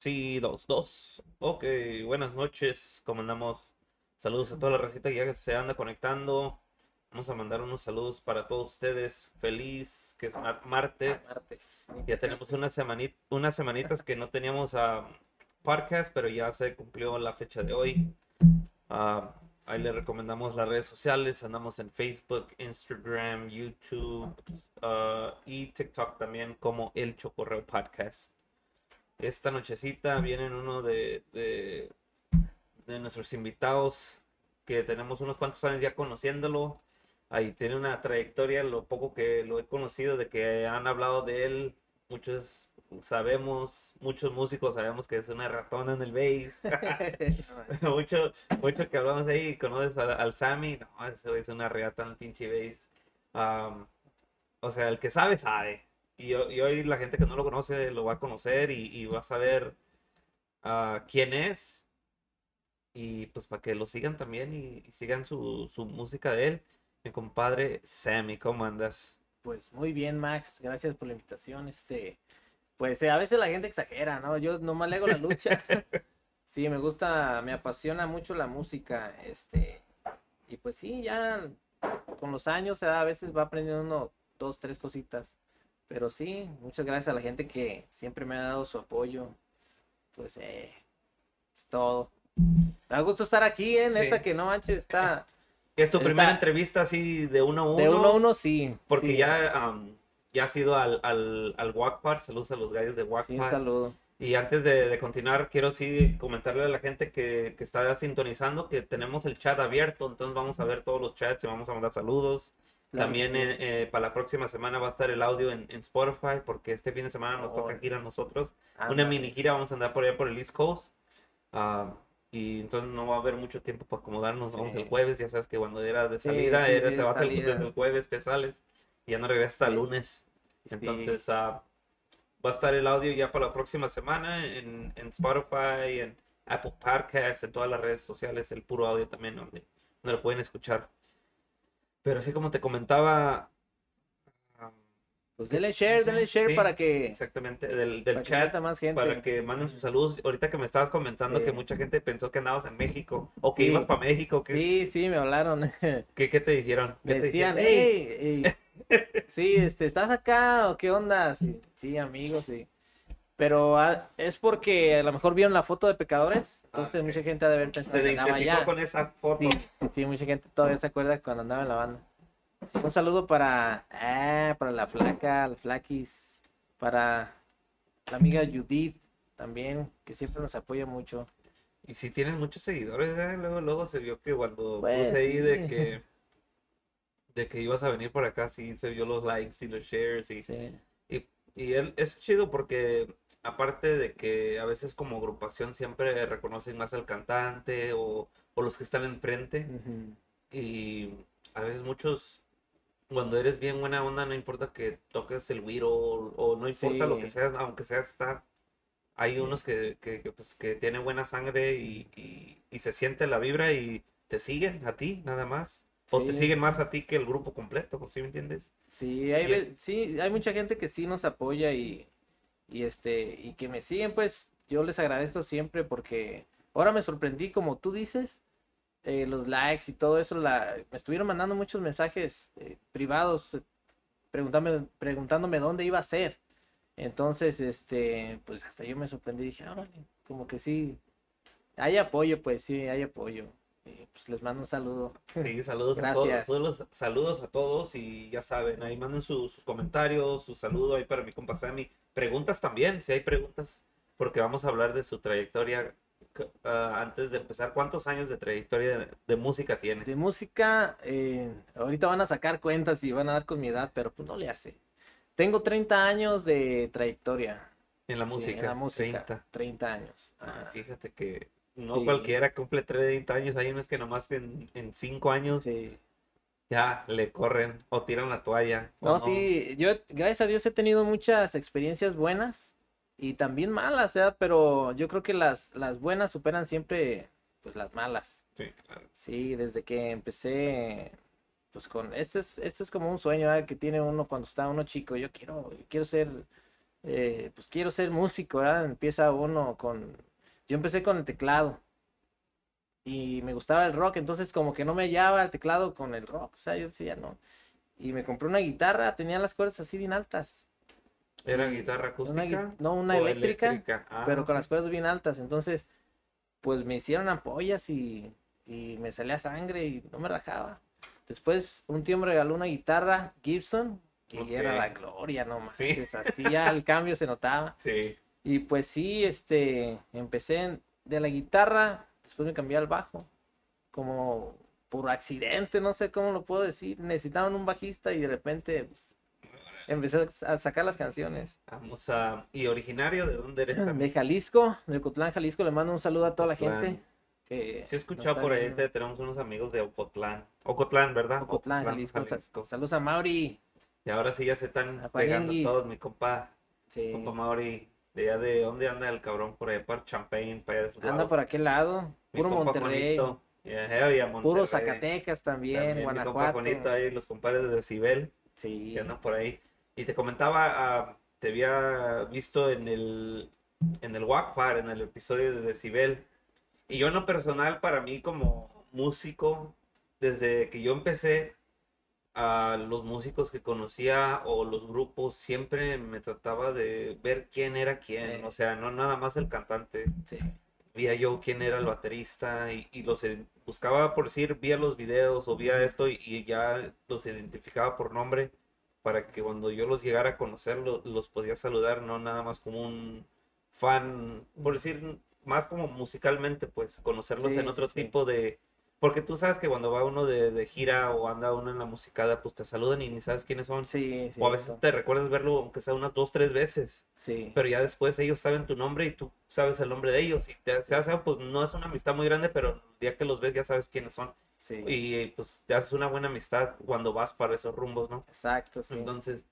Sí, dos, dos. Ok, buenas noches, ¿cómo andamos? Saludos a toda la receta que ya se anda conectando. Vamos a mandar unos saludos para todos ustedes. Feliz que es martes. Martes. Ya tenemos unas, semanit unas semanitas que no teníamos a podcast, pero ya se cumplió la fecha de hoy. Ah, ahí le recomendamos las redes sociales. Andamos en Facebook, Instagram, YouTube ah, y TikTok también como El Chocorreo Podcast. Esta nochecita viene uno de, de, nuestros invitados que tenemos unos cuantos años ya conociéndolo. Ahí tiene una trayectoria, lo poco que lo he conocido, de que han hablado de él. Muchos sabemos, muchos músicos sabemos que es una ratona en el bass. mucho, mucho que hablamos ahí, conoces al, Sammy, no, eso es una reata en el pinche bass. o sea, el que sabe, sabe. Y, hoy la gente que no lo conoce lo va a conocer y, va a saber uh, quién es. Y pues para que lo sigan también y, sigan su, música de él. Mi compadre Sammy, ¿cómo andas? Pues muy bien, Max. Gracias por la invitación. Este, pues eh, a veces la gente exagera, ¿no? Yo nomás le hago la lucha. sí, me gusta, me apasiona mucho la música. Este, y pues sí, ya con los años a veces va aprendiendo uno, dos, tres cositas. Pero sí, muchas gracias a la gente que siempre me ha dado su apoyo. Pues eh, es todo. Me da gusto estar aquí, eh, neta, que no manches, está. Es tu primera entrevista así de uno a uno. De uno a uno, sí. Porque ya, ya has ido al, al, al Saludos a los gallos de Wackpar. Sí, un saludo. Y antes de, continuar, quiero sí comentarle a la gente que, que, está sintonizando que tenemos el chat abierto. Entonces vamos a ver todos los chats y vamos a mandar saludos. También eh, eh, para la próxima semana va a estar el audio en, Spotify porque este fin de semana nos toca gira a nosotros. Una mini gira, vamos a andar por allá por el East Coast. Ah, y entonces no va a haber mucho tiempo para acomodarnos. Vamos el jueves, ya sabes que cuando era de salida, era, te vas desde el jueves, te sales y ya no regresas al lunes. Entonces uh, va a estar el audio ya para la próxima semana en, en Spotify, en Apple Podcasts, en todas las redes sociales, el puro audio también, donde, donde lo pueden escuchar. Pero así como te comentaba. pues denle share, denle share para que. Exactamente, del, del chat. más gente. Para que manden sus saludos. Ahorita que me estabas comentando que mucha gente pensó que andabas en México o que ibas para México. Sí, sí, me hablaron. ¿Qué, qué te dijeron? me decían, hey, sí, este, ¿estás acá o qué onda? Sí, sí amigos, sí. Pero ah, es porque a lo mejor vieron la foto de pecadores, entonces mucha gente ha de haber pensado que andaba allá. con esa foto. Sí, sí, mucha gente todavía se acuerda cuando andaba en la banda. un saludo para, ah, para la flaca, la flaquis, para la amiga Judith también, que siempre nos apoya mucho. Y si tienes muchos seguidores, ¿eh? luego, luego se vio que cuando pues, puse ahí de que de que ibas a venir por acá, sí se vio los likes y los shares y, y, y él, es chido porque aparte de que a veces como agrupación siempre reconocen más al cantante o, los que están enfrente. Y a veces muchos, cuando eres bien buena onda, no importa que toques el güiro o, no importa lo que seas, aunque seas staff. Hay unos que, que, pues, que tienen buena sangre y, y, se siente la vibra y te siguen a ti, nada más. O te siguen más a ti que el grupo completo, ¿sí me entiendes? Sí, hay, sí, hay mucha gente que sí nos apoya y, y este y que me siguen pues yo les agradezco siempre porque ahora me sorprendí como tú dices eh, los likes y todo eso la, me estuvieron mandando muchos mensajes eh, privados eh, preguntándome, preguntándome dónde iba a ser. Entonces este pues hasta yo me sorprendí dije órale como que sí hay apoyo pues sí hay apoyo pues les mando un saludo. Sí, saludos a todos. Saludos, a todos y ya saben, ahí manden sus, comentarios, su saludo ahí para mi compa Sammy. Preguntas también, si hay preguntas, porque vamos a hablar de su trayectoria ah, antes de empezar. ¿Cuántos años de trayectoria de, música tienes? De música, eh, ahorita van a sacar cuentas y van a dar con mi edad, pero pues no le hace. Tengo 30 años de trayectoria. En la música. en la música. 30, 30 años. Ah, fíjate que no cualquiera cumple 30 años, hay unos que nomás en, en 5 años ya le corren o tiran la toalla. No, sí, yo gracias a Dios he tenido muchas experiencias buenas y también malas, ¿eh? pero yo creo que las, las buenas superan siempre pues las malas. Sí, claro. Sí, desde que empecé pues con este es este es como un sueño que tiene uno cuando está uno chico, yo quiero quiero ser eh, pues quiero ser músico, ¿verdad? Empieza uno con, yo empecé con el teclado y me gustaba el rock, entonces como que no me hallaba el teclado con el rock, o sea, yo decía, no. Y me compré una guitarra, tenía las cuerdas así bien altas. ¿Era guitarra una gui- acústica? no, una eléctrica, Ah, pero con las cuerdas bien altas. Entonces, pues me hicieron ampollas y, y me salía sangre y no me rajaba. Después, un tío me regaló una guitarra Gibson y era la gloria, no Sí. manches. Así ya el cambio se notaba. Sí. Y pues sí, este, empecé de la guitarra, después me cambié al bajo, como por accidente, no sé cómo lo puedo decir. Necesitaban un bajista y de repente pues, empecé a sacar las canciones. Vamos a... ¿Y originario de dónde eres? también? De Jalisco, de Cotlán, Jalisco, le mando un saludo a toda la gente. Que Sí he escuchado por ahí, te- tenemos unos amigos de Ocotlán. Ocotlán, ¿verdad? Ocotlán, Jalisco. Sal- Saludos a Mauri. Y ahora sí ya se están pegando todos, mi compa, Sí. compa Mauri. De allá de dónde anda el cabrón por allá por Champagne, para allá de Anda lados. por aquel lado, Mi puro Monterrey. Yeah, yeah, puro Monterrey. Zacatecas también, También mi compa Guanajuato. Juanito ahí, los compadres de Decibel. Sí. que andan por ahí. Y te comentaba, ah, te había visto en el en el Wackpar, en el episodio de Decibel. Y yo en lo personal, para mí como músico, desde que yo empecé, a los músicos que conocía o los grupos, siempre me trataba de ver quién era quién. O sea, no nada más el cantante. Sí. Vía yo quién era el baterista y, y los buscaba por decir, vía los videos o vía esto y, y ya los identificaba por nombre para que cuando yo los llegara a conocer lo- los podía saludar, no nada más como un fan, por decir, más como musicalmente, pues conocerlos Sí, en otro tipo de... Porque tú sabes que cuando va uno de, de gira o anda uno en la musicada, pues te saludan y ni sabes quiénes son. Sí, sí. o a veces te recuerdas verlo aunque sea unas dos, tres veces Sí. pero ya después ellos saben tu nombre y tú sabes el nombre de ellos y te, te hace, pues no es una amistad muy grande, pero el día que los ves ya sabes quiénes son Sí. y pues te haces una buena amistad cuando vas para esos rumbos, ¿no? Exacto, sí. Entonces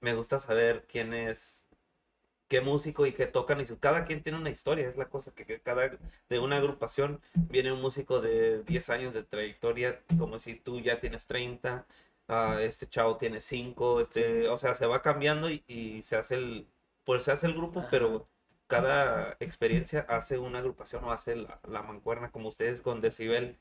me gusta saber quién es, qué músico y qué tocan y su, cada quien tiene una historia, es la cosa que, que cada de una agrupación viene un músico de 10 años de trayectoria, como si tú ya tienes 30, ah, este chavo tiene 5, este, Sí. o sea, se va cambiando y, y se hace el, pues se hace el grupo, Ajá. pero cada experiencia hace una agrupación o hace la, la mancuerna, como ustedes con Decibel,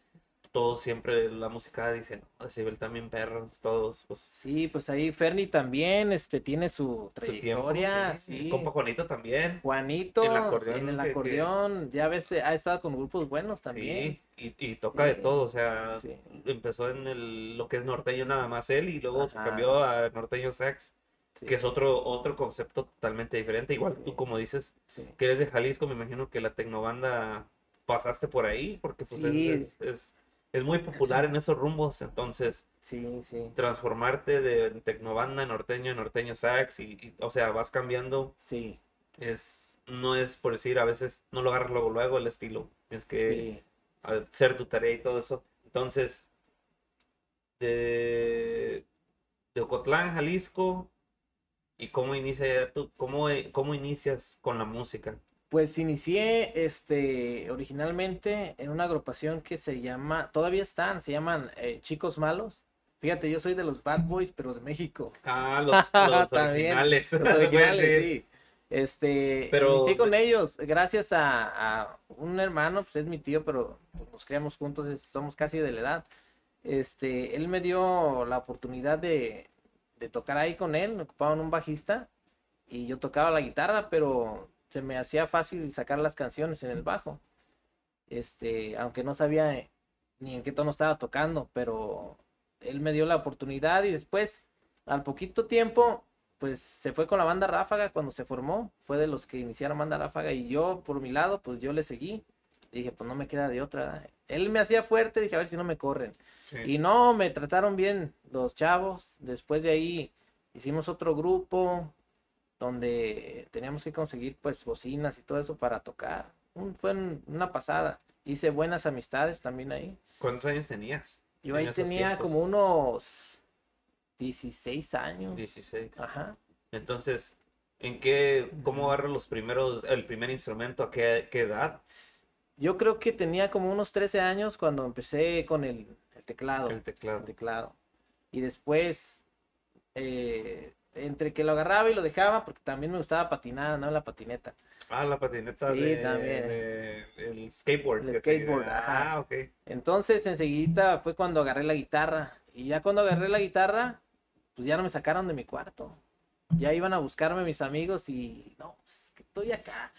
todos siempre la música dicen, "No, Decibel también perros, todos, pues Sí, pues ahí Ferni también este, tiene su su tiempo, trayectoria. sí, Sí. compa Juanito también. Juanito, El sí, acordeón en el que- que- acordeón, ya ves, eh, ha estado con grupos buenos también. Sí, y, y toca de todo, o sea, empezó en el, lo que es norteño nada más él y luego se cambió a norteño sax, Sí, que es otro otro concepto totalmente diferente. Igual tú Sí. como dices sí. que eres de Jalisco, me imagino que la tecnobanda pasaste por ahí porque pues Sí. es, es, es- es muy popular en esos rumbos, entonces Sí, sí, transformarte de tecnobanda, norteño, norteño sax y, y, o sea, vas cambiando sí, es no es por decir a veces no lo agarras luego luego el estilo tienes que sí. hacer tu tarea y todo eso. Entonces de de Ocotlán Jalisco y cómo inicia tú cómo cómo inicias con la música Pues inicié este originalmente en una agrupación que se llama, todavía están, se llaman eh, Chicos Malos. Fíjate, yo soy de los Bad Boys, pero de México. ah los, los También, originales Los originales, sí. Este, Pero- inicié con ellos gracias a, a un hermano, pues es mi tío, pero pues, nos criamos juntos, es- somos casi de la edad. Este, él me dio la oportunidad de, de tocar ahí con él, me ocupaban un bajista y yo tocaba la guitarra, pero se me hacía fácil sacar las canciones en el bajo. Este, aunque no sabía eh, ni en qué tono estaba tocando, pero él me dio la oportunidad y después, al poquito tiempo, pues se fue con la banda Ráfaga cuando se formó, fue de los que iniciaron banda Ráfaga y yo por mi lado, pues yo le seguí. Y dije, pues no me queda de otra. Él me hacía fuerte, dije, a ver si no me corren. Sí. Y no, me trataron bien los chavos. Después de ahí hicimos otro grupo donde teníamos que conseguir pues bocinas y todo eso para tocar. Un- fue un- una pasada. Hice buenas amistades también ahí. cuántos años tenías Yo ahí tenía tiempos? como unos 16 años. 16 Ajá. entonces en qué cómo agarras los primeros el primer instrumento a qué, qué edad Yo creo que tenía como unos 13 años cuando empecé con el, el teclado. el teclado el teclado. Y después, eh, entre que lo agarraba y lo dejaba, porque también me gustaba patinar, andaba en la patineta. Ah, la patineta Sí, de, también. de- el skateboard. El skateboard, Ah, ajá. ok. Entonces, enseguida fue cuando agarré la guitarra. Y ya cuando agarré la guitarra, pues ya no me sacaron de mi cuarto. Ya iban a buscarme mis amigos y, no, pues, es que estoy acá.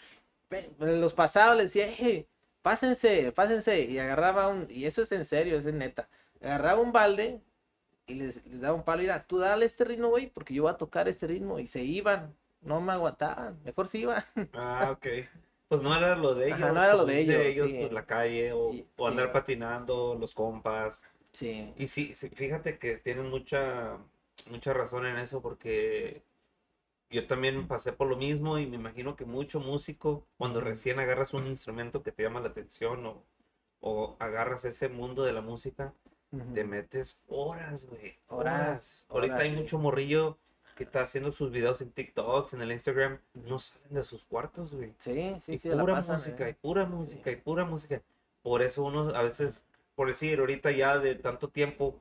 Los pasados les decía, "Eh, pásense, pásense. Y agarraba un, y eso es en serio, es en neta. Agarraba un balde y les, les daba un palo y era, tú dale este ritmo, güey, porque yo voy a tocar este ritmo. Y se iban, no me aguantaban, mejor se iban. Ah, ok. Pues no era lo de ellos. Ajá, no era lo de ellos, sí. pues la calle o, Y- o andar sí. patinando, los compas. Sí, Y sí, sí, fíjate que tienen mucha, mucha razón en eso porque yo también pasé por lo mismo y me imagino que mucho músico, cuando recién agarras un instrumento que te llama la atención o, o agarras ese mundo de la música, te metes horas, güey. Horas, Ahorita horas, hay sí. mucho morrillo que está haciendo sus videos en TikToks, en el Instagram, Ujú. no salen de sus cuartos, güey. sí, sí, y sí, la pura pasan, música, ¿eh? y pura música, Sí. y pura música. Por eso uno a veces, por decir, ahorita ya de tanto tiempo,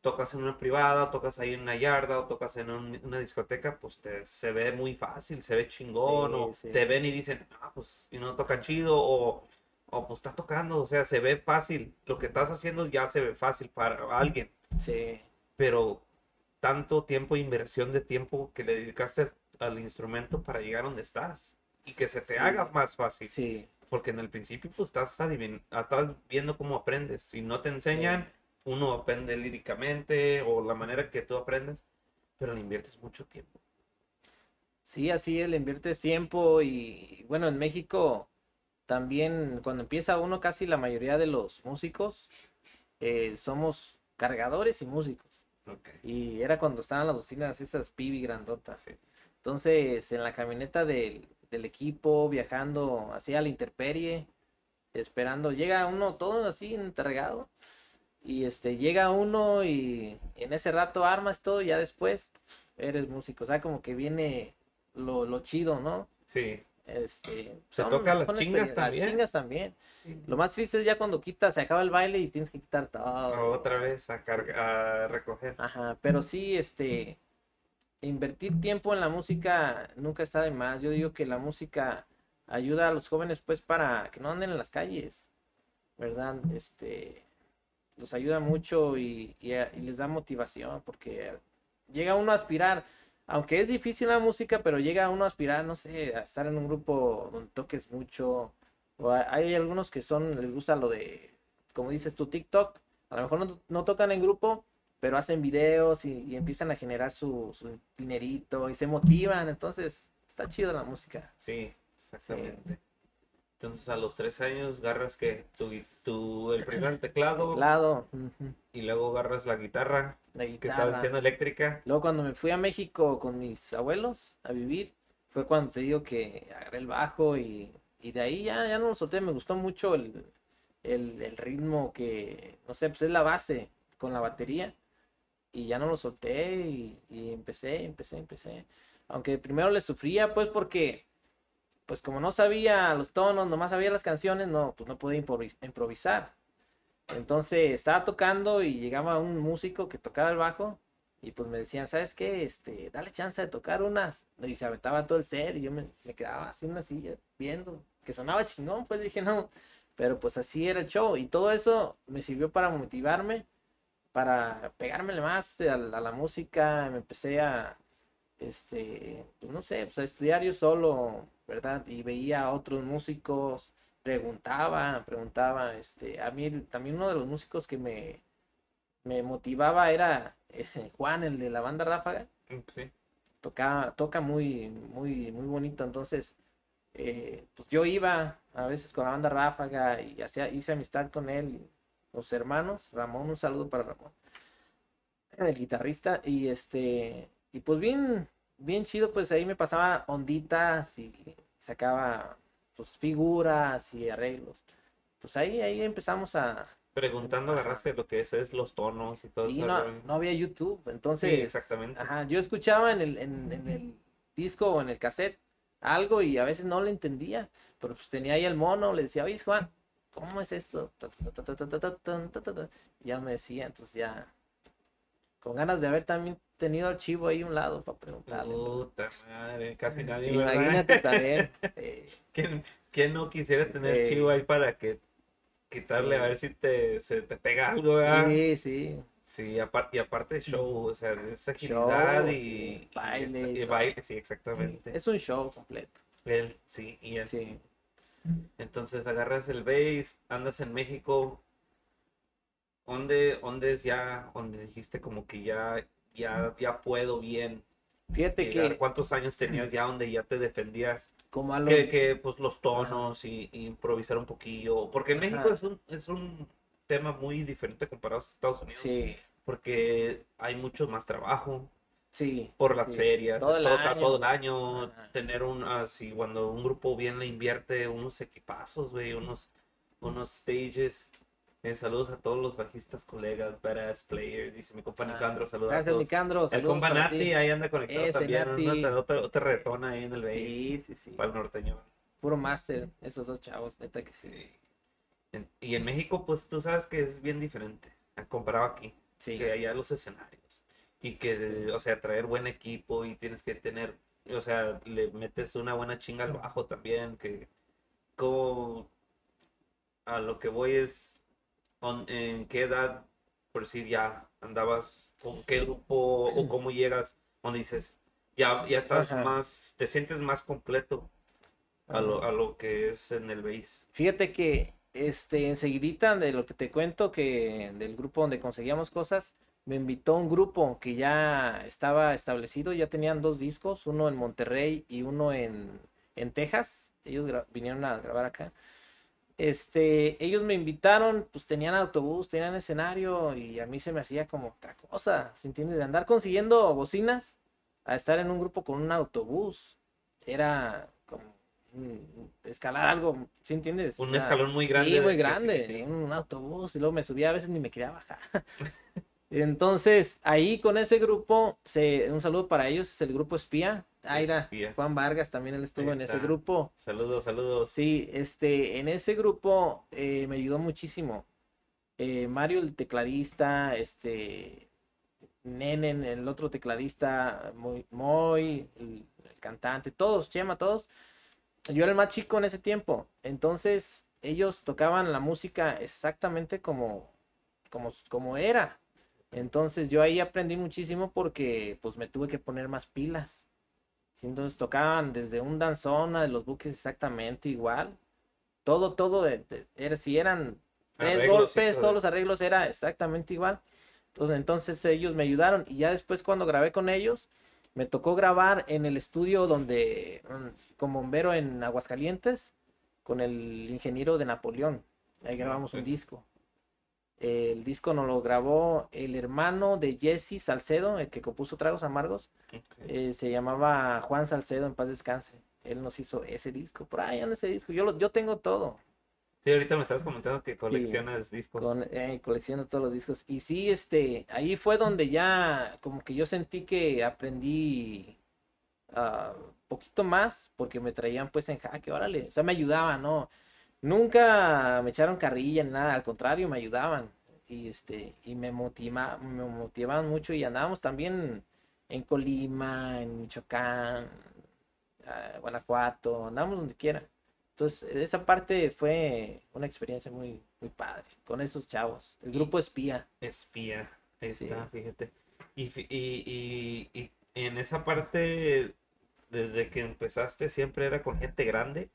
tocas en una privada, tocas ahí en una yarda, o tocas en un- una discoteca, pues te, se ve muy fácil, se ve chingón, o Sí, sí. te ven y dicen, ah, pues, y no toca chido, o, o pues está tocando, o sea, se ve fácil. Lo que estás haciendo ya se ve fácil para alguien, Sí, pero tanto tiempo, inversión de tiempo que le dedicaste al instrumento para llegar donde estás. Y que se te Sí. haga más fácil. sí. Porque en el principio pues estás adivin- estás viendo cómo aprendes. Si no te enseñan, Sí. uno aprende líricamente o la manera que tú aprendes, pero le inviertes mucho tiempo. Sí, así es, le inviertes tiempo y bueno, en México también cuando empieza uno, casi la mayoría de los músicos eh, somos cargadores y músicos. Y era cuando estaban las bocinas esas pibi grandotas. Entonces, en la camioneta del, del equipo, viajando hacia la intemperie, esperando, llega uno todo así entregado. Y este, llega uno y en ese rato armas todo, y ya después eres músico. O sea, como que viene lo, lo chido, ¿no? Sí. Este, Se toca las son chingas también. Las chingas también. Lo más triste es ya cuando quitas, se acaba el baile y tienes que quitar todo. Otra vez a, carga- a recoger. Ajá, pero sí, este, invertir tiempo en la música nunca está de más. Yo digo que la música ayuda a los jóvenes, pues, para que no anden en las calles, ¿verdad? Este, los ayuda mucho y, y les da motivación, porque llega uno a aspirar, aunque es difícil la música, pero llega uno a aspirar, no sé, a estar en un grupo donde toques mucho. O hay, algunos que son, les gusta lo de, como dices tu TikTok, a lo mejor no, no tocan en grupo, pero hacen videos y, y empiezan a generar su, su dinerito y se motivan. Entonces, está chido la música. Sí, exactamente. Entonces a los tres años agarras que tu, tu el primer teclado y luego agarras la guitarra la que estaba haciendo eléctrica. Luego cuando me fui a México con mis abuelos a vivir, fue cuando te digo que agarré el bajo y, y de ahí ya, ya no lo solté. Me gustó mucho el, el, el ritmo que, no sé, pues es la base con la batería. Y ya no lo solté y, y empecé, empecé, empecé. Aunque primero le sufría, pues porque, pues como no sabía los tonos, nomás sabía las canciones, no, pues no podía improvis- improvisar. Entonces estaba tocando y llegaba un músico que tocaba el bajo y pues me decían, ¿sabes qué? Este, dale chance de tocar unas. Y se aventaba todo el set y yo me, me quedaba así en una silla viendo, que sonaba chingón, pues dije, no. Pero pues así era el show y todo eso me sirvió para motivarme, para pegármele más a, a la música. Me empecé a, este, pues no sé, pues a estudiar yo solo, ¿verdad? Y veía a otros músicos, preguntaba, preguntaba, este, a mí también uno de los músicos que me, me motivaba era eh, Juan, el de la banda Ráfaga, Sí. toca, toca muy, muy, muy bonito, entonces, eh, pues yo iba a veces con la banda Ráfaga y hacía, hice amistad con él y los hermanos, Ramón, un saludo para Ramón, el guitarrista, y este, y pues bien, bien chido, pues ahí me pasaba onditas y sacaba pues figuras y arreglos. Pues ahí, ahí empezamos a... Preguntando a lo que es, es los tonos y todo sí, eso. No, no había YouTube, entonces... Sí, exactamente. Ajá, yo escuchaba en el, en, en el disco o en el cassette algo y a veces no le entendía, pero pues tenía ahí el mono, le decía, oye Juan, ¿cómo es esto? Ya me decía, entonces ya, con ganas de haber también tenido al chivo ahí a un lado para preguntarle. Puta madre, casi nadie. Imagínate también. Eh, ¿Quién, quién no quisiera tener Eh. chivo ahí para que quitarle Sí. a ver si te, se te pega algo, ¿verdad? sí, sí. Sí, apar- y aparte show, o sea, es agilidad Show, y, sí, y baile y y baile, sí, sí. exactamente. Es un show completo. Él, sí, y él. Sí. Entonces agarras el bass, andas en México. ¿Dónde, dónde es ya, donde dijiste como que ya, ya, ya puedo bien Fíjate llegar? que ¿Cuántos años tenías ya donde ya te defendías? como a los... Que, que pues los tonos y, y improvisar un poquillo. Porque en México es un, es un tema muy diferente comparado a Estados Unidos. Sí, Porque hay mucho más trabajo. sí. por las sí. ferias, Todo el todo, año. todo el año, Ajá. tener un, así, cuando un grupo bien le invierte unos equipazos, güey, unos, unos stages. Eh, saludos a todos los bajistas, colegas, badass players, dice mi compa Ah, Nicandro, saludos a Gracias. Nicandro. El compa Nati ti. ahí anda conectado Ese también, Nati. otra, otra, otra retona ahí en el bass, Sí, sí, sí. para el norteño. Puro máster, esos dos chavos, neta que sí. En- y en México, pues tú sabes que es bien diferente, a comparado aquí. Sí, que allá los escenarios y que, Sí. o sea, traer buen equipo y tienes que tener, o sea, le metes una buena chinga al bajo también, que como a lo que voy es en qué edad, por decir, ya andabas, con qué grupo o cómo llegas, donde dices, ya, ya estás Ajá. más, te sientes más completo a lo, a lo que es en el bass. Fíjate que este enseguidita de lo que te cuento que del grupo donde conseguíamos cosas, me invitó un grupo que ya estaba establecido, ya tenían dos discos, uno en Monterrey y uno en, en Texas. Ellos vinieron a grabar acá. Este, ellos me invitaron, pues tenían autobús, tenían escenario y a mí se me hacía como otra cosa, ¿se entiende? De andar consiguiendo bocinas a estar en un grupo con un autobús. Era como escalar algo, ¿sí entiendes? Un O sea, escalón muy grande Sí, muy sí, grande, sí. un autobús y luego me subía, a veces ni me quería bajar. Entonces, ahí con ese grupo, se, un saludo para ellos, es el grupo Espía. Aira. Juan Vargas también él estuvo en ese grupo. Saludos, saludos. Sí, este, en ese grupo eh, me ayudó muchísimo. Eh, Mario, el tecladista, este, Nenen, el otro tecladista, Moy, Moy, el, el cantante, todos, Chema, todos. Yo era el más chico en ese tiempo. Entonces, ellos tocaban la música exactamente como, como, como era. Entonces, yo ahí aprendí muchísimo porque, pues, me tuve que poner más pilas. Sí, entonces tocaban desde un danzón a los buques exactamente igual. Todo, todo, de- de- era, si eran tres Arreglos golpes, todo. todos los arreglos era exactamente igual. Entonces, entonces ellos me ayudaron y ya después cuando grabé con ellos, me tocó grabar en el estudio donde, mm, con bombero en Aguascalientes, con el ingeniero de Napoleón. Ahí grabamos un disco. El disco nos lo grabó el hermano de Jesse Salcedo, el que compuso Tragos Amargos. Eh, se llamaba Juan Salcedo, en paz descanse. Él nos hizo ese disco. Por ahí anda ese disco. Yo, lo, yo tengo todo. Sí, ahorita me estás comentando que coleccionas discos. Con, eh, colecciono todos los discos. Y sí, este, ahí fue donde ya como que yo sentí que aprendí ah, poquito más porque me traían pues en jaque, órale. O sea, me ayudaban, ¿no? Nunca me echaron carrilla ni nada, al contrario, me ayudaban. Y este, y me motiva, me motivaban mucho y andábamos también en Colima, en Michoacán, ah, Guanajuato, andábamos donde quiera. Entonces, esa parte fue una experiencia muy, muy padre con esos chavos. El grupo espía. Espía. Ahí Sí. está, fíjate. Y, y, y, y en esa parte, desde que empezaste, siempre era con gente grande,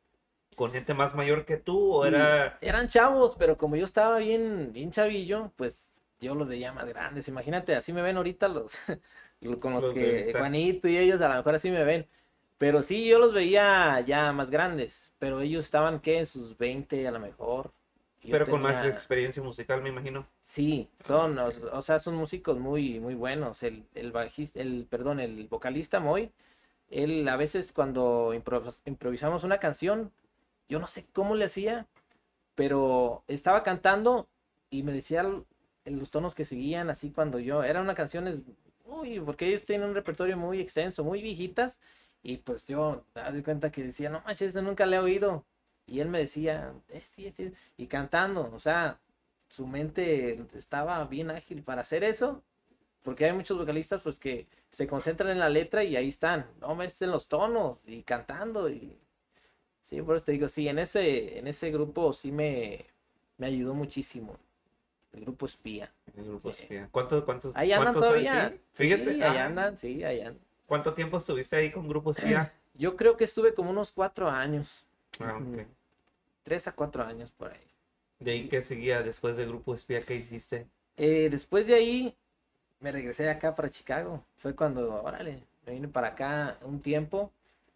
con gente más mayor que tú, o era. Eran chavos, pero como yo estaba bien, bien chavillo, pues yo los veía más grandes. Imagínate, así me ven ahorita los, lo- con los que. Juanito y ellos a lo mejor así me ven. Pero sí, yo los veía ya más grandes, pero ellos estaban, ¿qué? En sus 20 a lo mejor. yo Pero con más experiencia musical, me imagino. Sí, son, o, o sea, son músicos muy, muy buenos. El, el bajista, el, perdón, el vocalista Moy, él a veces cuando improvis- improvisamos una canción, yo no sé cómo le hacía, pero estaba cantando y me decía los tonos que seguían, así cuando yo, eran unas canciones, uy, porque ellos tienen un repertorio muy extenso, muy viejitas, y pues yo, me cuenta que decía, no manches, nunca le he oído. Y él me decía, "Eh, sí, sí", y cantando, o sea, su mente estaba bien ágil para hacer eso. porque hay muchos vocalistas pues que se concentran en la letra y ahí están, no me en los tonos y cantando y sí, por eso te digo, sí, en ese, en ese grupo sí me, me ayudó muchísimo. El grupo espía. El grupo espía. ¿Cuántos, cuántos, ahí andan cuántos todavía. Sí, Fíjate. ahí ah, andan, sí, ahí andan. ¿Cuánto tiempo estuviste ahí con grupo espía? Yo creo que estuve como unos cuatro años. Ah, ok. Tres a cuatro años por ahí. ¿De ahí Sí. qué seguía después de grupo espía? ¿Qué hiciste? Eh, después de ahí me regresé acá para Chicago. Fue cuando, órale, me vine para acá un tiempo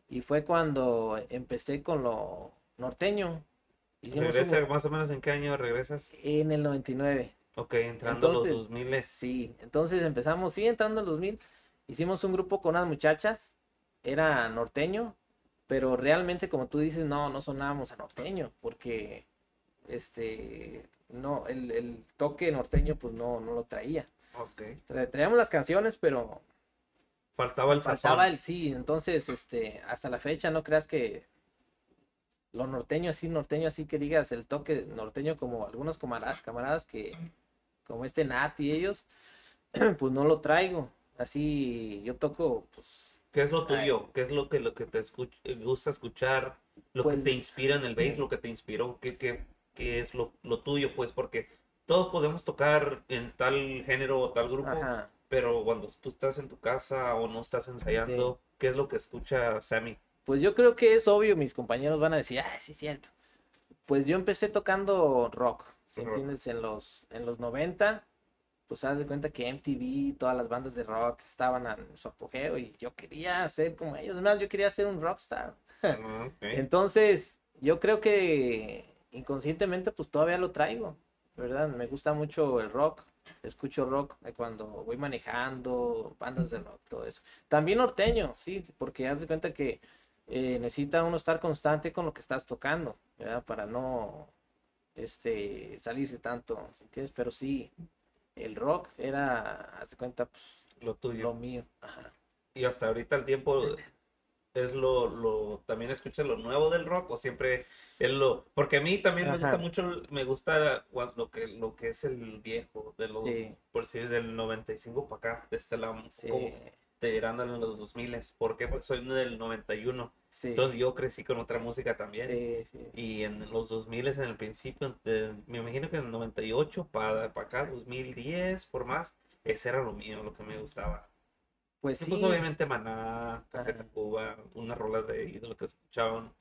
y fue cuando empecé con lo norteño. Hicimos ¿Regresa, un- más o menos en qué año regresas? en el 99. Ok, entrando Entonces, los 2000 Sí, entonces empezamos, sí, entrando en el 2000. Hicimos un grupo con unas muchachas, era norteño, pero realmente como tú dices, no, no sonábamos a norteño, porque este, no, el, el toque norteño pues no, no lo traía. Ok. Tra- traíamos las canciones, pero Faltaba el sazón. faltaba el sí, entonces este, hasta la fecha no creas que lo norteño así, norteño así que digas el toque norteño como algunos camara- camaradas que, como este Nat y ellos, pues no lo traigo. Así yo toco, pues, ¿Qué es lo tuyo? ¿Qué es lo que, lo que te escuch- eh, gusta escuchar? Lo Pues, que te inspira en el sí. bass, lo que te inspiró. ¿Qué, qué, qué es lo, lo tuyo? Pues porque todos podemos tocar en tal género o tal grupo, ajá. Pero cuando tú estás en tu casa o no estás ensayando, ¿qué es lo que escucha Sammy? Pues yo creo que es obvio, mis compañeros van a decir, ah, sí, cierto. Pues yo empecé tocando rock, ¿sí Rock. entiendes? En los, en los 90, pues haz de cuenta que MTV, todas las bandas de rock estaban en su apogeo y yo quería ser como ellos. Además, yo quería ser un rockstar. Ah. Entonces, yo creo que inconscientemente, pues todavía lo traigo, ¿verdad? Me gusta mucho el rock, escucho rock cuando voy manejando, bandas de rock, todo eso. También norteño, sí, porque haz de cuenta que eh, necesita uno estar constante con lo que estás tocando, ¿verdad? Para no este, salirse tanto, ¿sí ¿entiendes? Pero sí, el rock era, haz de cuenta, pues Lo tuyo. lo mío. Ajá. Y hasta ahorita el tiempo es lo, lo, también escuchas lo nuevo del rock o siempre es lo, porque a mí también me gusta mucho, me gusta lo que, lo que es el viejo, de los, Sí. por decir, del 95 para acá, de este lado, un Sí, poco tirando en los 2000 ¿por qué? Porque soy del 91, sí, entonces yo crecí con otra música también. Y en los 2000 en el principio, de- me imagino que en el 98 para, para acá, 2010 por más, ese era lo mío, lo que me gustaba. Pues Y sí. pues obviamente Maná, Café. Tacuba, unas rolas de ahí de lo que escuchaban.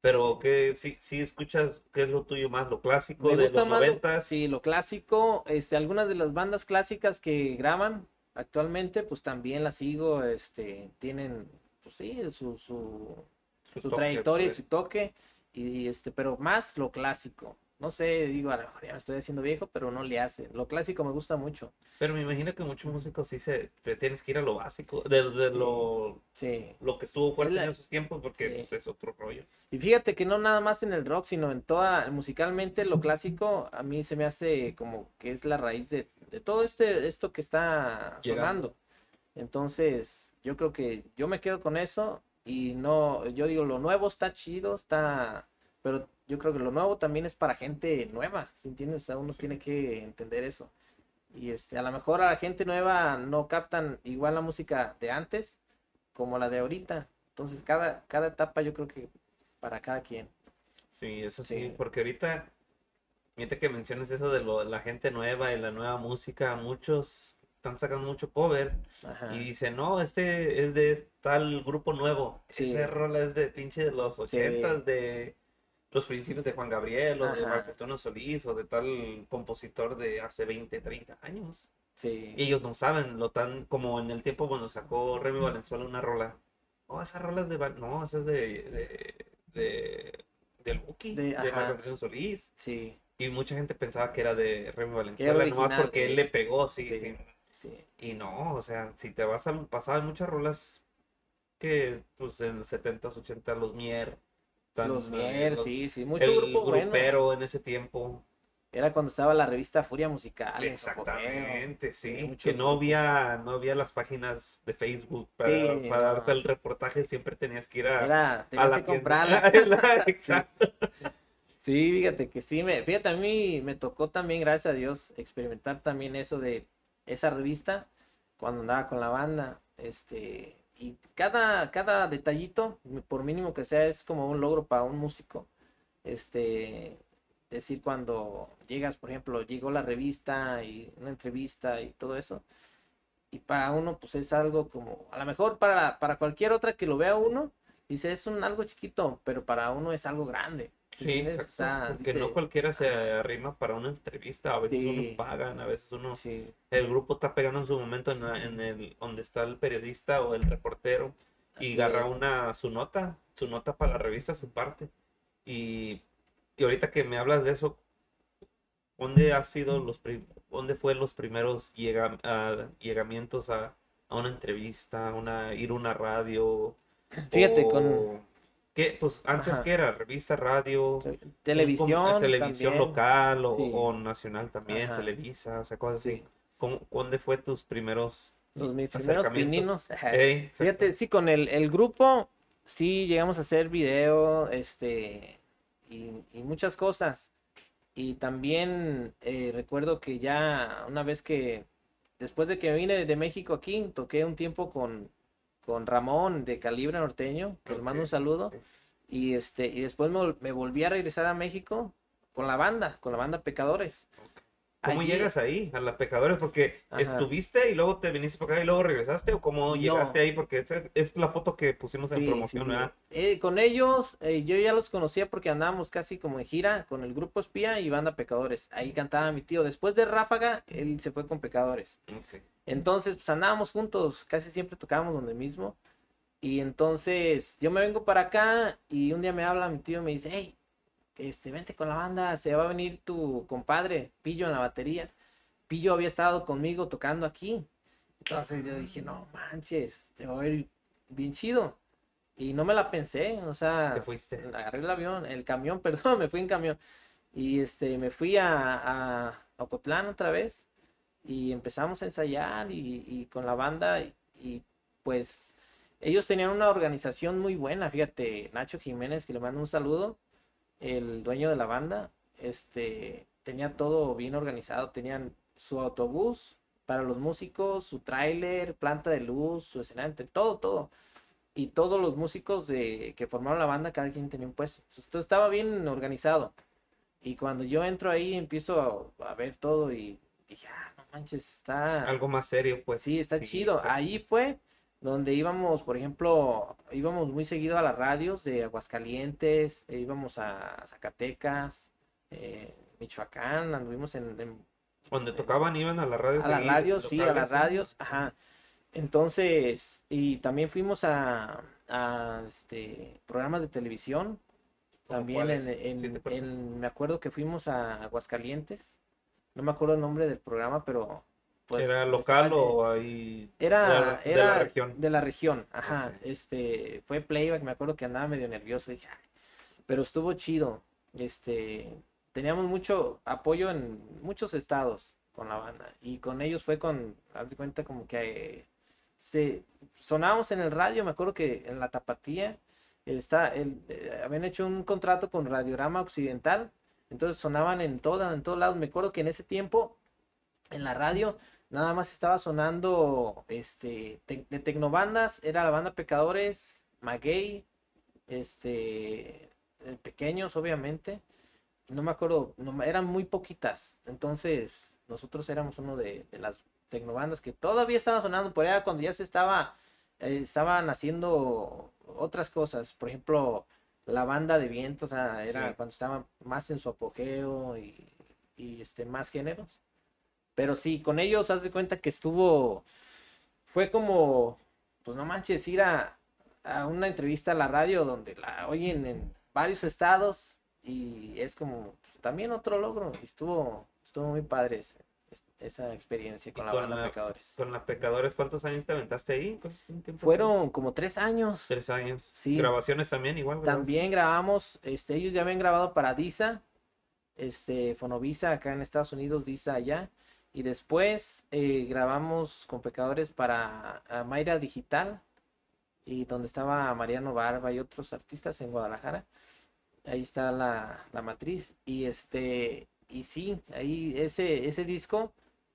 Pero que sí, sí escuchas, ¿qué es lo tuyo más? ¿Lo clásico Me de gusta los más, lo- noventas? sí, lo clásico, este, algunas de las bandas clásicas que graban actualmente, pues también las sigo, este, tienen, pues sí, su, su, su toque, trayectoria y pues. su toque, y este, pero más lo clásico. No sé, digo, a lo mejor ya me estoy haciendo viejo, pero no le hace. Lo clásico me gusta mucho. Pero me imagino que muchos músicos sí se, te tienes que ir a lo básico, de, de Sí. lo, Sí. lo que estuvo fuerte la- en esos tiempos, porque Sí. pues, es otro rollo. Y fíjate que no nada más en el rock, sino en toda, musicalmente lo clásico, a mí se me hace como que es la raíz de, de todo este, esto que está Llegando. sonando. Entonces, yo creo que yo me quedo con eso y no, yo digo, lo nuevo está chido, está, pero yo creo que lo nuevo también es para gente nueva, ¿sí entiendes? O sea, uno Sí. tiene que entender eso. Y este, a lo mejor a la gente nueva no captan igual la música de antes como la de ahorita. Entonces, cada, cada etapa yo creo que para cada quien. Sí, eso sí, Sí. porque ahorita, ahorita que mencionas eso de lo, la gente nueva y la nueva música, muchos están sacando mucho cover Ajá. y dicen, no, este es de tal grupo nuevo, Sí. ese rola es de pinche de los Sí. ochentas, de los principios de Juan Gabriel o de Ajá. Marco Antonio Solís o de tal compositor de hace 20, 30 años. Sí. Y ellos no saben, lo tan como en el tiempo cuando sacó Remy Valenzuela una rola. Oh, esa rola es de... No, esa es de... de, de del Buki, De- de. Marco Solís. Sí. Y mucha gente pensaba que era de Remy Valenzuela, nomás porque él le pegó, sí, Sí. sí. Sí. Y no, o sea, si te vas al pasado, hay muchas rolas que, pues, en los 70s, 80 los Mier. Los Mier, los- sí, sí. Mucho el grupo bueno. grupero en ese tiempo. Era cuando estaba la revista Furia Musical. Exactamente, sí. Sí, que no había, no había las páginas de Facebook para, Sí, para no. darte el reportaje, siempre tenías que ir a, Era, a tenías la que comprarla. Sí. Exacto. Sí, fíjate que sí, me, fíjate, a mí me tocó también, gracias a Dios, experimentar también eso de esa revista. cuando andaba con la banda. Este, y cada, cada detallito, por mínimo que sea, es como un logro para un músico. Este, decir cuando llegas, por ejemplo, llegó la revista y una entrevista y todo eso. Y para uno, pues es algo como, a lo mejor para, para cualquier otra que lo vea uno, dice, es un algo chiquito, pero para uno es algo grande. Sí, porque no cualquiera se arrima para una entrevista, a veces uno pagan, a veces uno... El grupo está pegando en su momento en, el donde está el periodista o el reportero y agarra una su nota, su nota para la revista, su parte. Y, y ahorita que me hablas de eso, ¿dónde ha sido los dónde fue los primeros llega, llegamientos a, a, una entrevista, una ir a una radio? Fíjate, con ¿Qué? Pues antes que era revista, radio, televisión, televisión local o, nacional también, Televisa, o sea, cosas así. ¿Dónde fue tus primeros los mis primeros pininos. Fíjate, sí, con el, el, grupo sí llegamos a hacer video, este, y, y muchas cosas. Y también eh, recuerdo que ya una vez que, después de que vine de México aquí, toqué un tiempo con, con Ramón de Calibre Norteño, que le mando un saludo. Y este, y después me, volví a regresar a México con la banda, con la banda Pecadores. ¿Cómo llegas ahí, a la Pecadores? Porque estuviste y luego te viniste para acá y luego regresaste, o cómo llegaste ahí, porque es, la foto que pusimos en promoción, eh, con ellos, eh, yo ya los conocía porque andábamos casi como en gira con el grupo Espía y banda Pecadores. Ahí cantaba mi tío. Después de Ráfaga, él se fue con Pecadores. Entonces, pues andábamos juntos, casi siempre tocábamos donde mismo. Y entonces yo me vengo para acá y un día me habla mi tío y me dice, hey, este, vente con la banda, se va a venir tu compadre, Pillo en la batería. Pillo había estado conmigo tocando aquí. Entonces yo dije, no manches, se va a ver bien chido. Y no me la pensé, o sea, ¿Te fuiste? agarré el avión, el camión, perdón, me fui en camión. Y este, me fui a, a Ocotlán otra vez y empezamos a ensayar y, y con la banda y, pues ellos tenían una organización muy buena, fíjate, Nacho Jiménez, que le mando un saludo, el dueño de la banda, este, tenía todo bien organizado, tenían su autobús para los músicos, su tráiler, planta de luz, su escenario, todo, todo. Y todos los músicos de, que formaron la banda, cada quien tenía un puesto. Esto estaba bien organizado. Y cuando yo entro ahí, empiezo a, ver todo y dije, ah, manches, está... Algo más serio, pues. Sí, está chido. Ahí fue donde íbamos, por ejemplo, íbamos muy seguido a las radios de Aguascalientes, e íbamos a Zacatecas, eh, Michoacán, anduvimos en, donde tocaban, iban a las radios. A las radios, sí, a las radios, ajá. Entonces, y también fuimos a, a este, programas de televisión. También en, en, me acuerdo que fuimos a Aguascalientes. No me acuerdo el nombre del programa, pero pues, ¿Era local o ahí? Era, de, era de la región. De la región, ajá. Este, fue playback, me acuerdo que andaba medio nervioso, dije, pero estuvo chido. Este, teníamos mucho apoyo en muchos estados con la banda y con ellos fue con, haz de cuenta como que se sonábamos en el radio, me acuerdo que en la Tapatía está, el, eh, habían hecho un contrato con Radiorama Occidental, entonces sonaban en toda, en todos lados. Me acuerdo que en ese tiempo en la radio nada más estaba sonando este de tecnobandas, era la banda Pecadores, Maguey, este eh, pequeños obviamente, no me acuerdo, eran muy poquitas, entonces nosotros éramos uno de, las tecnobandas que todavía estaba sonando, por allá cuando ya se estaba, eh, estaban haciendo otras cosas, por ejemplo, la banda de viento, o sea, era cuando estaba más en su apogeo y, y este, más géneros. Pero sí, con ellos haz de cuenta que estuvo, fue como, pues no manches, ir a, una entrevista a la radio donde la oyen en varios estados y es como pues, también otro logro. Y estuvo, estuvo muy padre esa experiencia con la banda Pecadores. Con la Pecadores, ¿cuántos años te aventaste ahí? Fueron como tres años. Tres años. Sí. Grabaciones también igual. También grabamos, este, ellos ya habían grabado para Disa, este, Fonovisa acá en Estados Unidos, Disa allá. Y después eh, grabamos con Pecadores para Mayra Digital, y donde estaba Mariano Barba y otros artistas en Guadalajara. Ahí está la, matriz. Y este, y sí, ahí ese, ese disco,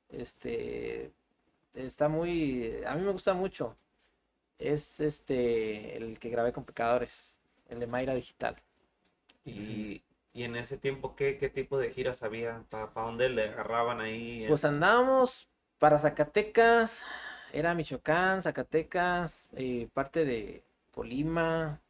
este, está muy, a mí me gusta mucho. Es este, el que grabé con Pecadores, el de Mayra Digital. Y, y en ese tiempo, ¿qué, qué tipo de giras había? ¿Para dónde le agarraban ahí? Pues andábamos para Zacatecas, era Michoacán, Zacatecas, eh, parte de Colima,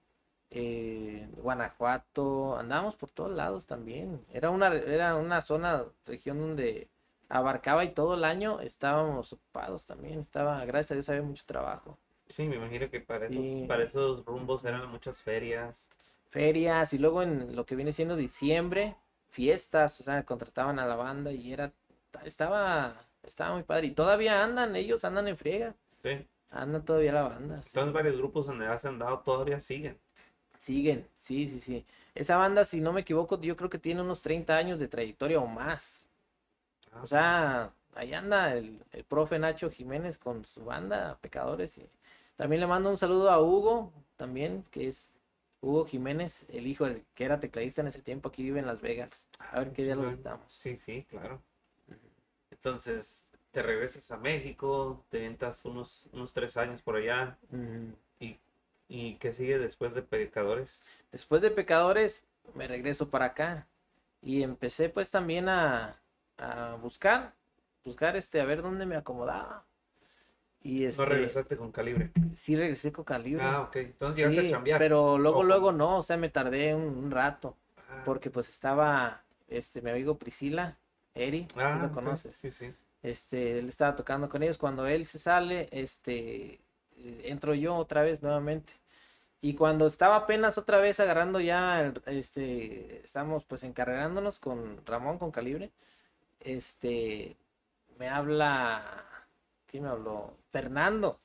eh, Guanajuato, andábamos por todos lados también. Era una, era una zona, región donde abarcaba y todo el año estábamos ocupados también. Estaba, gracias a Dios, había mucho trabajo. Sí, me imagino que para, Sí. esos, para esos rumbos eran muchas ferias. Ferias y luego en lo que viene siendo diciembre, fiestas, o sea, contrataban a la banda y era, estaba, estaba muy padre. Y todavía andan, ellos andan en friega, Sí. andan todavía la banda. sí. Entonces varios grupos donde has andado todavía siguen. Siguen, sí, sí, sí. Esa banda, si no me equivoco, yo creo que tiene unos 30 años de trayectoria o más. Ah, O sea, ahí anda el, el profe Nacho Jiménez con su banda, Pecadores. Y también le mando un saludo a Hugo, también, que es Hugo Jiménez, el hijo del que era tecladista en ese tiempo, aquí vive en Las Vegas. A ver qué día lo visitamos. Sí, sí, claro. Entonces, te regresas a México, te vientas unos, unos tres años por allá. ¿Y, y qué sigue después de Pecadores? Después de Pecadores, me regreso para acá. Y empecé pues también a, a buscar, buscar este, a ver dónde me acomodaba. Y No este, regresaste con Calibre. sí regresé con Calibre. Ah, ok. Entonces llegaste Sí, a chambear. pero luego, Ojo. luego no, o sea, me tardé un, un rato, Ah, porque pues estaba, este, mi amigo Priscila, Eri, si ah, lo ok, conoces, Sí, sí. este, él estaba tocando con ellos, cuando él se sale, este, eh, entro yo otra vez nuevamente, y cuando estaba apenas otra vez agarrando ya, el- este, estamos pues encarregándonos con Ramón, con Calibre, este, me habla, ¿quién me habló? Fernando.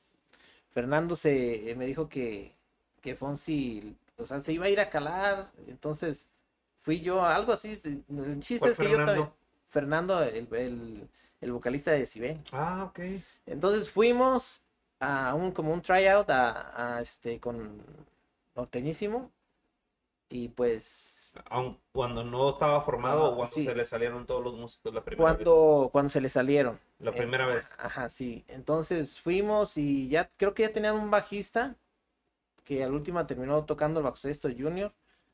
Fernando se me dijo que, que Fonsi, o sea, se iba a ir a calar, entonces fui yo, algo así, el chiste ¿Cuál es que yo también, Fernando? El, el, el vocalista de Cibel. Ah, ok. Entonces fuimos a un, como un tryout a, a, este, con Norteñísimo, y pues Aun cuando no estaba formado o cuando sí. se le salieron todos los músicos la primera vez. cuando, cuando se le salieron. La Eh, primera ajá, vez. Ajá, sí. Entonces fuimos y ya creo que ya tenían un bajista que al último terminó tocando el bajo sexto junior.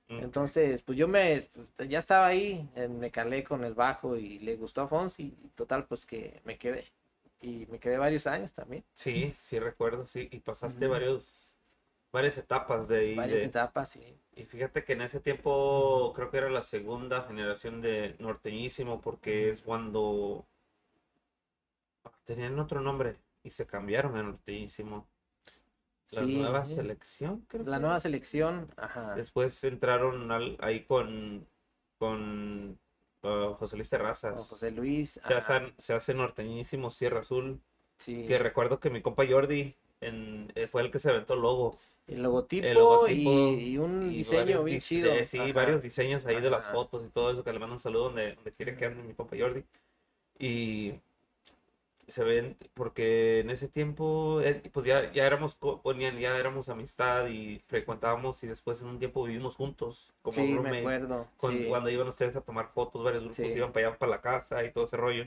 Mm. Entonces, pues yo me, pues, ya estaba ahí, eh, me calé con el bajo y le gustó a Fonsi y total, pues que me quedé. Y me quedé varios años también, Sí, sí recuerdo, sí. Y pasaste varios, varias etapas de ahí. varias de- etapas, sí. Y fíjate que en ese tiempo creo que era la segunda generación de Norteñísimo porque es cuando tenían otro nombre y se cambiaron a Norteñísimo. La Sí, nueva selección, creo la que nueva selección, ajá. Después entraron al- ahí con, con ah, José Luis Terrazas. José Luis, Se se hace Norteñísimo Sierra Azul. sí. Que recuerdo que mi compa Jordi en, eh, fue el que se aventó el logo. El logotipo, el logotipo y, y un y diseño bien chido. eh, sí, ajá. varios diseños ahí de las Ajá. fotos y todo eso, que le mando un saludo donde, donde quiere que ande mi compa Jordi. Y se ven, porque en ese tiempo, eh, pues ya, ya éramos, ya éramos amistad y frecuentábamos y después en un tiempo vivimos juntos, como Sí, me roommates, acuerdo. con- sí. cuando iban ustedes a tomar fotos, varios grupos Sí. iban para allá, para la casa y todo ese rollo.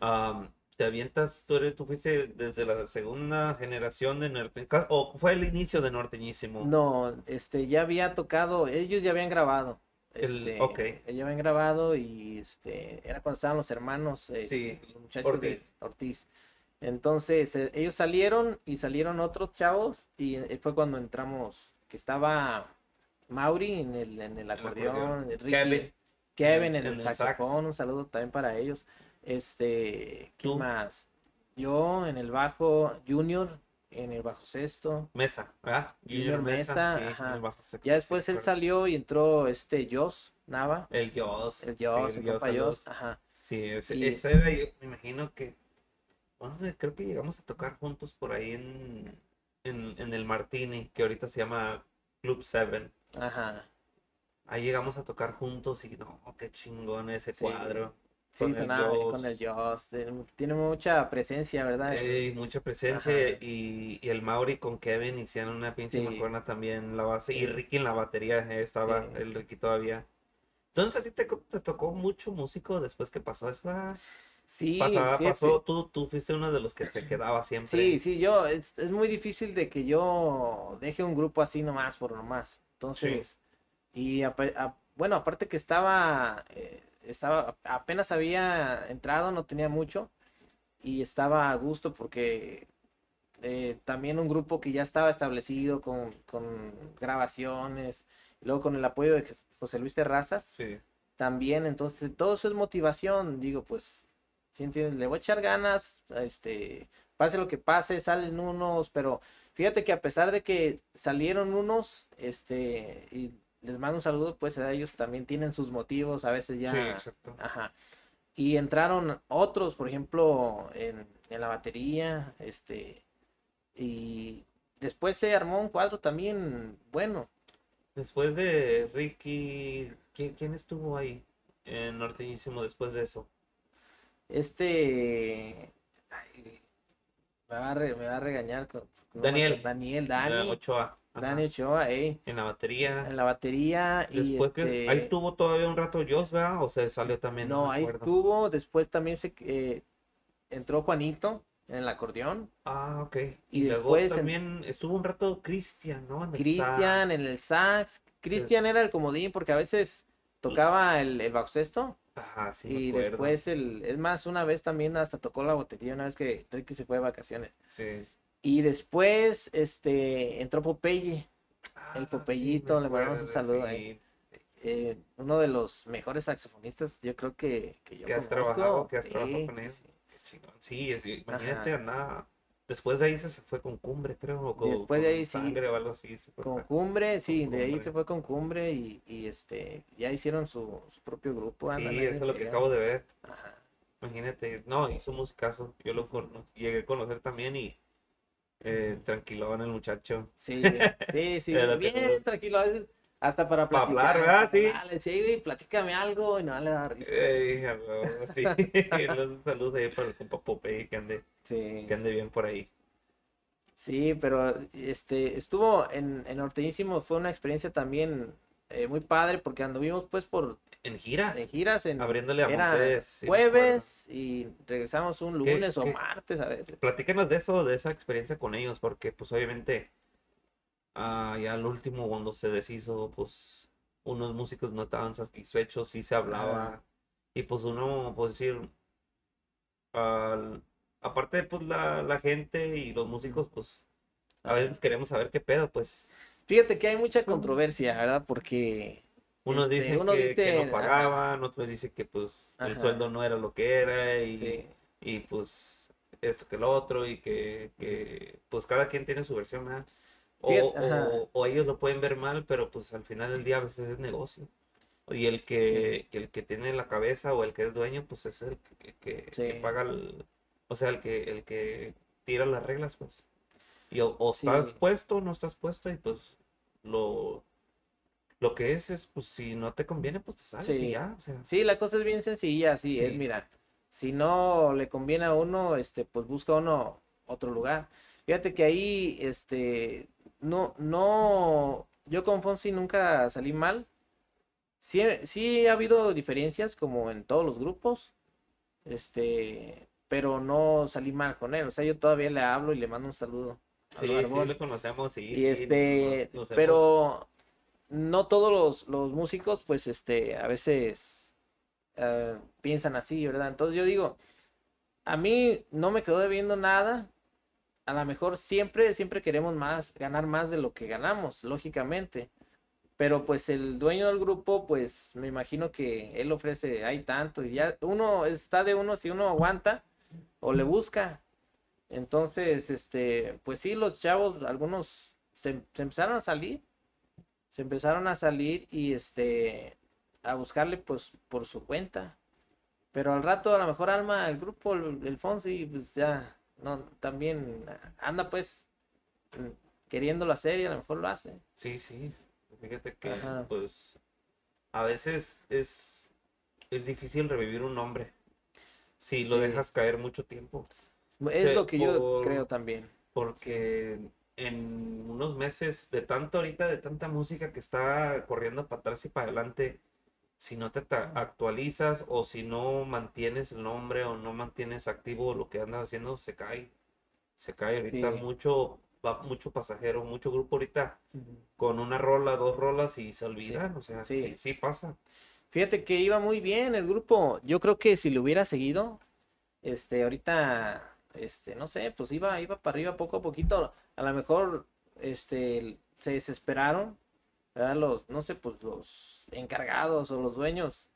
Am, te avientas, tú, eres, tú fuiste desde la segunda generación de Norte, o fue el inicio de Norteñísimo. No, este, ya había tocado, ellos ya habían grabado. El- Este, ellos ya habían grabado y este, era cuando estaban los hermanos, eh, Sí, los muchachos de Ortiz. Ortiz. Entonces, eh, ellos salieron y salieron otros chavos y eh, fue cuando entramos, que estaba Mauri en el, en el acordeón, acordeón. Ricky, Kevin. Kevin en en el el sax. saxofón, un saludo también para ellos. Este, ¿quién Tú. más? Yo en el bajo, Junior en el bajo sexto. Mesa, ¿verdad? Junior Mesa, sí, ajá. en el bajo sexto, Ya después sí, él salió y entró este Joss Nava, El Dios. el Joss, el compa Joss, ajá. Sí, ese, Y- ese era, yo me imagino que. ¿Dónde? Creo que llegamos a tocar juntos por ahí en, en, en el Martini, que ahorita se llama Club 7. Ajá. Ahí llegamos a tocar juntos y no, qué chingón ese Sí. cuadro. Sí, Con el sonaba Joss. con el Joss. Tiene, mucha presencia, ¿verdad? Ey, mucha presencia Ajá. y, y el Mauri con Kevin hicieron una pinche Sí. mancuerna también en la base y. Ricky en la batería eh, estaba Sí. el Ricky todavía Entonces a ti te, te tocó mucho músico después que pasó eso. ah? Sí, fíjate. pasó, tú, tú fuiste uno de los que se quedaba siempre. Sí, sí, yo, es, es muy difícil de que yo deje un grupo así nomás por nomás. Entonces, y a- bueno, aparte que estaba, eh, estaba, apenas había entrado, no tenía mucho, y estaba a gusto porque eh, también un grupo que ya estaba establecido con, con grabaciones, y luego con el apoyo de José Luis Terrazas, Sí. también, entonces todo eso es motivación, digo, pues, si entiendes? Le voy a echar ganas, este, pase lo que pase, salen unos, pero fíjate que a pesar de que salieron unos, este, y les mando un saludo, pues a ellos también tienen sus motivos, a veces ya, Sí, exacto. ajá, y entraron otros, por ejemplo, en, en la batería, este, y después se armó un cuadro también, bueno, Después de Ricky, ¿quién, quién estuvo ahí en Norteñísimo después de eso? Este. ay, me, va a re- me va a regañar. con- Daniel. Daniel, Dani. Ochoa. Ajá. Dani Ochoa, ey, En la batería. En la batería. Y Después que este. ahí estuvo todavía un rato Joss, ¿verdad? O se salió también. No, ahí estuvo. Después también se eh, entró Juanito en el acordeón. Ah, ok. Y luego después en- también estuvo un rato Cristian, ¿no? En Cristian en el sax. Cristian era el comodín porque a veces tocaba el, el sexto Ajá, sí, y después el. Es más, una vez también hasta tocó la batería, una vez que Ricky se fue de vacaciones. Sí. Y después este entró Popeye. El Ah, Popeyito, le mandamos un saludo sí. ahí. eh, uno de los mejores saxofonistas, yo creo que, que yo Que has conozco. trabajado, que has Sí, trabajado con sí, él. sí. Sí, es, imagínate, andaba. Después de ahí se fue con Cumbre, creo. O con, Después de con ahí sí. Sangre o algo así. se fue Con Cumbre, sí, de ahí se fue con Cumbre y, y este ya hicieron su, su propio grupo. Sí, eso es lo que acabo de ver. Ajá. Imagínate, no, hizo musicazo. Yo lo llegué a conocer también y eh, tranquilón el muchacho. Sí, sí, sí, que bien tranquilo, a veces hasta para Pa' platicar. hablar, ¿verdad? Sí. Dale, sí, güey, platícame algo y no le da risa. Ey, huevo, sí. Los saludos ahí para el compa Popeye que ande, Sí. que ande bien por ahí. Sí, pero este estuvo en, en Norteñísimo, fue una experiencia también eh, muy padre porque anduvimos pues por En giras, en giras en abriéndole a Montes. jueves y regresamos un ¿Qué- lunes o qué? martes a veces. Platícanos de eso, de esa experiencia con ellos, porque pues obviamente ah, ya al último cuando se deshizo, pues unos músicos no estaban satisfechos, sí se hablaba, Ajá. y pues uno, pues decir, al- aparte pues la, la gente y los músicos, pues a veces queremos saber qué pedo, pues Fíjate que hay mucha controversia, ¿verdad? Porque unos Este, dicen uno que, que dice, no pagaban, otros dicen que pues el sueldo no era lo que era, y, sí, y pues esto que lo otro y que, que, pues cada quien tiene su versión, ¿verdad? O, o- o ellos lo pueden ver mal, pero pues al final del día a veces es negocio. Y el que, que el que tiene la cabeza o el que es dueño, pues es el que, que- que paga el, o sea, el que, el que tira las reglas, pues. Y o, o estás puesto o no estás puesto y pues lo, lo que es es, pues si no te conviene, pues te sales y Sí. ya, o sea. Sí, la cosa es bien sencilla, así es, Sí, mira, si no le conviene a uno, este, pues busca uno otro lugar. Fíjate que ahí, este, no, no, yo con Fonsi nunca salí mal. Sí, sí ha habido diferencias como en todos los grupos, este, pero no salí mal con él. O sea, yo todavía le hablo y le mando un saludo al Sí, sí, le conocemos, sí, Y sí, este, nos- nos pero no todos los, los músicos, pues, este, a veces eh, piensan así, ¿verdad? Entonces yo digo, a mí no me quedó debiendo nada. A lo mejor siempre, siempre queremos más, ganar más de lo que ganamos, lógicamente. Pero pues el dueño del grupo, pues me imagino que él ofrece, hay tanto, y ya uno está de uno si uno aguanta o le busca. Entonces, este, pues sí, los chavos, algunos se, se empezaron a salir, se empezaron a salir y este, a buscarle pues por su cuenta. Pero al rato a lo mejor Alma, el grupo, el, el Fonsi, pues ya, no, también anda pues queriéndolo hacer y a lo mejor lo hace. Sí, sí. Fíjate que, Ajá. pues, a veces es, es difícil revivir un nombre si lo Sí. dejas caer mucho tiempo. Es lo que yo por- creo también. Porque en unos meses de tanto ahorita, de tanta música que está corriendo para atrás y para adelante, si no te actualizas o si no mantienes el nombre o no mantienes activo lo que andas haciendo, se cae. Se cae ahorita Sí. mucho, va mucho pasajero, mucho grupo ahorita con una rola, dos rolas y se olvidan. O sea, sí. sí, sí pasa. Fíjate que iba muy bien el grupo. Yo creo que si lo hubiera seguido, este, ahorita, este, no sé, pues iba, iba para arriba poco a poquito. A lo mejor, este, se desesperaron, ¿verdad? Los, no sé, pues los encargados o los dueños.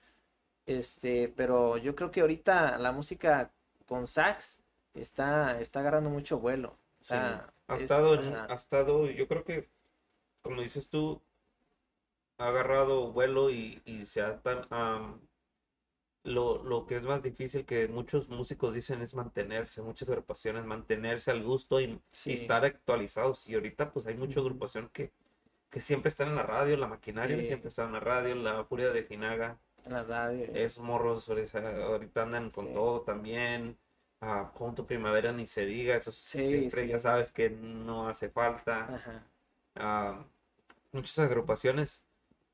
Este, pero yo creo que ahorita la música con sax está, está agarrando mucho vuelo. O Sí. sea, Ha es- estado, ha estado, yo creo que, como dices tú, ha agarrado vuelo y, y se ha tan, am, lo, lo que es más difícil que muchos músicos dicen es mantenerse, muchas agrupaciones, mantenerse al gusto y, estar actualizados. Y ahorita pues hay mucha agrupación que, que siempre están en la radio, la maquinaria Sí. siempre está en la radio, la Furia de Jinaga, en la radio. esos morros ahorita andan con Sí. todo también. Ah, con tu primavera ni se diga, eso siempre ya sabes que no hace falta. Ajá. Ah, muchas agrupaciones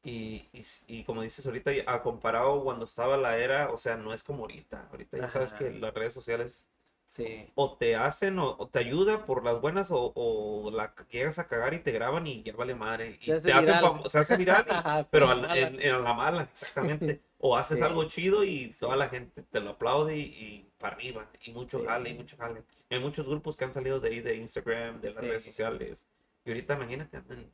y, y, y como dices ahorita, a comparado cuando estaba la era, o sea, no es como ahorita. Ahorita ya sabes que las redes sociales Sí. o te hacen o, o te ayuda por las buenas o, o la llegas a cagar y te graban y ya vale madre. Y Se hace te hacen viral. famo- se hace viral, y- pero en, en la mala, exactamente. O haces Sí. algo chido y toda la gente te lo aplaude y, y para arriba. Y mucho Sí. jale, y mucho jale. Hay muchos grupos que han salido de ahí, de Instagram, de las redes sociales. Y ahorita imagínate, andan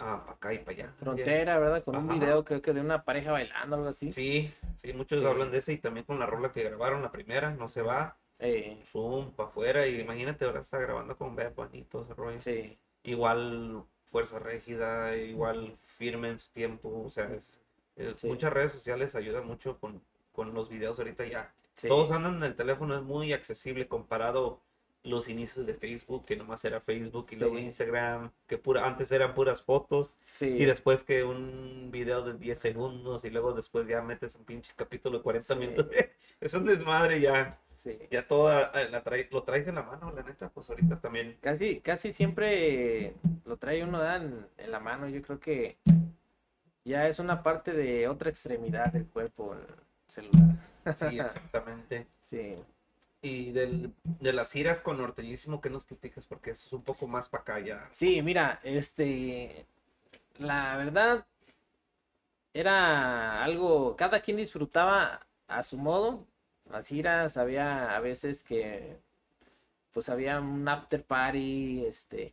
para acá y para allá. Frontera, ¿verdad? Con un video, creo que de una pareja bailando, algo así. Sí, sí, muchos Sí. hablan de ese y también con la rola que grabaron la primera, no se va, Eh, zoom para afuera y imagínate ahora está grabando con Bad Bunny todo ese rollo. sí, Igual Fuerza Régida, igual firme en su tiempo, o sea, es, eh, Sí. muchas redes sociales ayudan mucho con, con los videos ahorita ya. sí. Todos andan en el teléfono, es muy accesible comparado los inicios de Facebook, que nomás era Facebook y luego. Instagram, que pura, antes eran puras fotos. sí. Y después que un video de 10 segundos y luego después ya metes un pinche capítulo de 40 Sí. minutos. es un desmadre ya. Ya toda eh, la trae- lo traes en la mano, la neta, pues ahorita también. Casi, casi siempre lo trae uno en, en la mano. Yo creo que ya es una parte de otra extremidad del cuerpo el celular. Sí, exactamente. Sí. Y del, de las giras con Norteñísimo, ¿qué nos platicas? Porque eso es un poco más para acá ya. Sí, mira, este, la verdad era algo, cada quien disfrutaba a su modo. Las giras había a veces que, pues había un after party, este,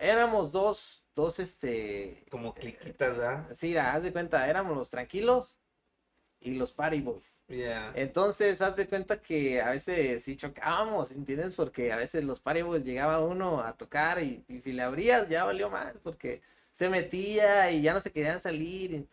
éramos dos, dos, este, Como cliquitas, ¿verdad? sí, haz de cuenta, éramos los tranquilos y los party boys. Yeah. Entonces, haz de cuenta que a veces sí chocábamos, ¿entiendes? Porque a veces los paribos llegaba uno a tocar y, y si le abrías ya valió mal, porque se metía y ya no se querían salir. y-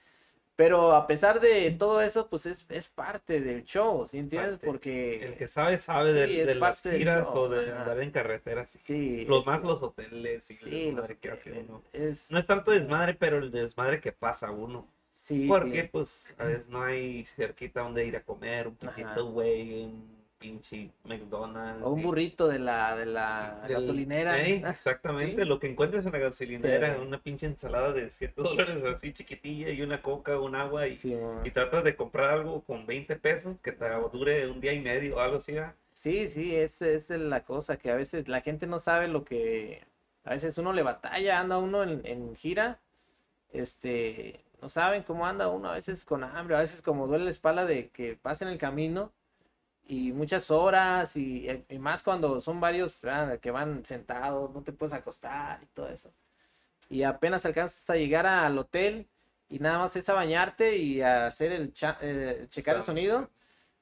Pero a pesar de todo eso, pues es, es parte del show, ¿sí entiendes? parte. Porque El que sabe, sabe Sí, es de, las giras show, o de ajá. andar en carretera. Sí. Los más los hoteles y sí, los que hace uno. es, No es tanto desmadre, pero el desmadre que pasa uno. Sí, Porque sí, pues a veces no hay cerquita donde ir a comer, un poquito güey, un pinche McDonald's. o un y- burrito de la, de la del- gasolinera. Exactamente, Sí. lo que encuentres en la gasolinera, una pinche ensalada de 7 dólares así chiquitilla y una coca, un agua y, y tratas de comprar algo con 20 pesos que te dure un día y medio o algo así, ¿verdad? Sí, sí, esa es la cosa, que a veces la gente no sabe lo que, a veces uno le batalla, anda uno en, en gira, este, no saben cómo anda uno, a veces con hambre, a veces como duele la espalda de que pasen el camino y muchas horas y, y más cuando son varios ah, que van sentados, no te puedes acostar y todo eso. Y apenas alcanzas a llegar al hotel y nada más es a bañarte y a hacer el cha- eh, checar el sonido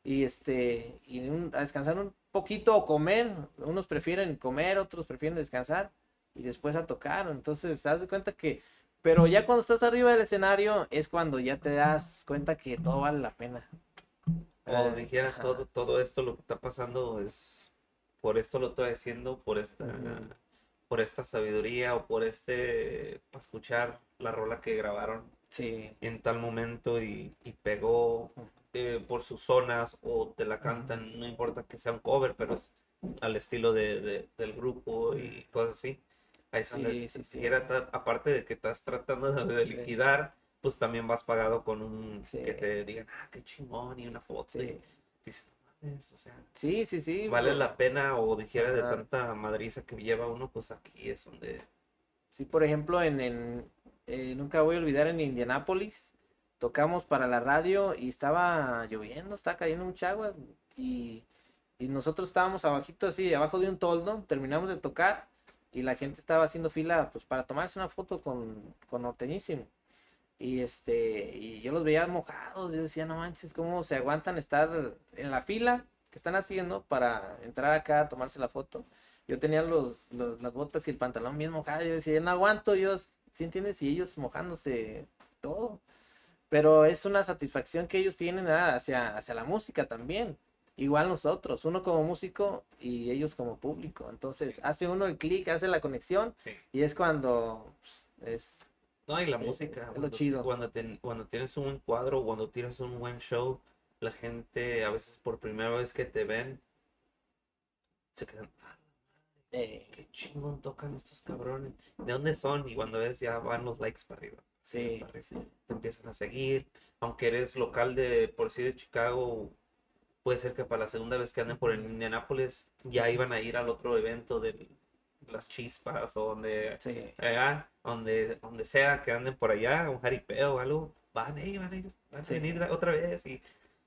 y este y un- a descansar un poquito o comer. Unos prefieren comer, otros prefieren descansar y después a tocar. Entonces, haz de cuenta que, pero ya cuando estás arriba del escenario es cuando ya te das cuenta que todo vale la pena. O Eh, dijera, todo, todo esto lo que está pasando es, por esto lo estoy haciendo, por esta, por esta sabiduría o por este, para escuchar la rola que grabaron Sí, en tal momento y, y pegó eh, por sus zonas o te la cantan, no importa que sea un cover, pero es al estilo de, de- del grupo y cosas así. Ahí Sí, sí, sí. aparte de que estás tratando de, liquidar, pues también vas pagado con un que te digan, ah, qué chingón, y una foto. Dices, o sea, Sí, sí, sí. vale pero- la pena o dijera de tanta madriza que lleva uno, pues aquí es donde... Sí, por ejemplo, en, en eh, nunca voy a olvidar en Indianápolis, tocamos para la radio y estaba lloviendo, estaba cayendo mucha agua y, y nosotros estábamos abajito así, abajo de un toldo, terminamos de tocar y la gente estaba haciendo fila pues para tomarse una foto con, con Norteñísimo. Y este, y yo los veía mojados, yo decía, no manches, ¿cómo se aguantan estar en la fila que están haciendo para entrar acá a tomarse la foto? Yo tenía los, los- las botas y el pantalón bien mojado. Yo decía, no aguanto, yo, ¿sí entiendes? Y ellos mojándose todo. Pero es una satisfacción que ellos tienen ah, hacia, hacia la música también. Igual nosotros, uno como músico y ellos como público. Entonces hace uno el clic, hace la conexión Sí. y es cuando pues, es... No, y la música, es lo cuando, chido. Cuando, ten- cuando tienes un buen cuadro, cuando tienes un buen show, la gente a veces por primera vez que te ven, se quedan, ah, eh, qué chingón tocan estos cabrones, ¿de dónde son? Y cuando ves ya van los likes para arriba, sí, para arriba. sí, te empiezan a seguir, aunque eres local de, por sí de Chicago, puede ser que para la segunda vez que anden por el Indianapolis ya iban a ir al otro evento de las chispas o donde sí. allá, donde, donde sea que anden por allá, un jaripeo o algo, van, eh, van, a ir- van a venir otra vez y,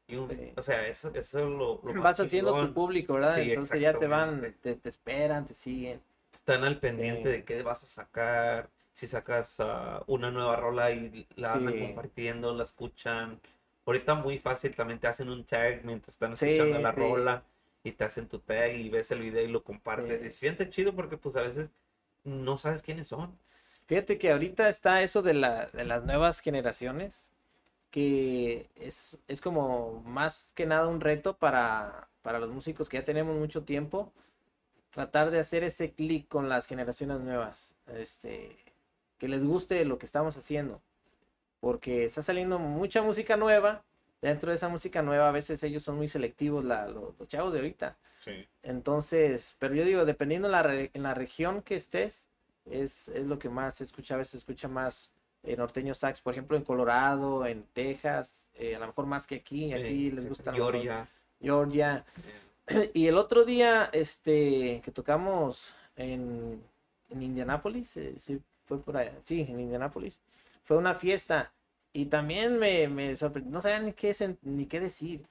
y un- Sí. o sea, eso, eso es lo, lo Vas haciendo tu público, ¿verdad? Entonces ya te van, te, te esperan, te siguen. Están al pendiente de qué vas a sacar, si sacas ah, una nueva rola y la andan compartiendo, la escuchan. Ahorita muy fácil, también te hacen un tag mientras están Sí, escuchando la sí. rola y te hacen tu tag y ves el video y lo compartes. Sí. Y se siente chido porque pues a veces no sabes quiénes son. Fíjate que ahorita está eso de, la, de las nuevas generaciones, que es, es como más que nada un reto para, para los músicos que ya tenemos mucho tiempo, tratar de hacer ese clic con las generaciones nuevas, este, que les guste lo que estamos haciendo, porque está saliendo mucha música nueva, dentro de esa música nueva a veces ellos son muy selectivos, la- los, los chavos de ahorita. Sí. Entonces, pero yo digo, dependiendo la re- en la región que estés, es, es lo que más se escucha, a veces se escucha más eh, norteño sax, por ejemplo, en Colorado, en Texas, eh, a lo mejor más que aquí, aquí les gusta Georgia. Georgia. Y el otro día, este, que tocamos en, en Indianápolis, eh, sí, fue por allá, sí, en Indianápolis, fue una fiesta y también me, me sorprendió, no sabía ni qué, ni qué decir.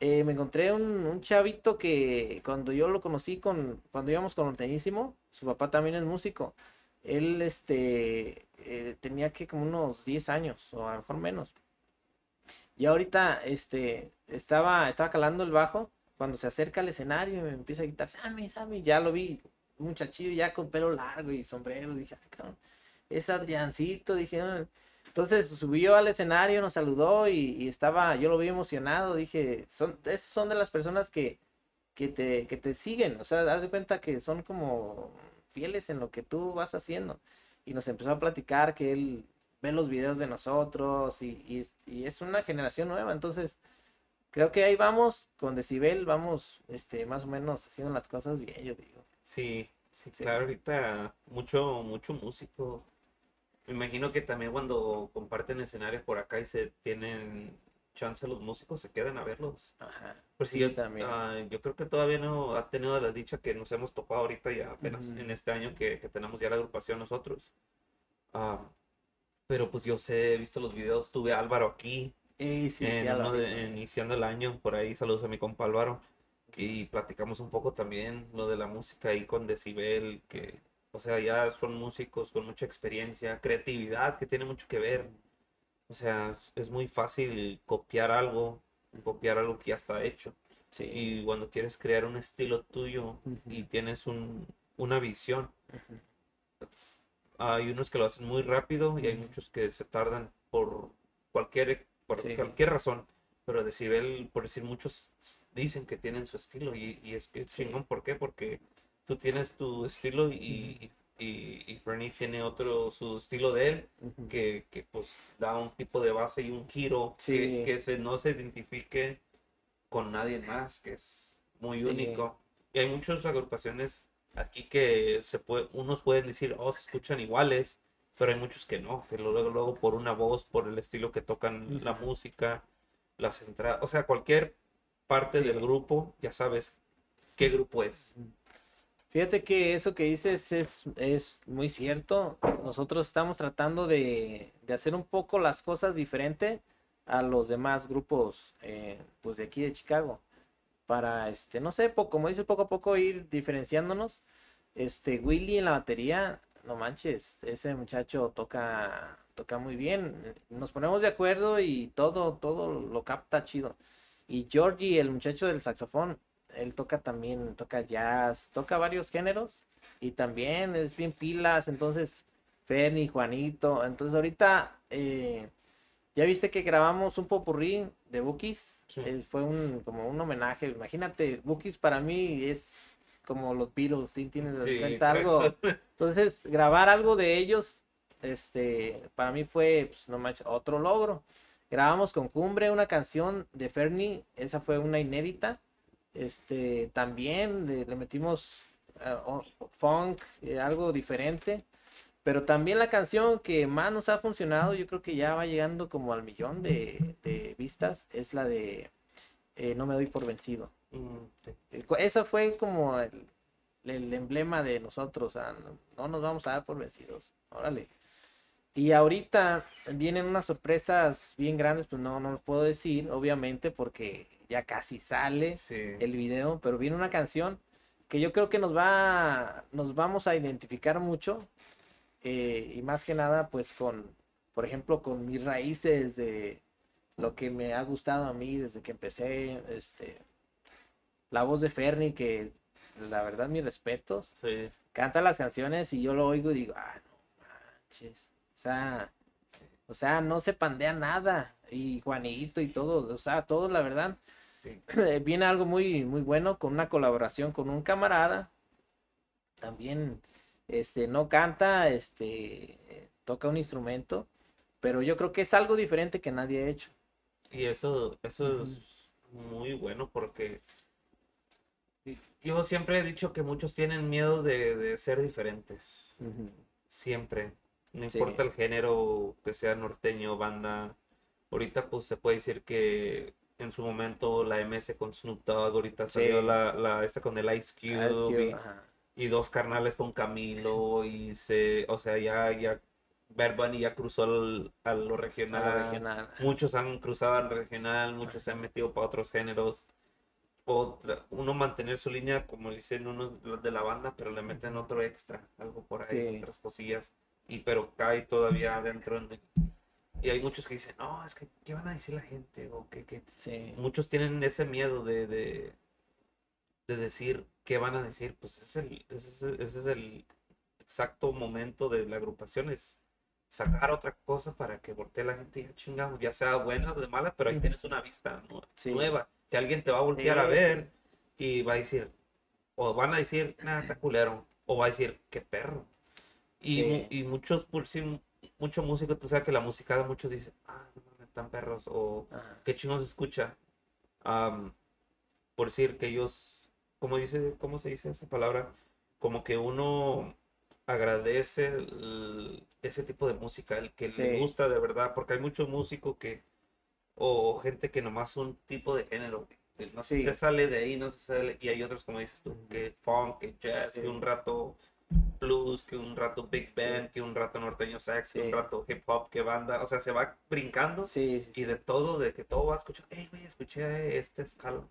Eh, me encontré un, un chavito que cuando yo lo conocí con, cuando íbamos con Norteñísimo, su papá también es músico. Él, este, eh, tenía que como unos 10 años o a lo mejor menos. Y ahorita, este, estaba, estaba calando el bajo cuando se acerca al escenario y me empieza a gritar, Sammy, Sammy, ya lo vi, muchachillo ya con pelo largo y sombrero, dije, "Ah, cabrón, es Adriancito, dije, "Ah". entonces subió al escenario, nos saludó y, y estaba, yo lo vi emocionado, dije, son, es- son de las personas que, que te, que te siguen, o sea, haz de cuenta que son como fieles en lo que tú vas haciendo. Y nos empezó a platicar que él ve los videos de nosotros y, y es- y es una generación nueva, entonces creo que ahí vamos con Decibel, vamos este, más o menos haciendo las cosas bien, yo digo. Sí, sí, Sí. claro, ahorita mucho, mucho músico. Me imagino que también cuando comparten escenario por acá y se tienen chance los músicos, se quedan a verlos. Ajá. Pues Sí, sí, yo, también. ah, yo creo que todavía no ha tenido la dicha que nos hemos topado ahorita ya apenas en este año que, que tenemos ya la agrupación nosotros. Ah, pero pues yo sé, he visto los videos, tuve a Álvaro aquí sí, sí, en uno Alvarito, de- iniciando el año, por ahí saludos a mi compa Álvaro, y platicamos un poco también lo de la música ahí con Decibel, que, o sea, ya son músicos con mucha experiencia, creatividad, que tiene mucho que ver. O sea, es, muy fácil copiar algo, copiar algo que ya está hecho. Sí. Y cuando quieres crear un estilo tuyo y tienes un, una visión, pues, hay unos que lo hacen muy rápido y hay muchos que se tardan por cualquier, por Sí. cualquier razón. Pero Decibel, por decir, muchos dicen que tienen su estilo y, y es que Sí. chingón, ¿por qué? Porque tú tienes tu estilo y, y, y Fernie tiene otro, su estilo de él, Ujú. que, que pues da un tipo de base y un giro Sí. que, que se, no se identifique con nadie más, que es muy Sí. único. Y hay muchas agrupaciones aquí que se puede, unos pueden decir, oh, se escuchan iguales, pero hay muchos que no, que luego, luego por una voz, por el estilo que tocan la música, las entradas, o sea, cualquier parte Sí. del grupo, ya sabes qué grupo es. Fíjate que eso que dices es, es muy cierto. Nosotros estamos tratando de, de hacer un poco las cosas diferente a los demás grupos eh, pues de aquí de Chicago. Para este, no sé, po- como dices, poco a poco ir diferenciándonos. Este, Willy en la batería, no manches, ese muchacho toca, toca muy bien. Nos ponemos de acuerdo y todo, todo lo capta chido. Y Georgie, el muchacho del saxofón, él toca también, toca jazz, toca varios géneros y también es bien pilas, entonces Ferni, Juanito, entonces ahorita eh, ya viste que grabamos un popurrí de Bookies, Sí. eh, fue un como un homenaje, imagínate, Bookies para mí es como los Beatles, ¿sí tienes de Sí, cuenta algo? Entonces, grabar algo de ellos, este, para mí fue, pues, no manches, otro logro. Grabamos con Cumbre una canción de Fernie, esa fue una inédita. Este, también le, le metimos eh, funk, eh, algo diferente. Pero también la canción que más nos ha funcionado, yo creo que ya va llegando como al millón de, de vistas, es la de eh, No me doy por vencido. Mm, sí. Esa fue como el, el emblema de nosotros, o sea, no, no nos vamos a dar por vencidos, órale. Y ahorita vienen unas sorpresas bien grandes, pues no, no lo puedo decir, obviamente, porque ya casi sale Sí. el video, pero viene una canción que yo creo que nos va, nos vamos a identificar mucho, eh, y más que nada, pues con, por ejemplo, con mis raíces de lo que me ha gustado a mí desde que empecé, este, la voz de Fernie, que la verdad mis respetos, Sí. canta las canciones y yo lo oigo y digo, ah, no manches, sea, o sea, no se pandea nada, y Juanito y todo, o sea, todos la verdad, Sí. viene algo muy, muy bueno con una colaboración con un camarada. También, este, no canta, este, eh, toca un instrumento, pero yo creo que es algo diferente que nadie ha hecho. Y eso, eso es muy bueno porque yo siempre he dicho que muchos tienen miedo de, de ser diferentes. Siempre. No Sí. importa el género, que sea norteño, banda. Ahorita pues se puede decir que en su momento la MS con Snoop Dogg, ahorita salió la, la esta con el Ice Cube, y, dos carnales con Camilo y se, o sea, ya, ya Bad Bunny ya cruzó al- a lo a lo regional. regional. Muchos han cruzado al regional, muchos se han metido para otros géneros. Otra, uno mantener su línea, como dicen unos de la banda, pero le meten otro extra, algo por ahí, Sí. otras cosillas. Y pero cae todavía adentro. en- Y hay muchos que dicen, no, es que, ¿qué van a decir la gente? O que, que... Sí, Muchos tienen ese miedo de, de, de decir qué van a decir. Pues ese es el, ese es el- ese es el exacto momento de la agrupación, es sacar otra cosa para que voltee la gente y ya chingamos, ya sea buena o de mala, pero ahí tienes una vista Sí. nueva, que alguien te va a voltear a ver y va a decir, o van a decir, nada, está culero, o va a decir, qué perro. Y, Sí. y muchos, por sí, mucho músico, tú sabes que la musicada, muchos dicen, ah, no están perros, o ajá, qué chingón se escucha. Am, por decir que ellos, ¿cómo dice, cómo se dice esa palabra? Como que uno agradece el- ese tipo de música, el que Sí. le gusta de verdad, porque hay muchos músicos que, o gente que nomás un tipo de género, no Sí. se sale de ahí, no se sale, y hay otros como dices tú, que funk, que jazz, Sí. que un rato blues, que un rato big band, Sí. que un rato norteño sax, que un rato hip hop, que banda, o sea, se va brincando sí, y de todo, de que todo va a escuchar, hey, güey, escuché este escala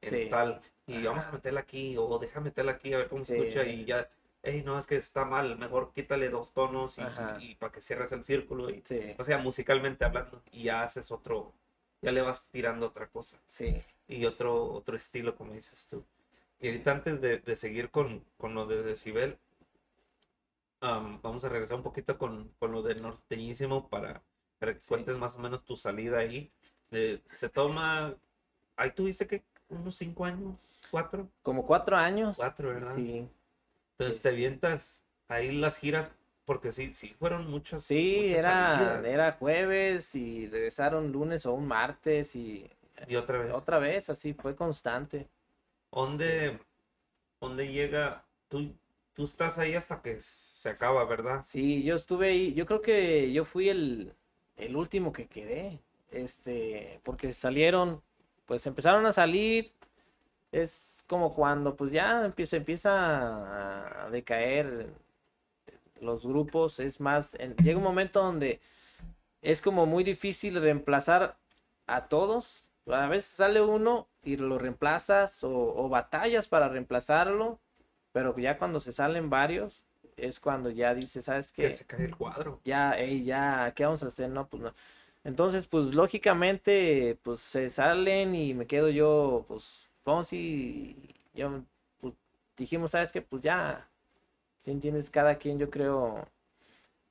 en tal, y vamos a meterla aquí, o deja meterla aquí a ver cómo se escucha, y ya, hey, no, es que está mal, mejor quítale dos tonos y, para que cierres el círculo, y, o sea, musicalmente hablando, y ya haces otro, ya le vas tirando otra cosa, sí, y otro, otro estilo, como dices tú. Y ahorita antes de, de seguir con, con lo de Decibel, am, vamos a regresar un poquito con, con lo del norteñísimo para, para que Sí. cuentes más o menos tu salida ahí. De- se toma, ahí tuviste que unos cinco años, cuatro, como cuatro años. cuatro, ¿verdad? Sí, Entonces sí, te avientas ahí las giras, porque sí, sí, fueron muchas. sí, muchas era, salidas. era jueves y regresaron lunes o un martes y Y otra vez. otra vez, así fue constante. ¿Dónde, dónde llega? Tú tú estás ahí hasta que se acaba, ¿verdad? Sí, yo estuve ahí, yo creo que yo fui el, el último que quedé, este, porque salieron, pues empezaron a salir, es como cuando pues ya empieza, empieza a decaer los grupos, es más, llega un momento donde es como muy difícil reemplazar a todos, a veces sale uno y lo reemplazas o, batallas para reemplazarlo, pero ya cuando se salen varios es cuando ya dices, ¿sabes qué? Que se cae el cuadro. Ya, ya, ¿qué vamos a hacer? No, pues no. Entonces, pues lógicamente, pues se salen y me quedo yo, pues, Fonsi, yo, pues dijimos, ¿sabes qué? Pues ya, si entiendes, cada quien yo creo.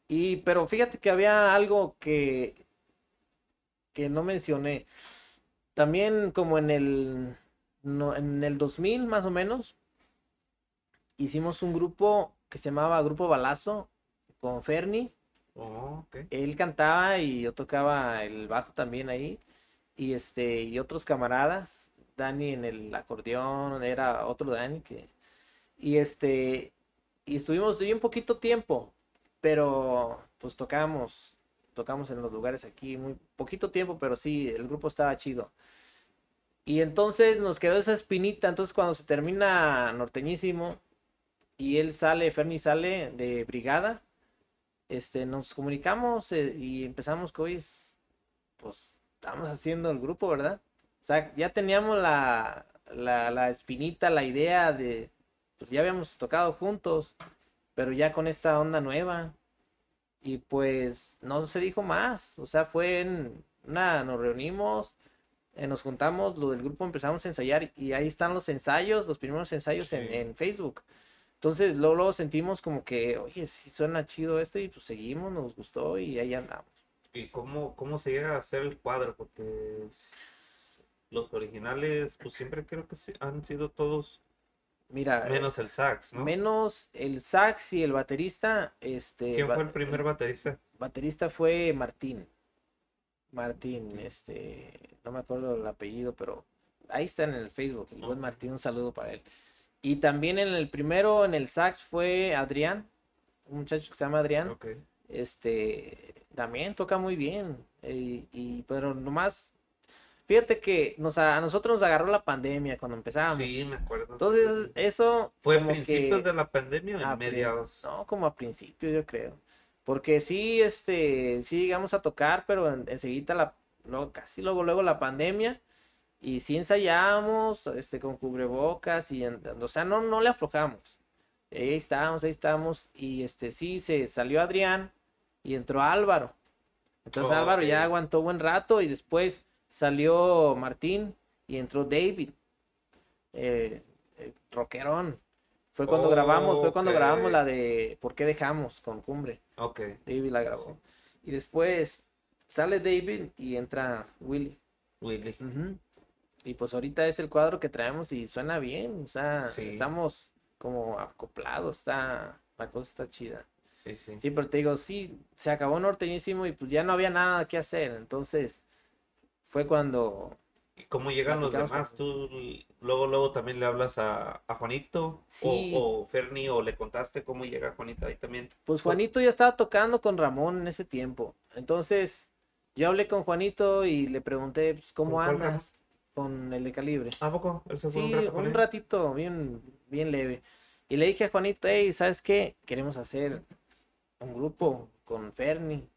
Y, pero fíjate que había algo que, que no mencioné. También como en el, no, en el 2000 más o menos, hicimos un grupo que se llamaba Grupo Balazo con Ferni. Oh, Él cantaba y yo tocaba el bajo también ahí. Y este, y otros camaradas. Dani en el acordeón, era otro Dani que. Y este. Y estuvimos bien poquito tiempo. Pero pues tocamos tocamos en los lugares aquí muy poquito tiempo, pero sí, el grupo estaba chido. Y entonces nos quedó esa espinita, entonces cuando se termina norteñísimo y él sale, Ferni sale de brigada, este, nos comunicamos eh, y empezamos que hoy, pues, estamos haciendo el grupo, ¿verdad? O sea, ya teníamos la, la, la espinita, la idea de, pues ya habíamos tocado juntos, pero ya con esta onda nueva. Y pues no se dijo más. O sea, fue en nada, nos reunimos, eh, nos juntamos, lo del grupo empezamos a ensayar y ahí están los ensayos, los primeros ensayos en, Facebook. Entonces luego, sentimos como que, oye, sí suena chido esto y pues seguimos, nos gustó y ahí andamos. ¿Y cómo, cómo se llega a hacer el cuadro? Porque los originales, pues siempre creo que han sido todos Mira. Menos el sax, ¿no? Menos el sax y el baterista. Este, ¿Quién fue el primer baterista? Baterista fue Martín. Martín, este. No me acuerdo el apellido, pero ahí está en el Facebook. El buen Martín, un saludo para él. Y también en el primero, en el sax, fue Adrián. Un muchacho que se llama Adrián. Este. También toca muy bien. Y, y, pero nomás Fíjate que nos, a nosotros nos agarró la pandemia cuando empezábamos. Sí, me acuerdo. Entonces, eso. ¿Fue a principios de la pandemia o en mediados? No, como a principios, yo creo. Porque sí, este, sí llegamos a tocar, pero enseguida la, luego, casi luego, luego la pandemia. Y sí ensayamos, este, con cubrebocas y, o sea, no, no le aflojamos. Ahí estábamos, ahí estábamos. Y este, sí, se salió Adrián y entró Álvaro. Entonces Álvaro ya aguantó buen rato y después salió Martín y entró David, eh, eh rockerón. Fue cuando grabamos, fue cuando grabamos la de ¿Por qué dejamos? con Cumbre. Ok. David la grabó. Y después sale David y entra Willy. Willy. Y pues ahorita es el cuadro que traemos y suena bien. O sea, estamos como acoplados. Está, la cosa está chida. Sí, sí. sí, pero te digo, sí, se acabó norteñísimo y pues ya no había nada que hacer. Entonces, fue cuando... ¿Y cómo llegan los demás? ¿Tú luego, luego también le hablas a, Juanito? Sí. O, Ferni, o le contaste cómo llega Juanito ahí también? Pues Juanito ya estaba tocando con Ramón en ese tiempo. Entonces, yo hablé con Juanito y le pregunté, pues, ¿cómo andas? Con el de calibre. ¿A poco? sí, un, ratito, bien, bien leve. Y le dije a Juanito, hey, ¿sabes qué? Queremos hacer un grupo con Ferni.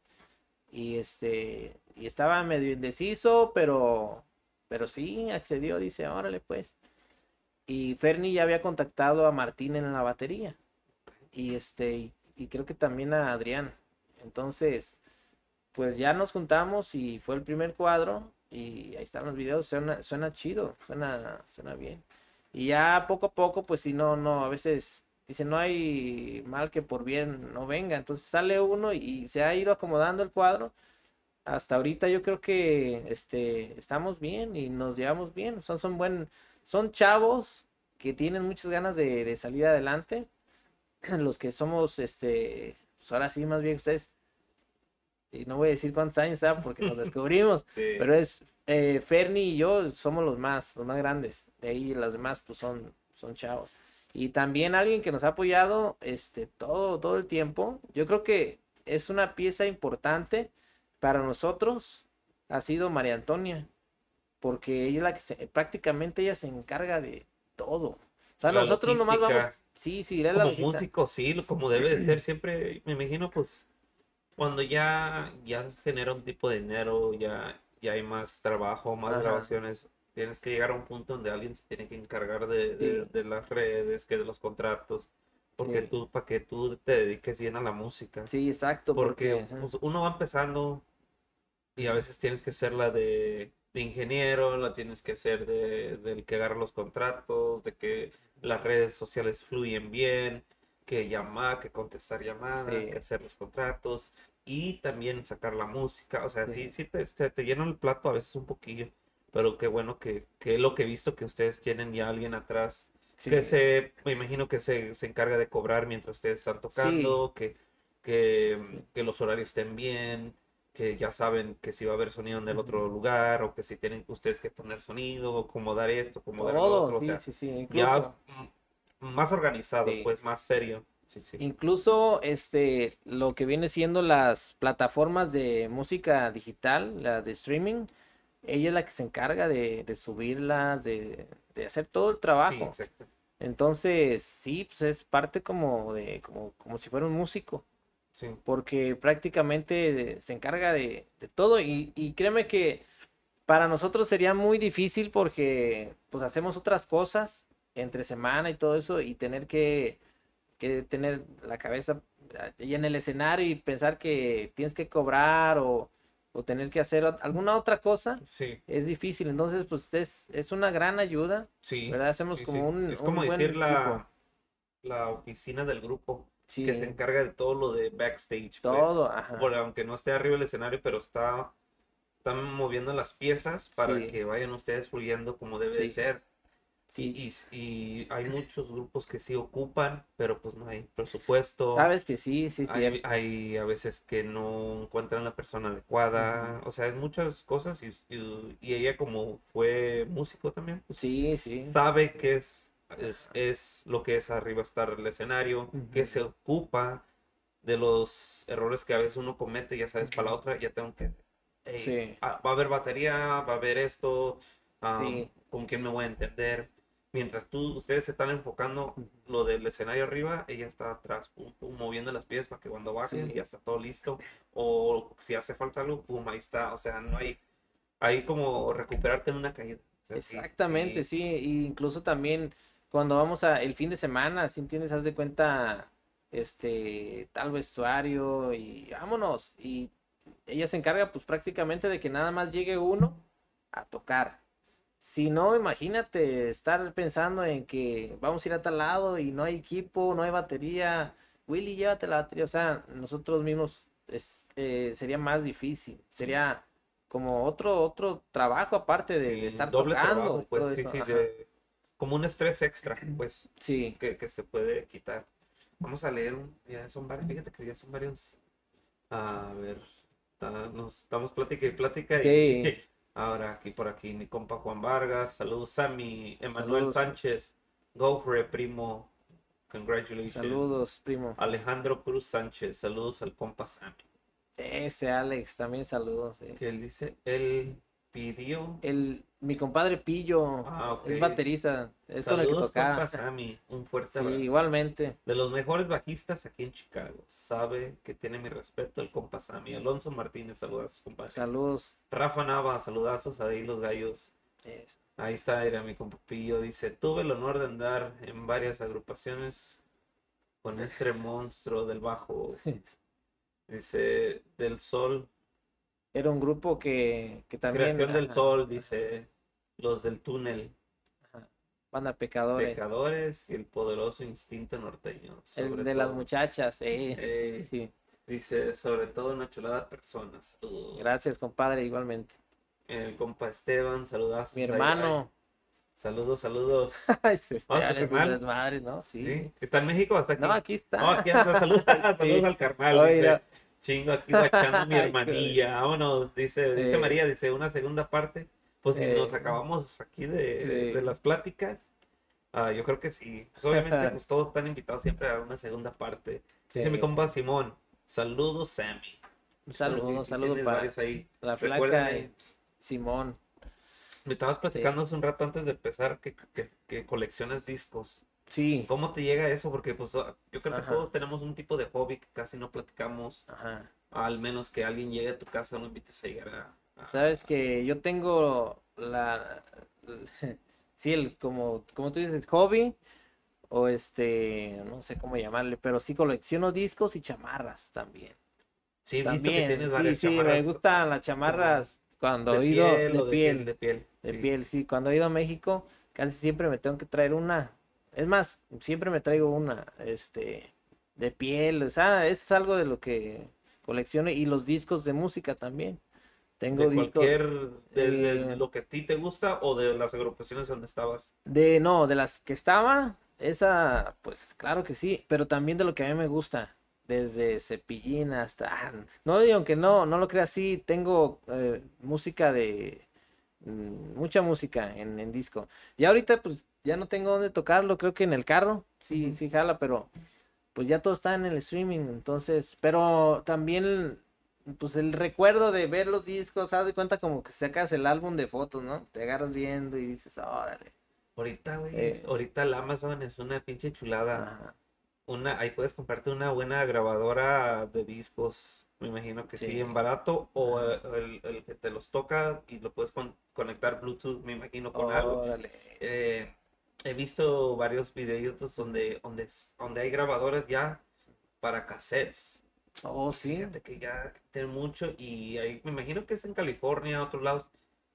Y este, y estaba medio indeciso, pero, pero sí, accedió, dice, órale pues. Y Ferni ya había contactado a Martín en la batería. Y este, y, creo que también a Adrián. Entonces, pues ya nos juntamos y fue el primer cuadro. Y ahí están los videos, suena, suena chido, suena, suena bien. Y ya poco a poco, pues si no, no, a veces dice no hay mal que por bien no venga. Entonces sale uno y se ha ido acomodando el cuadro hasta ahorita yo creo que este, estamos bien y nos llevamos bien. Son, son, buen, son chavos que tienen muchas ganas de, salir adelante. Los que somos, este, pues ahora sí, más bien ustedes, y no voy a decir cuántos años está porque nos descubrimos, pero es eh, Ferni y yo somos los más, los más grandes. De ahí los demás pues son, son chavos. Y también alguien que nos ha apoyado este, todo, todo el tiempo. Yo creo que es una pieza importante para nosotros. Ha sido María Antonia. Porque ella es la que se, prácticamente ella se encarga de todo. O sea, La nosotros nomás vamos. Sí, sí, la Como músico, sí, como debe de ser. Siempre, me imagino, pues, cuando ya, ya genera un tipo de dinero, ya, ya hay más trabajo, más Ajá. grabaciones, tienes que llegar a un punto donde alguien se tiene que encargar de, de- Sí. de las redes, que de los contratos, porque Sí. tú, para que tú te dediques bien a la música. Sí, exacto. Porque pues, uno va empezando y a veces tienes que ser la de, de ingeniero, la tienes que ser de, del que agarra los contratos, de que las redes sociales fluyen bien, que llamar, que contestar llamadas, Sí. que hacer los contratos y también sacar la música. O sea, sí, Sí. sí te, te, te llenan el plato a veces un poquillo, pero qué bueno que, que lo que he visto que ustedes tienen ya alguien atrás Sí. que se, me imagino que se, se encarga de cobrar mientras ustedes están tocando, que, que, Sí. que los horarios estén bien, que ya saben que si va a haber sonido en el otro lugar, o que si tienen ustedes que poner sonido, o acomodar esto, acomodar lo Todo, otro, o sí, sea, sí, sí. ya Incluso, mm, más organizado, Sí. pues más serio. Sí, sí. incluso este, lo que viene siendo las plataformas de música digital, la de streaming, ella es la que se encarga de, de subirlas, de, de hacer todo el Sí, trabajo. exacto. Entonces, sí, pues es parte como de, como, como si fuera un músico. Sí. porque prácticamente se encarga de, de todo y, y créeme que para nosotros sería muy difícil porque pues hacemos otras cosas entre semana y todo eso y tener que, que tener la cabeza ahí en el escenario y pensar que tienes que cobrar o, o tener que hacer alguna otra cosa Sí, es difícil. Entonces pues es, es una gran ayuda, sí. ¿verdad? Hacemos sí, como sí. un, Es como decir la, la oficina del grupo. Que se encarga de todo lo de backstage. pues. todo, ajá. Por- aunque no esté arriba del escenario, pero está, están moviendo las piezas para que vayan ustedes fluyendo como debe de ser. Sí. Y, y hay muchos grupos que sí ocupan, pero pues no hay presupuesto. Sabes que sí, sí, Hay, cierto. hay a veces que no encuentran la persona adecuada. O sea, hay muchas cosas y, y- ella como fue músico también, pues Sí, sí. sabe que es, es, es lo que es arriba estar el escenario, que se ocupa de los errores que a veces uno comete, ya sabes, para la otra ya tengo que... "Ey, Sí. ah, va a haber batería, va a haber esto, Sí. con quién me voy a entender. Mientras tú, ustedes se están enfocando lo del escenario arriba, ella está atrás, pum, pum, moviendo las pies para que cuando bajen Sí. ya está todo listo. O si hace falta algo, pum, ahí está. O sea, no hay, hay como recuperarte en una caída. O sea, sí, Exactamente, sí. Y incluso también cuando vamos a el fin de semana, si entiendes, haz de cuenta, este, tal vestuario y vámonos. Y ella se encarga pues prácticamente de que nada más llegue uno a tocar. Si no, imagínate estar pensando en que vamos a ir a tal lado y no hay equipo, no hay batería. Willy, llévate la batería. O sea, nosotros mismos es, eh, sería más difícil. Sería como otro, otro trabajo aparte de, estar doble tocando. trabajo, y pues, todo sí, eso, sí, ajá. de- como un estrés extra, pues, Sí, que, que se puede quitar. Vamos a leer, un- ya son varios, fíjate que ya son varios. A ver, nos estamos plática y plática y. ahora aquí por aquí mi compa Juan Vargas, saludos Sammy, Emanuel Saludos. Sánchez, go for it, primo, congratulations. saludos, primo. Alejandro Cruz Sánchez, saludos al compa Sammy. Ese Alex, también saludos. sí. Que él dice, él pidió El, mi compadre Pillo Ah, es baterista, es con el que saludos tocaba. Sammy, un fuerte Sí, abrazo. igualmente. De los mejores bajistas aquí en Chicago. Sabe que tiene mi respeto el compa Sammy. Alonso Martínez, saludazos, compa. Saludos. Rafa Nava, saludazos a ahí los gallos. Ahí está, era mi compa Pillo. Dice, tuve el honor de andar en varias agrupaciones con este monstruo del bajo. Dice, del sol, Era un grupo que, que también. creación del ajá, sol, dice, los del túnel, ajá, Banda Pecadores. pecadores y el poderoso instinto norteño. El de las muchachas. eh, Eh, sí. Dice, sobre todo una chulada personas. Saludos. Gracias, compadre, igualmente. El compa Esteban, saludazos. Mi hermano. Saludos, saludos. este Ah, Alex, carnal. un desmadre, ¿no? Sí. ¿Sí? ¿Está en México hasta aquí? No, aquí está. No, aquí anda. Saludos, saludos al carnal. Oye. Chingo, aquí guachando mi hermanilla. Vámonos, dice, dice. María, dice una segunda parte. Pues si nos acabamos aquí de, de las pláticas, Ah, yo creo que sí. Pues obviamente, pues todos están invitados siempre a una segunda parte. Sí, Dice mi compa sí. Simón. Saludos, Sammy. Un saludo, Sí, un saludo para ahí. la flaca y Simón. Me estabas platicando hace un rato antes de empezar que, que, que coleccionas discos. Sí, ¿Cómo te llega eso? Porque pues ah, yo creo que todos tenemos un tipo de hobby que casi no platicamos. ajá. Al menos que alguien llegue a tu casa, lo invites a llegar a... a- Sabes que yo tengo la, sí, el, como, como tú dices, hobby, o este, no sé cómo llamarle, pero sí colecciono discos y chamarras también. Sí, visto que También, tienes sí, varias sí, me gustan las chamarras cuando de he ido piel de piel, de piel. de piel, sí, cuando he ido a México, casi siempre me tengo que traer una. Es más, siempre me traigo una, este, de piel, o sea, es algo de lo que colecciono y los discos de música también. Tengo De discos cualquier, de, de eh, lo que a ti te gusta o de las agrupaciones donde estabas. de, no, de las que estaba, esa, pues claro que sí, pero también de lo que a mí me gusta, desde Cepillín hasta, ah, no digo que no, no lo creas así, tengo eh, música de, mucha música en, en disco. Y ahorita pues ya no tengo dónde tocarlo, creo que en el carro, sí, sí jala, pero pues ya todo está en el streaming, entonces, pero también pues el recuerdo de ver los discos, haz de cuenta como que sacas el álbum de fotos, ¿no? Te agarras viendo y dices, órale. Ahorita, güey, Eh. ahorita el Amazon es una pinche chulada. Ajá. Una, ahí puedes comprarte una buena grabadora de discos. Me imagino que sí, Sí. en barato. O el, el que te los toca y lo puedes con- conectar Bluetooth, me imagino, con algo. Eh, he visto varios videos donde, donde, donde hay grabadoras ya para cassettes. Oh, sí. Fíjate que ya tienen mucho y ahí me imagino que es en California, otros lados,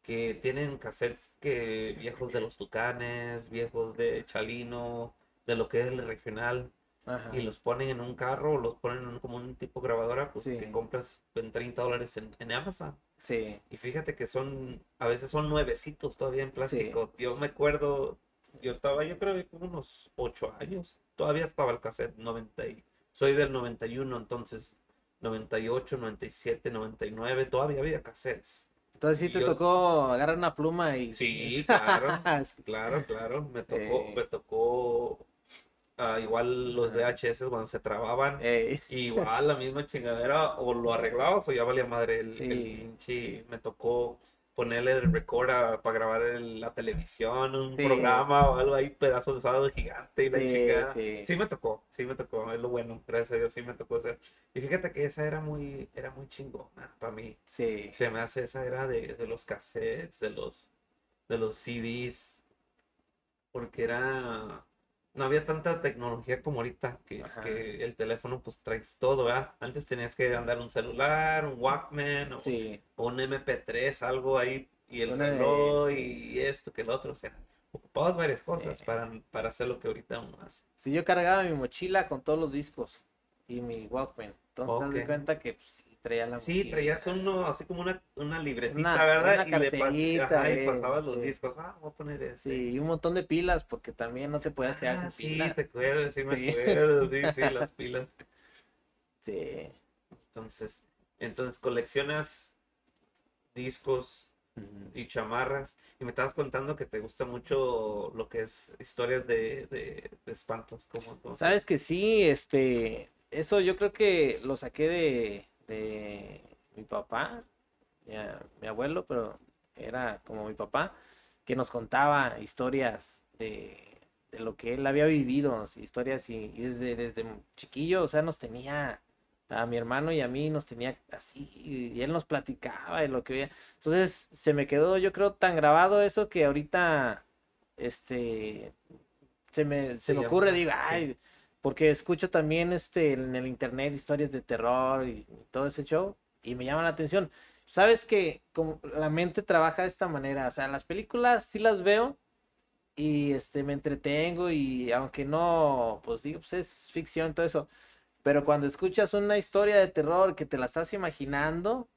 que tienen cassettes que viejos de los Tucanes, viejos de Chalino, de lo que es el regional, Ajá. y los ponen en un carro o los ponen en un- como un tipo grabadora, pues Sí. que compras en 30 dólares en, en Amazon. Sí. Y fíjate que son, a veces son nuevecitos todavía en plástico. Yo me acuerdo, yo estaba, yo creo que como unos 8 años, todavía estaba el cassette 90 y, soy del 91, entonces 98, 97, 99, todavía había cassettes. Entonces sí te yo- tocó agarrar una pluma y... Sí, claro, Sí. claro, claro, me tocó, Eh. me tocó, ah, igual los. VHS cuando se trababan. Ey, Igual la misma chingadera, o lo arreglabas o ya valía madre el, el pinche. Me tocó ponerle el record a- para grabar el- la televisión, un Sí. programa o algo ahí, pedazos de sábado gigante y la Sí, chingada. sí. Sí me tocó, sí me tocó, es lo bueno, gracias a Dios sí me tocó hacer. Y fíjate que esa era muy, era muy chingona para mí. sí. Se me hace esa era de, de los cassettes, de los, de los CDs, porque era, no había tanta tecnología como ahorita, que, que el teléfono pues traes todo, ¿verdad? Antes tenías que andar un celular, un Walkman, o, Sí. o un MP3, algo ahí, y el Una reloj, sí. y esto, que el otro, o sea, ocupabas varias cosas Sí. para, para hacer lo que ahorita uno hace. Sí, yo cargaba mi mochila con todos los discos y mi Walkman. Entonces te das cuenta que pues, sí, traía la Sí, mochila. traías uno, así como una, una libretita, Una- ¿verdad? una y le pas- ajá, y pasabas los sí. discos, ah, voy a poner este. Sí, y un montón de pilas porque también no te podías quedar Ah, sin sí, pilas. te acuerdas, sí me Sí. acuerdo, sí, sí, las pilas. Sí. Entonces, entonces coleccionas discos y chamarras. Y me estabas contando que te gusta mucho lo que es historias de, de, de espantos, como- Sabes que sí, este, eso yo creo que lo saqué de, de mi papá, ya, mi abuelo, pero era como mi papá, que nos contaba historias de, de lo que él había vivido, historias y, y desde, desde chiquillo, o sea, nos tenía, a mi hermano y a mí nos tenía así, y él nos platicaba de lo que veía. Entonces se me quedó, yo creo, tan grabado eso que ahorita, este, se me, se me ocurre, digo, sí. Porque escucho también este en el internet historias de terror y, y todo ese show y me llama la atención. Sabes que como la mente trabaja de esta manera, o sea, las películas sí las veo y este me entretengo y aunque no, pues digo, pues es ficción todo eso, pero cuando escuchas una historia de terror que te la estás imaginando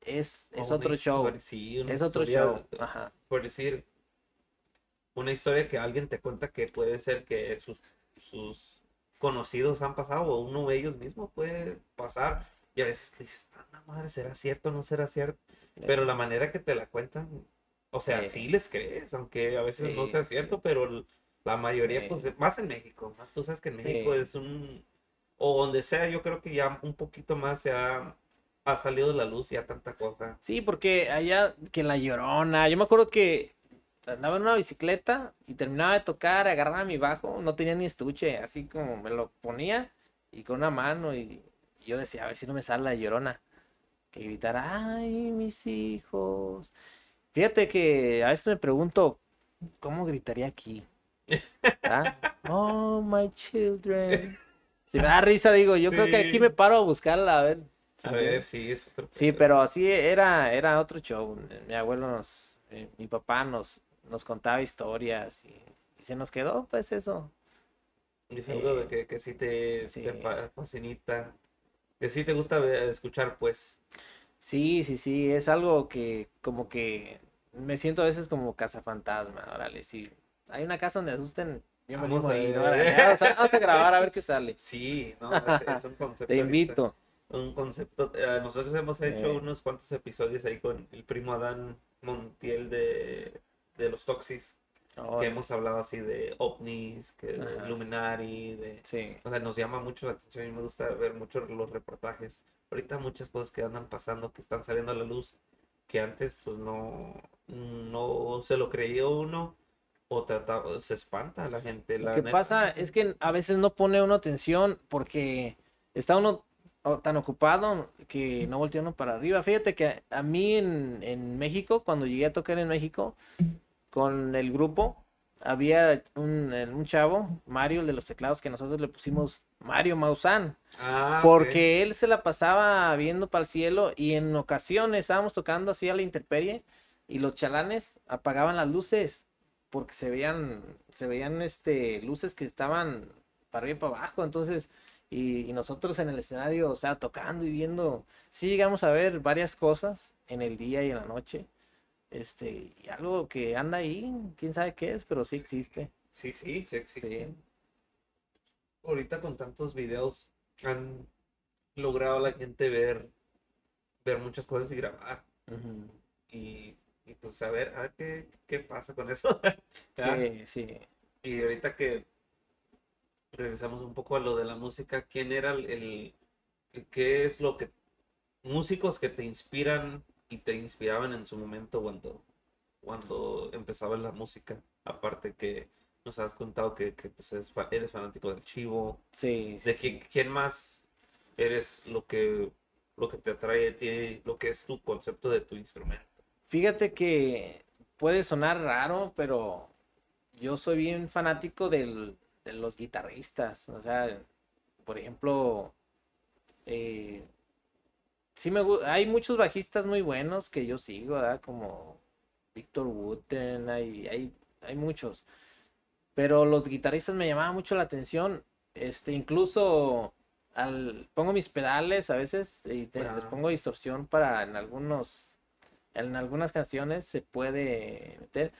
es es otro show, sí, es otro show, ajá. Por decir, una historia que alguien te cuenta que puede ser que sus, sus conocidos han pasado o uno de ellos mismos puede pasar. Y a veces dices, "Ah, la madre, ¿será cierto o no será cierto? Pero la manera que te la cuentan, o sea, Sí. sí les crees, aunque a veces no sea cierto, pero La mayoría, pues, más en México. Más tú sabes que en. México es un. O donde sea, yo creo que ya un poquito más se ha, ha salido de la luz ya tanta cosa. Sí, porque allá, que en La Llorona, yo me acuerdo que andaba en una bicicleta y terminaba de tocar, agarraba mi bajo, no tenía ni estuche, así como me lo ponía y con una mano y, y yo decía, a ver si no me sale La Llorona, que gritara, ay, mis hijos. Fíjate que a veces me pregunto, ¿cómo gritaría aquí? ¿Ah? Oh, my children. Si me da risa, digo, yo creo que aquí me paro a buscarla, a ver. ¿sí A ver, sí, es otro Sí, pero así era, era otro show. Mi abuelo nos, eh, mi papá nos, nos contaba historias y, y se nos quedó, pues eso. Es algo de que, que sí te, sí. te fascinita. Que sí te gusta escuchar, pues. Sí, sí, sí, es algo que como que me siento a veces como cazafantasma, órale, sí. Hay una casa donde asusten, yo me Vamos a ir, órale, vamos a, vamos a grabar a ver qué sale. Sí, no, es, es un concepto. Te ahorita. invito. Un concepto. eh, nosotros hemos hecho Eh. unos cuantos episodios ahí con el primo Adán Montiel de, de los Toxis. Oh, Que hemos hablado así de ovnis, que de. Illuminati, de... sí, O sea, nos llama mucho la atención y me gusta ver mucho los reportajes. Ahorita muchas cosas que andan pasando, que están saliendo a la luz, que antes pues no, no se lo creía uno o trataba, se espanta a la gente. Lo que neta. pasa es que a veces no pone uno atención porque está uno tan ocupado que no voltea uno para arriba. Fíjate que a mí en, en México, cuando llegué a tocar en México con el grupo, había un, eh, un chavo, Mario, el de los teclados, que nosotros le pusimos Mario Maussan. Ah. Porque él se la pasaba viendo para el cielo y en ocasiones estábamos tocando así a la intemperie y los chalanes apagaban las luces porque se veían, se veían este, luces que estaban para arriba y para abajo. Entonces, y, y nosotros en el escenario, o sea, tocando y viendo, sí llegamos a ver varias cosas en el día y en la noche. Este, y algo que anda ahí, quién sabe qué es, pero sí existe. Sí, sí, sí existe. Sí. Ahorita con tantos videos han logrado la gente ver, ver muchas cosas y grabar. Y, y pues a ver, a ver qué, qué pasa con eso. Sí, sí. Y ahorita que regresamos un poco a lo de la música, ¿quién era el, el- qué es lo que músicos que te inspiran y te inspiraban en su momento cuando cuando empezaba la música? Aparte que nos has contado que, que, pues, es fa- eres fanático del Chivo, Sí, de sí, qui- quién más eres lo que lo que te atrae a ti, lo que es tu concepto de tu instrumento. Fíjate que puede sonar raro, pero yo soy bien fanático del- de los guitarristas. O sea, por ejemplo, eh, sí me gu- hay muchos bajistas muy buenos que yo sigo, ¿verdad? Como Victor Wooten, hay, hay, hay muchos. Pero los guitarristas me llamaban mucho la atención. Este, incluso al, pongo mis pedales a veces y te- les pongo distorsión para en algunos en algunas canciones se puede meter,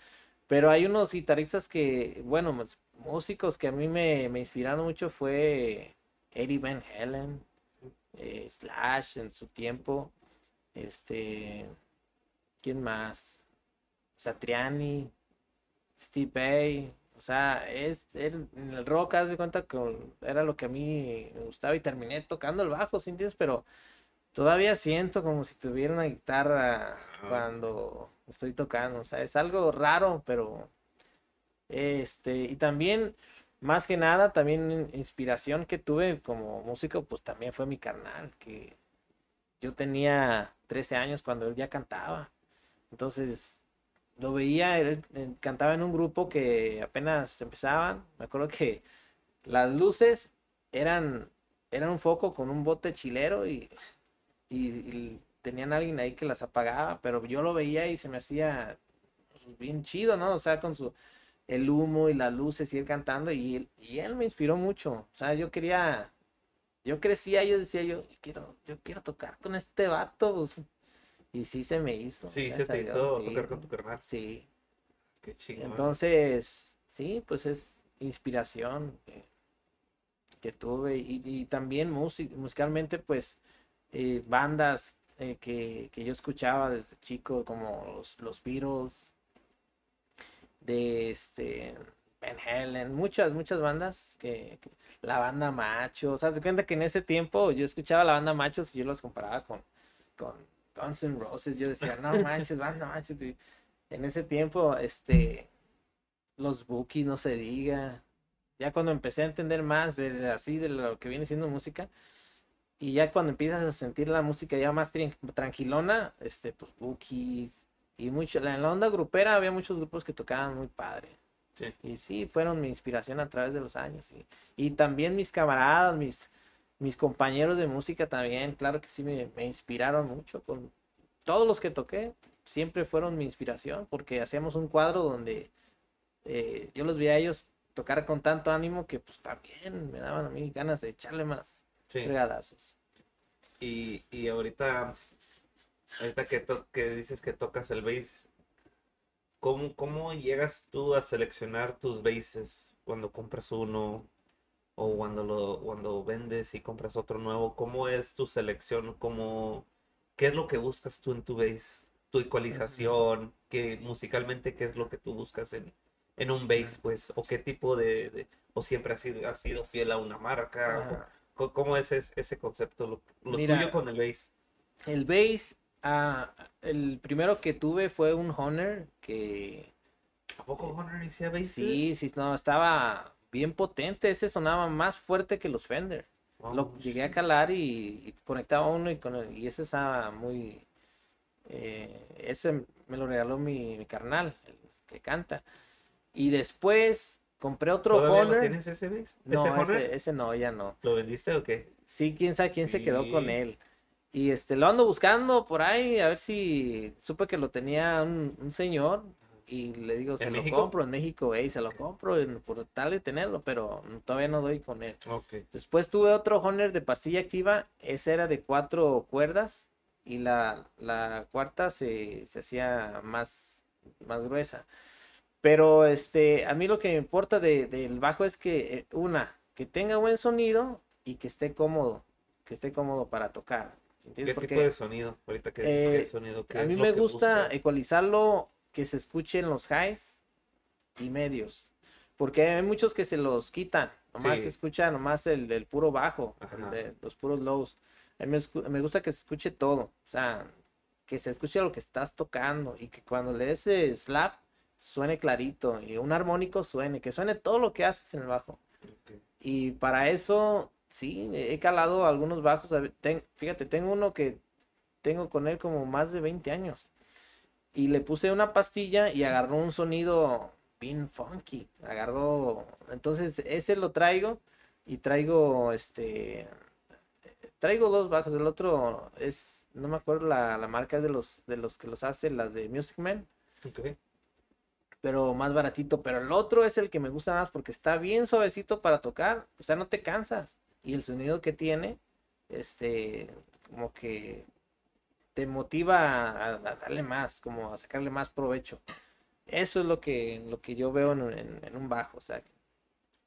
pero hay unos guitarristas que, bueno, músicos que a mí me, me inspiraron mucho fue Eddie Van Halen, eh, Slash en su tiempo, este, ¿quién más? Satriani, Steve Vai, o sea, es, en el rock, haz de cuenta que era lo que a mí me gustaba y terminé tocando el bajo, ¿sí entiendes? Pero Todavía siento como si tuviera una guitarra cuando estoy tocando, o sea, es algo raro, pero este, y también, más que nada, también inspiración que tuve como músico, pues también fue mi carnal, que yo tenía 13 años cuando él ya cantaba, entonces lo veía, él, cantaba en un grupo que apenas empezaban, me acuerdo que las luces eran, un foco con un bote chilero y y, y tenían alguien ahí que las apagaba, pero yo lo veía y se me hacía pues, bien chido, ¿no? O sea, con su el humo y las luces y él cantando y él, y él me inspiró mucho. O sea, yo quería, yo crecía, yo decía, yo quiero, yo quiero tocar con este vato, pues, y sí se me hizo. Sí, se te Dios, hizo sí, tocar con tu carnal. Sí. Qué chingón. Entonces, sí, pues es inspiración que, que tuve y, y también musi- musicalmente, pues eh, bandas eh, que, que yo escuchaba desde chico, como los, los Beatles, de este Van Halen, muchas, muchas bandas que, la banda Machos, haz de cuenta que en ese tiempo yo escuchaba la banda Machos y yo los comparaba con, con Guns N' Roses, yo decía, no manches, banda Machos, en ese tiempo, este, los Bookies, no se diga, ya cuando empecé a entender más de así de lo que viene siendo música, y ya cuando empiezas a sentir la música ya más tranquilona, este, pues Bookies, y mucho, en la onda grupera había muchos grupos que tocaban muy padre. Sí. Y sí, fueron mi inspiración a través de los años. Y, y también mis camaradas, mis, mis compañeros de música también, claro que sí me, me inspiraron mucho. Con todos los que toqué, siempre fueron mi inspiración, porque hacíamos un cuadro donde eh, yo los veía a ellos tocar con tanto ánimo que pues también me daban a mí ganas de echarle más Sí. fregadazos. Y, y ahorita, ahorita que, que dices que tocas el bass, ¿cómo, cómo llegas tú a seleccionar tus basses cuando compras uno o cuando lo cuando vendes y compras otro nuevo? ¿Cómo es tu selección? ¿Cómo, qué es lo que buscas tú en tu bass? Tu ecualización, ¿qué, musicalmente qué es lo que tú buscas en, en un bass, pues? ¿O qué tipo de, de- o siempre has sido, has sido fiel a una marca? Ajá. ¿O co- ¿Cómo es ese, ese concepto, lo, lo Mira, tuyo con el bass? El bass, ah, el primero que tuve fue un Honor que ¿A poco Honor hacía bass? sí, sí, no, estaba bien potente, ese sonaba más fuerte que los Fender. Lo llegué a calar y, y conectaba uno y, con el- y ese estaba muy... eh, ese me lo regaló mi, mi carnal, el que canta. Y después compré otro ¿Todavía Honor. tienes ese bass? No, ¿Ese ese, ese no, ya no. ¿Lo vendiste o qué? Sí, quién sabe quién se quedó con él. Y este, lo ando buscando por ahí, a ver si supe que lo tenía un, un señor y le digo, se ¿En lo México? compro en México, ey, se lo compro en- por tal de tenerlo, pero todavía no doy con él. Después tuve otro Honor de pastilla activa, ese era de cuatro cuerdas y la, la cuarta se, se hacía más, más gruesa. Pero este, a mí lo que me importa de- del bajo es que, eh, una, que tenga buen sonido y que esté cómodo, que esté cómodo para tocar. ¿Qué tipo de sonido? Ahorita que eh, sonido, ¿qué a mí me gusta ecualizarlo que se escuche en los highs y medios. Porque hay muchos que se los quitan. Nomás Sí. se escucha nomás el, el puro bajo, el Ajá. de- los puros lows. A mí me, gusta que se escuche todo. O sea, que se escuche lo que estás tocando y que cuando le des slap suene clarito y un armónico suene, que suene todo lo que haces en el bajo. Y para eso, sí, he calado algunos bajos. ten- fíjate, tengo uno que tengo con él como más de 20 años. Y le puse una pastilla y agarró un sonido bien funky. Agarró. Entonces, ese lo traigo. Y traigo este. Traigo dos bajos. El otro es. No me acuerdo la, la marca es de los de los que los hace, las de Music Man Ok. pero más baratito. Pero el otro es el que me gusta más porque está bien suavecito para tocar. O sea, no te cansas. Y el sonido que tiene, este, como que te motiva a, a darle más, como a sacarle más provecho. Eso es lo que, lo que yo veo en, en- en un bajo. O sea,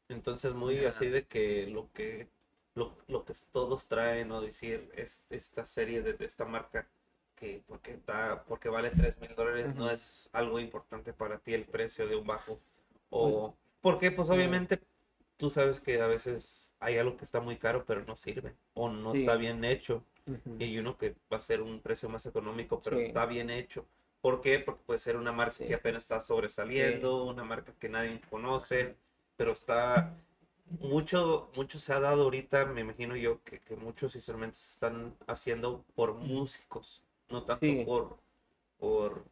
Entonces muy Ajá. así de que lo que lo, lo que todos traen o decir es esta serie de, de esta marca que porque está porque vale 3 mil dólares no es algo importante para ti el precio de un bajo o porque pues obviamente tú sabes que a veces hay algo que está muy caro pero no sirve o no Sí. está bien hecho ujú, y hay uno que va a ser un precio más económico, pero Sí. está bien hecho. ¿Por qué? Porque puede ser una marca Sí. que apenas está sobresaliendo, una marca que nadie conoce, pero está mucho, mucho se ha dado ahorita, me imagino yo, que, que muchos instrumentos están haciendo por músicos, no tanto por, por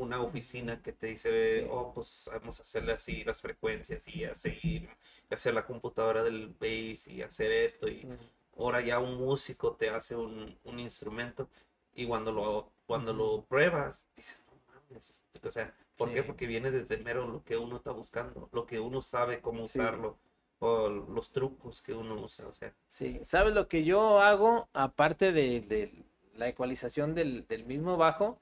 una oficina que te dice, Sí. oh, pues vamos a hacerle así las frecuencias y así, y hacer la computadora del bass y hacer esto y ujú. ahora ya un músico te hace un, un instrumento y cuando lo, cuando lo pruebas, dices, no mames, este", o sea, ¿por qué? Sí. Porque viene desde mero lo que uno está buscando, lo que uno sabe cómo Sí. usarlo, o los trucos que uno usa, o sea, Sí, ¿sabes lo que yo hago? Aparte de, de la ecualización del, del mismo bajo,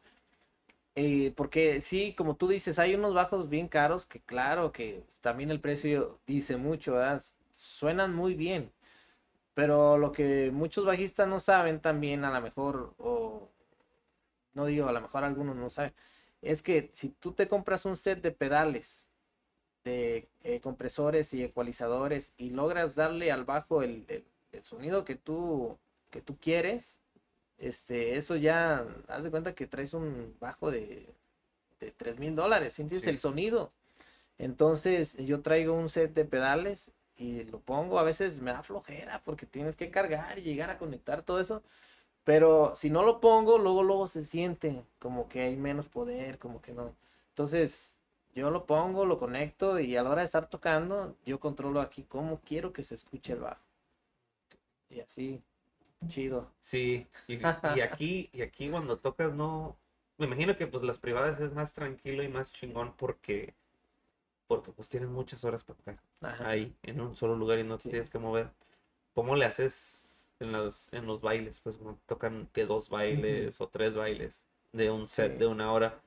eh, porque sí, como tú dices, hay unos bajos bien caros que claro que también el precio dice mucho, ¿verdad? Suenan muy bien, pero lo que muchos bajistas no saben también, a lo mejor, o no digo, a lo mejor algunos no saben, es que si tú te compras un set de pedales de eh, compresores y ecualizadores y logras darle al bajo el, el- el sonido que tú, que tú quieres, este, eso ya, haz de cuenta que traes un bajo de, de 3 mil dólares, ¿entiendes? Sí. El sonido. Entonces yo traigo un set de pedales y lo pongo, a veces me da flojera porque tienes que cargar y llegar a conectar todo eso. Pero si no lo pongo, luego luego se siente como que hay menos poder, como que no. Entonces, yo lo pongo, lo conecto y a la hora de estar tocando, yo controlo aquí cómo quiero que se escuche el bajo. Y así, chido. Sí, y, y aquí, y aquí cuando tocas no, me imagino que pues las privadas es más tranquilo y más chingón porque, porque pues tienes muchas horas para tocar Ajá. ahí, en un solo lugar y no te Sí. tienes que mover. ¿Cómo le haces en los, en los bailes? Pues cuando tocan que dos bailes o tres bailes de un set Sí. de una hora.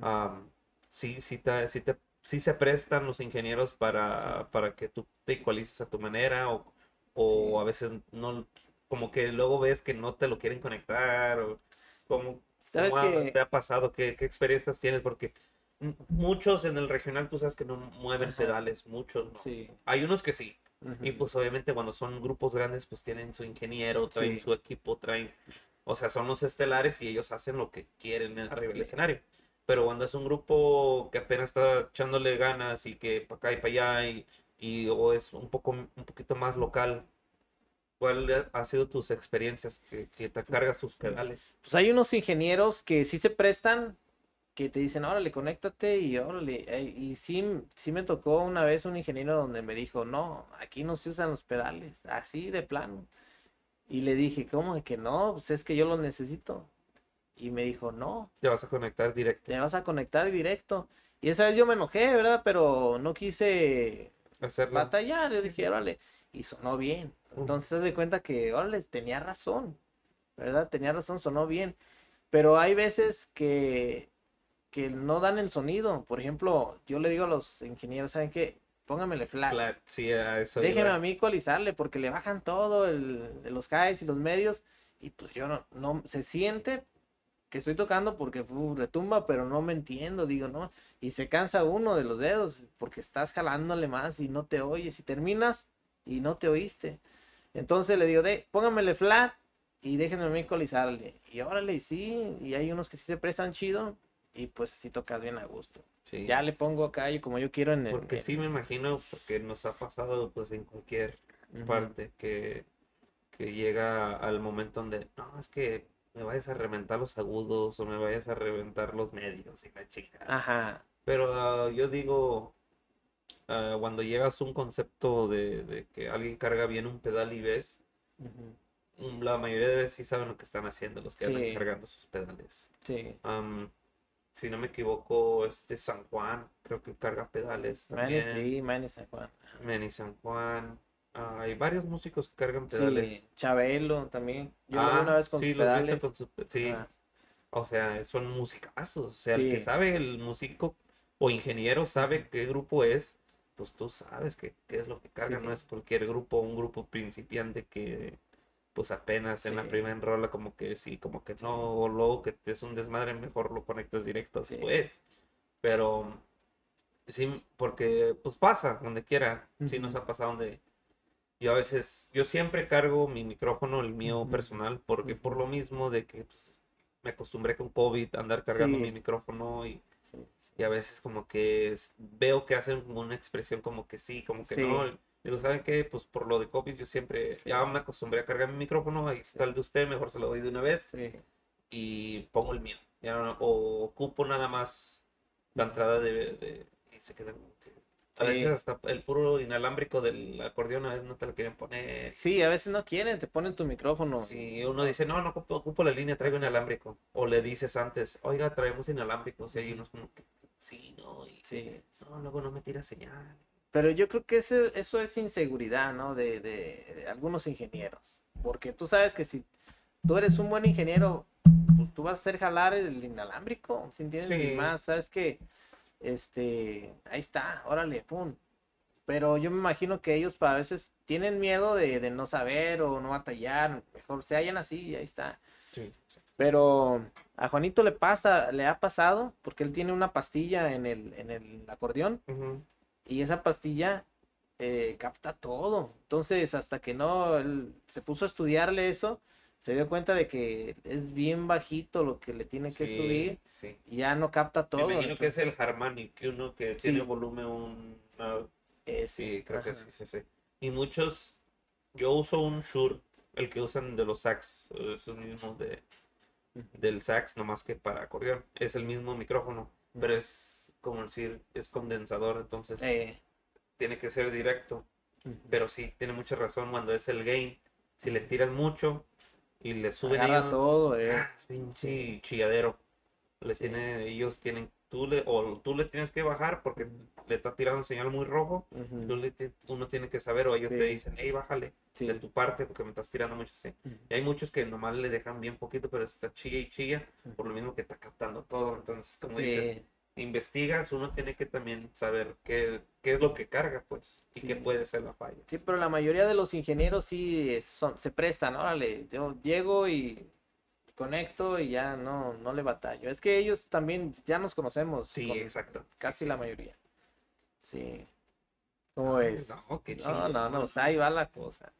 Am, sí, sí, te, sí, te, sí se prestan los ingenieros para, Sí. para que tú te ecualices a tu manera o, o Sí. a veces no, como que luego ves que no te lo quieren conectar o como ¿Sabes ¿Cómo que te ha pasado? ¿Qué, qué experiencias tienes? Porque muchos en el regional, tú sabes que no mueven Ajá. pedales, muchos no. Sí. Hay unos que sí. Y ujú. pues obviamente cuando son grupos grandes, pues tienen su ingeniero, traen Sí. su equipo, traen... O sea, son los estelares y ellos hacen lo que quieren arriba del escenario. Pero cuando es un grupo que apenas está echándole ganas y que para acá y para allá y, y o es un poco un poquito más local, ¿cuál ha sido tus experiencias que, que te cargas tus pedales? Pues hay unos ingenieros que sí se prestan, que te dicen, órale, conéctate y órale. eh, Y sí, sí me tocó una vez un ingeniero donde me dijo, no, aquí no se usan los pedales, así de plano. Y le dije, ¿cómo de que no? Pues es que yo los necesito. Y me dijo, no, Te vas a conectar directo. te vas a conectar directo. Y esa vez yo me enojé, ¿verdad? Pero no quise Hacerlo. batallar. Yo dije, órale, y sonó bien. Entonces, haz de cuenta que, órale, tenía razón, ¿verdad? Tenía razón, sonó bien. Pero hay veces que, que no dan el sonido. Por ejemplo, yo le digo a los ingenieros, ¿saben qué? Póngamele flat. Flat, sí, a eso Déjeme iba. a mí ecualizarle porque le bajan todo el, los highs y los medios y pues yo no, no se siente que estoy tocando porque uf, retumba, pero no me entiendo, digo, ¿no? Y se cansa uno de los dedos porque estás jalándole más y no te oyes y terminas y no te oíste. Entonces le digo, de, póngamele flat y déjenme a mí ecualizarle. Y órale, y sí, y hay unos que sí se prestan chido y pues así tocas bien a gusto. Sí. Ya le pongo acá y como yo quiero en el... Porque en- sí me imagino, porque nos ha pasado pues en cualquier parte que, que llega al momento donde, no, es que me vayas a reventar los agudos o me vayas a reventar los medios y la chica. Ajá. Pero ah, yo digo, ah, cuando llegas a un concepto de, de que alguien carga bien un pedal y ves, mm, la mayoría de veces sí saben lo que están haciendo, los que andan Sí. cargando sus pedales. Sí. Am, si no me equivoco, este San Juan, creo que carga pedales también. sí, Manes San Juan. Manny San Juan. Ah, hay varios músicos que cargan pedales. Sí, Chabelo también. Yo lo vi Ah, una vez con sí, sus pedales. con pe- sí. Ah, O sea, son musicazos. O sea, el que sabe, el músico o ingeniero sabe qué grupo es, pues tú sabes qué, qué es lo que carga. Sí. No es cualquier grupo, un grupo principiante que pues apenas en la primera rola como que sí, como que no, o luego que es un desmadre, mejor lo conectas directo después. Pero sí, porque pues pasa donde quiera. Sí nos ha pasado donde yo a veces, yo siempre cargo mi micrófono, el mío personal, porque por lo mismo de que pues, me acostumbré con COVID a andar cargando Sí. mi micrófono y, sí, sí. y a veces como que es- veo que hacen como una expresión como que sí, como que no. Digo, ¿saben qué? Pues por lo de COVID yo siempre ya me acostumbré a cargar mi micrófono, ahí está el de usted, mejor se lo doy de una vez y pongo el mío. Ya no- o ocupo nada más la entrada de, de- y se quedan a Sí. veces hasta el puro inalámbrico del acordeón a veces no te lo quieren poner. Sí, a veces no quieren, te ponen tu micrófono. Si uno dice, no, no ocupo, ocupo la línea, traigo inalámbrico. O le dices antes, oiga, traemos inalámbricos. Y hay unos como que, sí, no, y, Sí. no, luego no me tira señal. Pero yo creo que ese- eso es inseguridad, ¿no? De, de- de algunos ingenieros. Porque tú sabes que si tú eres un buen ingeniero, pues tú vas a hacer jalar el inalámbrico, ¿sí entiendes? Sí. Y más, sabes que, este, ahí está, órale, pum. Pero yo me imagino que ellos a veces tienen miedo de, de no saber o no batallar, mejor se hallan así y ahí está. Sí. Pero a Juanito le pasa, le ha pasado, porque él tiene una pastilla en el, en el acordeón Y esa pastilla eh, capta todo. Entonces, hasta que no él se puso a estudiarle eso, se dio cuenta de que es bien bajito lo que le tiene que Sí, subir sí. y ya no capta Me todo. imagino que es el Harmonic, que uno que Sí. tiene volumen un... sí, creo que sí, sí, sí. Y muchos... Yo uso un Shure, el que usan de los sax, esos mismos de, del sax, nomás que para acordeón. Es el mismo micrófono, pero es como decir, es condensador, entonces Eh, tiene que ser directo. Pero sí, tiene mucha razón cuando es el gain. Si le tiras mucho y le suben agarra ellos, todo, eh. ah, pinche chilladero. Le Sí. tiene, ellos tienen, tú le, o tú le tienes que bajar porque le está tirando un señal muy rojo. Ujú. tú le uno tiene que saber, o ellos Sí. te dicen, hey, bájale Sí. de tu parte porque me estás tirando mucho así. Ujú. Y hay muchos que nomás le dejan bien poquito, pero está chilla y chilla, por lo mismo que está captando todo. Entonces, como dices, Sí, investigas, uno tiene que también saber qué, qué es lo que carga, pues, y Sí. qué puede ser la falla. sí, pero la mayoría de los ingenieros sí son, se prestan, órale, yo llego y conecto y ya no, no le batallo. Es que ellos también ya nos conocemos, Sí, exacto. casi la mayoría. Sí. ¿Cómo Ah, es? no, qué No, chido. no, no, o sea, ahí va la cosa.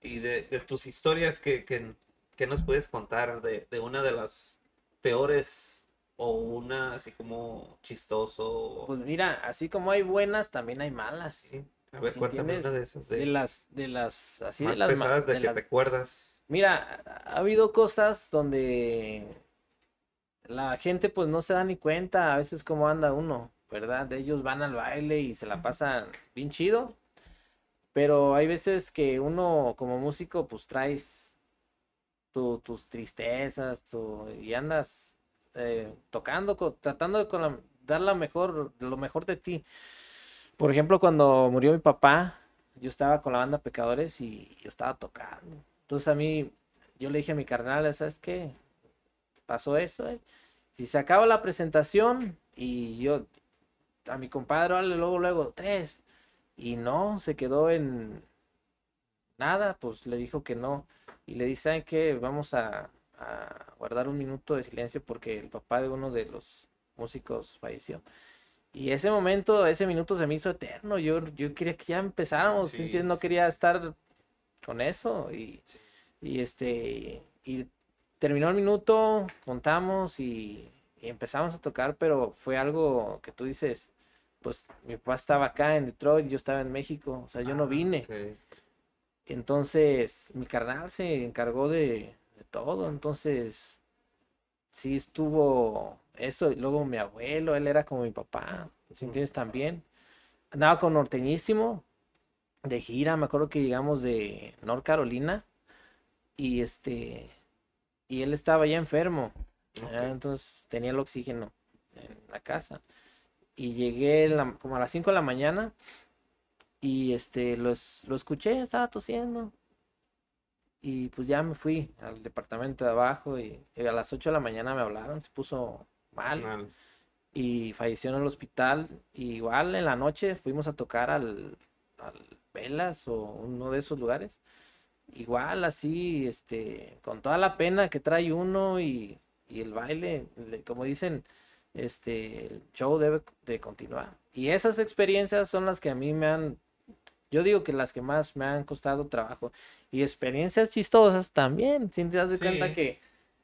Y de, de tus historias que, que, que nos puedes contar de, de una de las peores o una así como chistoso. Pues mira, así como hay buenas, también hay malas. Sí. A ver, si cuéntame una de esas de, De las, de las, así de más las, ma- pesadas de, de que las- te acuerdas. Mira, ha habido cosas donde la gente pues no se da ni cuenta a veces cómo anda uno, ¿verdad? Ellos van al baile y se la pasan bien chido, pero hay veces que uno como músico pues traes tu- tus tristezas tu- y andas eh, tocando, co- tratando de con la- dar la mejor, lo mejor de ti. Por ejemplo, cuando murió mi papá, yo estaba con la banda Pecadores y yo estaba tocando. Entonces a mí, yo le dije a mi carnal, ¿sabes qué? Pasó esto, eh. Si se acaba la presentación y yo, a mi compadre, órale, luego, luego, tres. Y no, se quedó en nada, pues le dijo que no. Y le dice, ¿saben qué? Vamos a, a guardar un minuto de silencio porque el papá de uno de los músicos falleció. Y ese momento, ese minuto se me hizo eterno. Yo, yo quería que ya empezáramos, ¿sí entiendes? No quería estar con eso. Y, y este, y terminó el minuto, contamos y, y empezamos a tocar, pero fue algo que tú dices, pues mi papá estaba acá en Detroit, yo estaba en México, o sea, yo no Ah, vine. Entonces, mi carnal se encargó de, de todo. Entonces, sí estuvo eso. Y luego mi abuelo, él era como mi papá. ¿Sí entiendes? También. Andaba con Norteñísimo de gira. Me acuerdo que llegamos de North Carolina. Y este. Y él estaba ya enfermo. Entonces tenía el oxígeno en la casa. Y llegué la- como a las 5 de la mañana. Y este, lo, es- lo escuché, estaba tosiendo. Y pues ya me fui al departamento de abajo y, y a las 8 de la mañana me hablaron, se puso mal Mal. y falleció en el hospital. Y igual en la noche fuimos a tocar al, al Velas o uno de esos lugares. Igual así, este, con toda la pena que trae uno y, y el baile, le- como dicen, este, el show debe de continuar. Y esas experiencias son las que a mí me han, yo digo que las que más me han costado trabajo. Y experiencias chistosas también, si te das cuenta que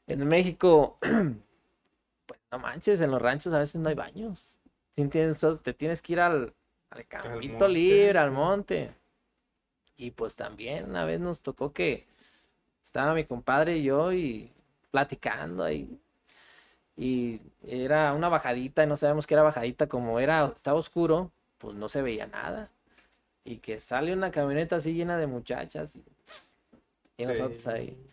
en México, pues no manches, en los ranchos a veces no hay baños. Si? Entonces, te tienes que ir al, al campito libre, al monte. Y pues también una vez nos tocó que estaba mi compadre y yo y platicando ahí. Y era una bajadita, y no sabemos que era bajadita, como era, estaba oscuro, pues no se veía nada. Y que sale una camioneta así llena de muchachas y, y nosotros Sí. ahí.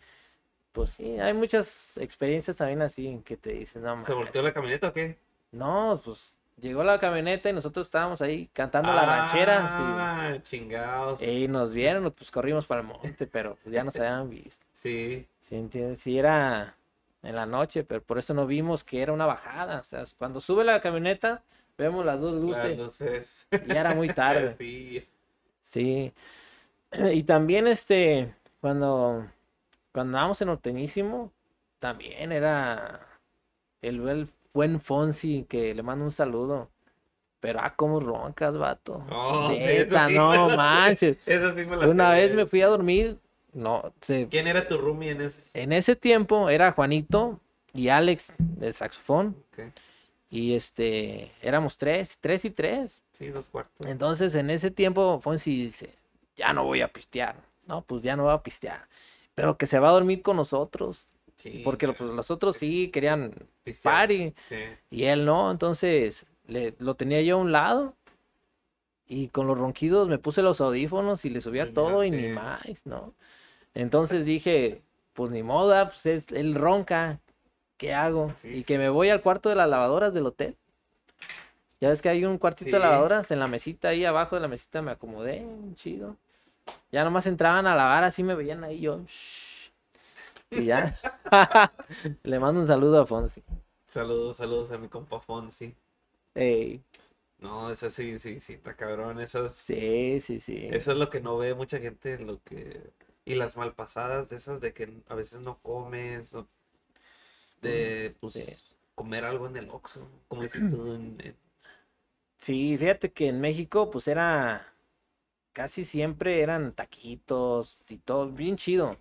Pues sí, hay muchas experiencias también así en que te dicen, no ¿Se volteó la manches". camioneta o qué? No, pues llegó la camioneta y nosotros estábamos ahí cantando las rancheras Ah, chingados. y, y nos vieron, pues corrimos para el monte, pero pues ya nos habían visto. Sí. ¿Sí entiendes? Sí era en la noche, pero por eso no vimos que era una bajada. O sea, cuando sube la camioneta, vemos las dos Las luces. luces. y ya era muy tarde. Sí. Sí. Y también este, cuando, cuando andábamos en Norteñísimo, también era el, el buen Fonsi, que le mando un saludo. Pero ah, cómo roncas, vato. Oh, Neta, sí no manches. Sí me la Una vez me fui a dormir, no, se, ¿Quién era tu roomie en ese? en ese tiempo era Juanito y Alex del saxofón. Y este, éramos tres, tres y tres. Sí, dos cuartos. Entonces en ese tiempo Fonsi dice, ya no voy a pistear. No, pues ya no voy a pistear. Pero que se va a dormir con nosotros. Sí, Porque pues, los otros sí querían pistear. party. Sí. Y él no, entonces le, lo tenía yo a un lado. Y con los ronquidos me puse los audífonos y le subía Ya todo y ni más, ¿no? Entonces dije, pues ni moda, pues es, él ronca, ¿qué hago? Sí, y sí. que me voy al cuarto de las lavadoras del hotel. Ya ves que hay un cuartito de lavadoras en la mesita, ahí abajo de la mesita me acomodé, chido. Ya nomás entraban a lavar, así me veían ahí yo. Y ya. Le mando un saludo a Fonsi. Saludos, saludos a mi compa Fonsi. Ey, No, esa sí, sí, sí, está cabrón. Esas, sí, sí, sí. eso es lo que no ve mucha gente, lo que... Y las malpasadas de esas de que a veces no comes, o de, pues, sí. comer algo en el Oxxo, como dices tú, en- Sí, fíjate que en México, pues era casi siempre eran taquitos y todo, bien chido.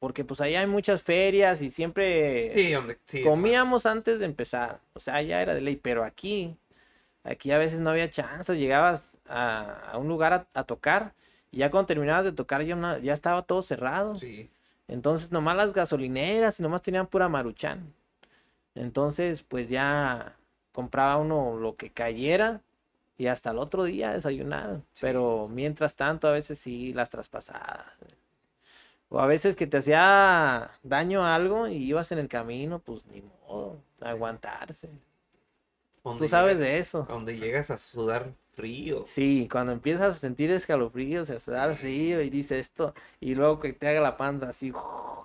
Porque pues allá hay muchas ferias y siempre Sí, donde, sí, comíamos antes de empezar. O sea, ya era de ley, pero aquí, aquí a veces no había chance. Llegabas a, a un lugar a, a tocar y ya cuando terminabas de tocar ya, una- ya estaba todo cerrado. Sí, Entonces nomás las gasolineras y nomás tenían pura maruchan. Entonces pues ya compraba uno lo que cayera y hasta el otro día desayunar. Sí, Pero mientras tanto a veces sí las traspasadas. O a veces que te hacía daño algo y ibas en el camino, pues ni modo, aguantarse. Tú sabes llegas- de eso. Donde llegas a sudar frío. Sí, cuando empiezas a sentir escalofríos, a sudar Sí. frío y dice esto, y luego que te haga la panza así,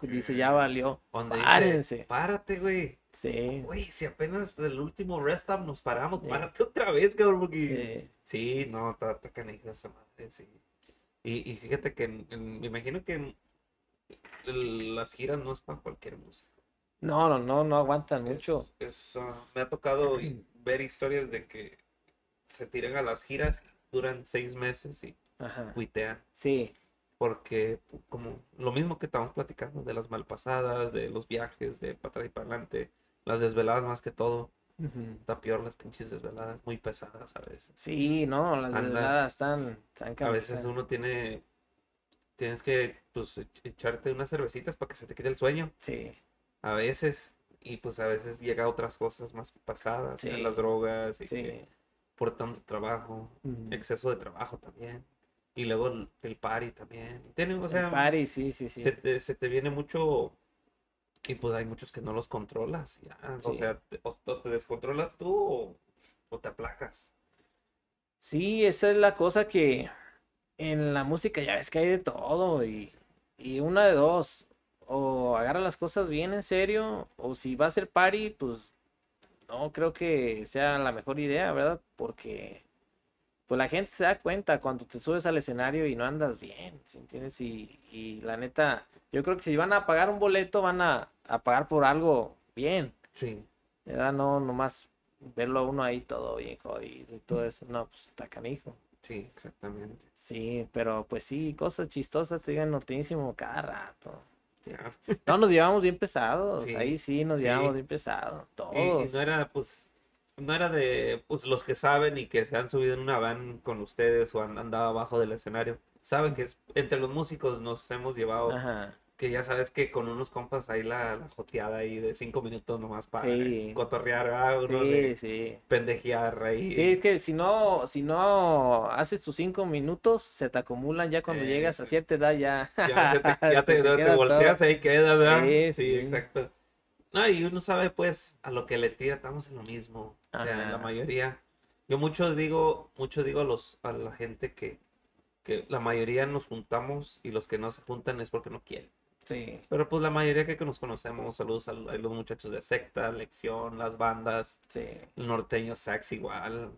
y dice ya valió. Dice, Párense. párate, güey. Sí. Güey, si apenas el último rest stop nos paramos, Sí. párate otra vez, cabrón, porque... Eh, Sí, no, está, canija esa madre, sí. Y, y fíjate que en- en- me imagino que en- las giras no es para cualquier música. no, no, no, no aguantan Es- mucho. es, ah, me ha tocado ver historias de que se tiran a las giras, duran seis meses y Ajá. cuitean. Sí, Porque como lo mismo que estamos platicando de las malpasadas, de los viajes, de para atrás y para adelante, las desveladas más que todo, ujú. está peor las pinches desveladas, muy pesadas a veces. sí, no, las desveladas están, están A veces uno tiene, tienes que pues e- echarte unas cervecitas para que se te quite el sueño, Sí, a veces, y pues a veces llega a otras cosas más pasadas, Sí. las drogas, y sí. que por tanto trabajo, exceso de trabajo también, y luego el, el party también, tiene, o El sea, party, sí, sí, sí. se te, se te viene mucho, y pues hay muchos que no los controlas, ya, o sea, te, o- o te descontrolas tú o, o te aplacas. Sí, esa es la cosa que en la música ya ves que hay de todo y, y una de dos, o agarra las cosas bien en serio, o si va a ser party, pues no creo que sea la mejor idea, ¿verdad? Porque pues la gente se da cuenta cuando te subes al escenario y no andas bien, ¿sí entiendes? Y, y la neta, yo creo que si van a pagar un boleto, van a, a pagar por algo bien. Sí. ¿verdad? No, nomás verlo a uno ahí todo bien jodido y todo eso. No, pues está canijo. Sí, exactamente. Sí, pero pues sí, cosas chistosas te digan norteñísimo cada rato. No, nos llevamos bien pesados. Sí, Ahí sí nos sí. llevamos bien pesados. Y, y Todos. no era, pues, no era de, pues, los que saben y que se han subido en una van con ustedes o han andado abajo del escenario. Saben que es, entre los músicos nos hemos llevado, Ajá. Que ya sabes que con unos compas ahí la, la joteada ahí de cinco minutos nomás para Sí. cotorrear, ¿verdad? Uno Sí, de sí. pendejear ahí. Sí, es que si no, si no haces tus cinco minutos, se te acumulan ya cuando llegas a cierta edad ya. Ya, se te, ya se te, te todo. volteas ahí quedas, ¿verdad? Sí, exacto. No, y uno sabe pues a lo que le tira, estamos en lo mismo. O sea, Ajá. la mayoría. Yo mucho digo, mucho digo a los, a la gente que, que la mayoría nos juntamos y los que no se juntan es porque no quieren. Sí, Pero pues la mayoría que, que nos conocemos, saludos a, los muchachos de secta, lección, las bandas, sí, el norteño sax igual.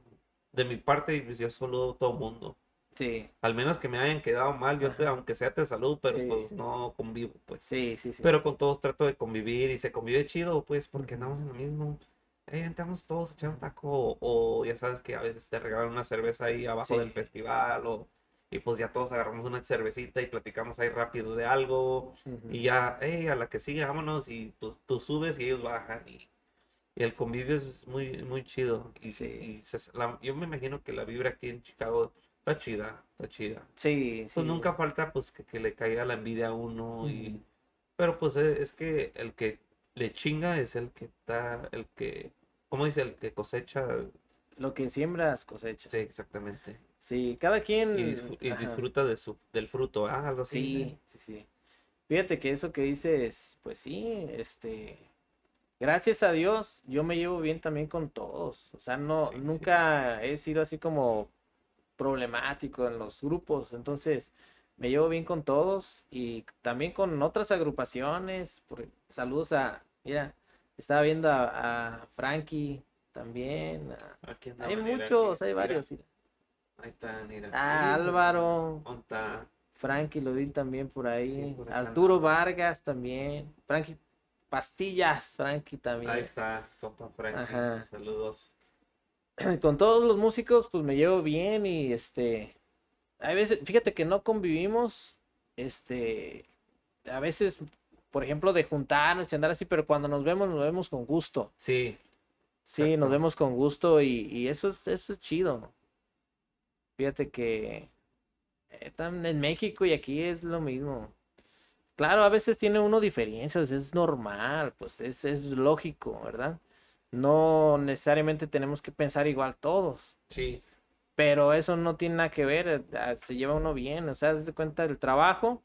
De mi parte, pues yo saludo a todo mundo. sí, Al menos que me hayan quedado mal, yo te, aunque sea te saludo, pero Sí. pues no convivo, pues. sí, sí, sí. Pero con todos trato de convivir y se convive chido, pues, porque andamos en lo mismo. hey, entramos todos a echar un taco, o, ya sabes que a veces te regalan una cerveza ahí abajo del festival, o, y pues ya todos agarramos una cervecita y platicamos ahí rápido de algo, y ya, hey, a la que sigue, vámonos, y pues tú subes y ellos bajan, y, el convivio es muy, muy chido, y, yo me imagino que la vibra aquí en Chicago está chida, está chida. Sí, Pues nunca falta pues que, le caiga la envidia a uno, y, pero pues es, es que el que le chinga es el que está, el que, ¿cómo dice? El que cosecha. Lo que siembras cosechas. Sí, exactamente. Sí, cada quien. Y, disfruta de su, del fruto, ¿ah? Algo así. Sí, sí, sí. Fíjate que eso que dices, pues sí, este. Gracias a Dios, yo me llevo bien también con todos. O sea, no, nunca he sido así como problemático en los grupos. Entonces, me llevo bien con todos y también con otras agrupaciones. saludos a, mira, estaba viendo a, Frankie también. hay muchos, hay varios. Ahí está, mira. Ah, Álvaro. Frankie lo vi también por ahí. Arturo Vargas también. Frankie Pastillas, Frankie también. Ahí está, compa Frankie. Saludos. Con todos los músicos, pues me llevo bien y este a veces, fíjate que no convivimos, este, a veces, por ejemplo, de juntarnos y andar así, pero cuando nos vemos, nos vemos con gusto. Sí. Sí, nos vemos con gusto y, eso, es, eso es chido. Fíjate que eh, en México y aquí es lo mismo. Claro, a veces tiene uno diferencias, es normal, pues es, es lógico, ¿verdad? No necesariamente tenemos que pensar igual todos. Sí. Pero eso no tiene nada que ver, eh, se lleva uno bien, o sea, se cuenta el trabajo,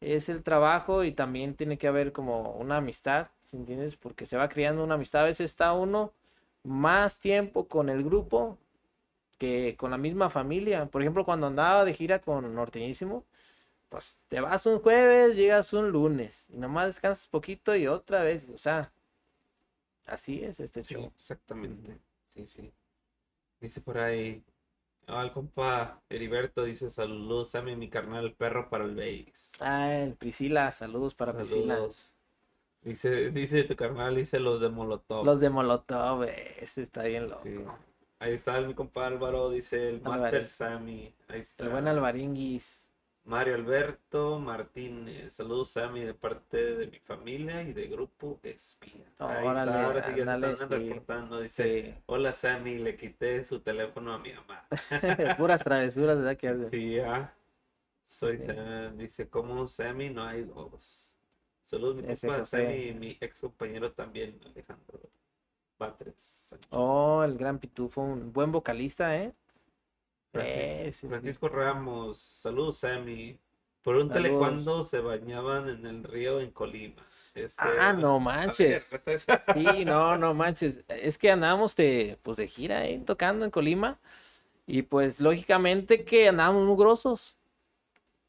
es el trabajo y también tiene que haber como una amistad, ¿sí entiendes? Porque se va creando una amistad, a veces está uno más tiempo con el grupo que con la misma familia. Por ejemplo, cuando andaba de gira con Norteñísimo, pues te vas un jueves, llegas un lunes y nomás descansas poquito y otra vez, o sea, así es este show. Exactamente, sí, sí. Dice por ahí, Ah, el compa Heriberto dice saludos, Sammy, mi carnal, el perro para el base. Ah, el Priscila, saludos para Priscila. Dice, dice tu carnal, dice los de Molotov. Los de Molotov, está bien loco. Ahí está mi compa Álvaro, dice el Master Sammy. Ahí está. El buen Alvaringuis. Mario Alberto Martínez, saludos Sammy de parte de mi familia y de Grupo Espía. ahora sí ya están reportando, dice, hola Sammy, le quité su teléfono a mi mamá. Puras travesuras, ¿verdad? Que hace? Sí, ya. Soy, dice, como Sammy no hay dos. Saludos mi compa Sammy y mi ex compañero también, Alejandro Batres. Oh, el gran pitufo, un buen vocalista, ¿eh? Francisco, Ramos, saludos Sammy. Por un tele cuando se bañaban en el río en Colima. Este, ah, no manches. sí, no, no manches. Es que andábamos de, pues de gira, ¿eh? tocando en Colima. Y pues lógicamente que andábamos muy grosos.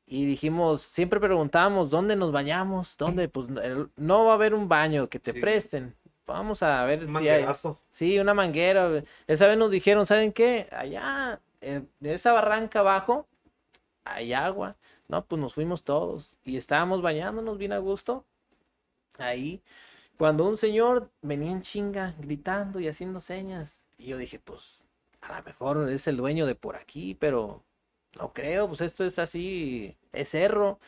Y dijimos, siempre preguntábamos, ¿dónde nos bañamos? ¿Dónde? Pues no va a haber un baño que te presten. Vamos a ver si hay. Sí, una manguera. Esa vez nos dijeron, ¿saben qué? Allá en esa barranca abajo hay agua. No, pues nos fuimos todos y estábamos bañándonos bien a gusto. Ahí, cuando un señor venía en chinga gritando y haciendo señas. Y yo dije, pues a lo mejor es el dueño de por aquí, pero no creo, pues esto es así, es cerro.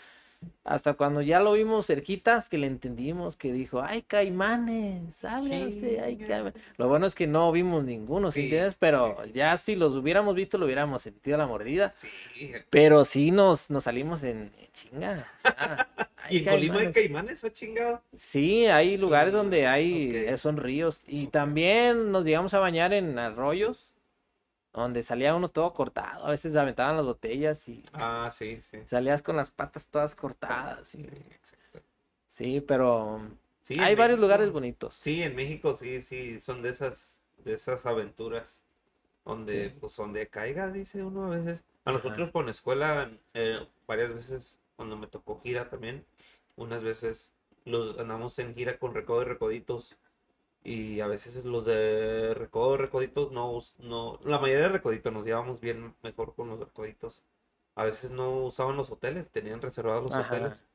Hasta cuando ya lo vimos cerquitas, que le entendimos, que dijo, ay, caimanes, ¿sabes? Lo bueno es que no vimos ninguno, ¿sí entiendes? Pero ya si los hubiéramos visto, lo hubiéramos sentido la mordida. Pero sí nos, nos salimos en, chinga. ¿Y en Colima hay caimanes chingado? Sí, hay lugares donde hay, son ríos. Y también nos llegamos a bañar en arroyos donde salía uno todo cortado, a veces aventaban las botellas y ah, sí, sí. salías con las patas todas cortadas. Sí, sí pero hay varios lugares bonitos. Sí, en México sí, sí, son de esas, de esas aventuras donde, pues donde caiga, dice uno a veces. A nosotros con escuela, eh, varias veces, cuando me tocó gira también, unas veces los andamos en gira con recodo y recoditos y a veces los de recodo recoditos no, no, la mayoría de recoditos nos llevamos bien mejor con los recoditos. A veces no usaban los hoteles, tenían reservados los hoteles.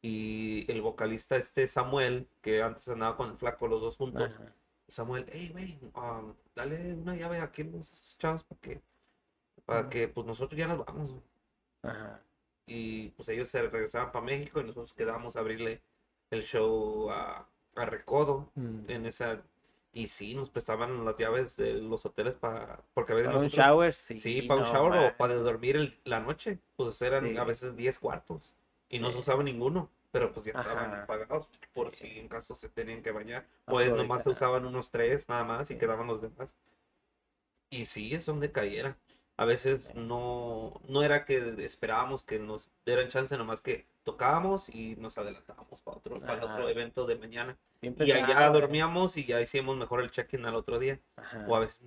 Y el vocalista este Samuel, que antes andaba con el flaco los dos juntos, Samuel, hey, güey, um, dale una llave a los chavos para que, para que pues nosotros ya nos vamos. güey". Ajá. Y pues ellos se regresaban para México y nosotros quedábamos a abrirle el show a, a Recodo Mm. en esa. Y sí, nos prestaban las llaves de los hoteles para. Porque a veces Para un shower, sí. Sí, para un shower o para dormir el- la noche. Pues eran Sí. a veces 10 cuartos. Y no se usaba ninguno. Pero pues ya Ajá. estaban pagados por si en caso se tenían que bañar. Pues nomás se usaban unos tres nada más y quedaban los demás. Y sí, es donde cayera. A veces no, no era que esperábamos que nos dieran chance, nomás que tocábamos y nos adelantábamos para otro, para otro evento de mañana. Y allá dormíamos y ya hicimos mejor el check-in al otro día Ajá. o a veces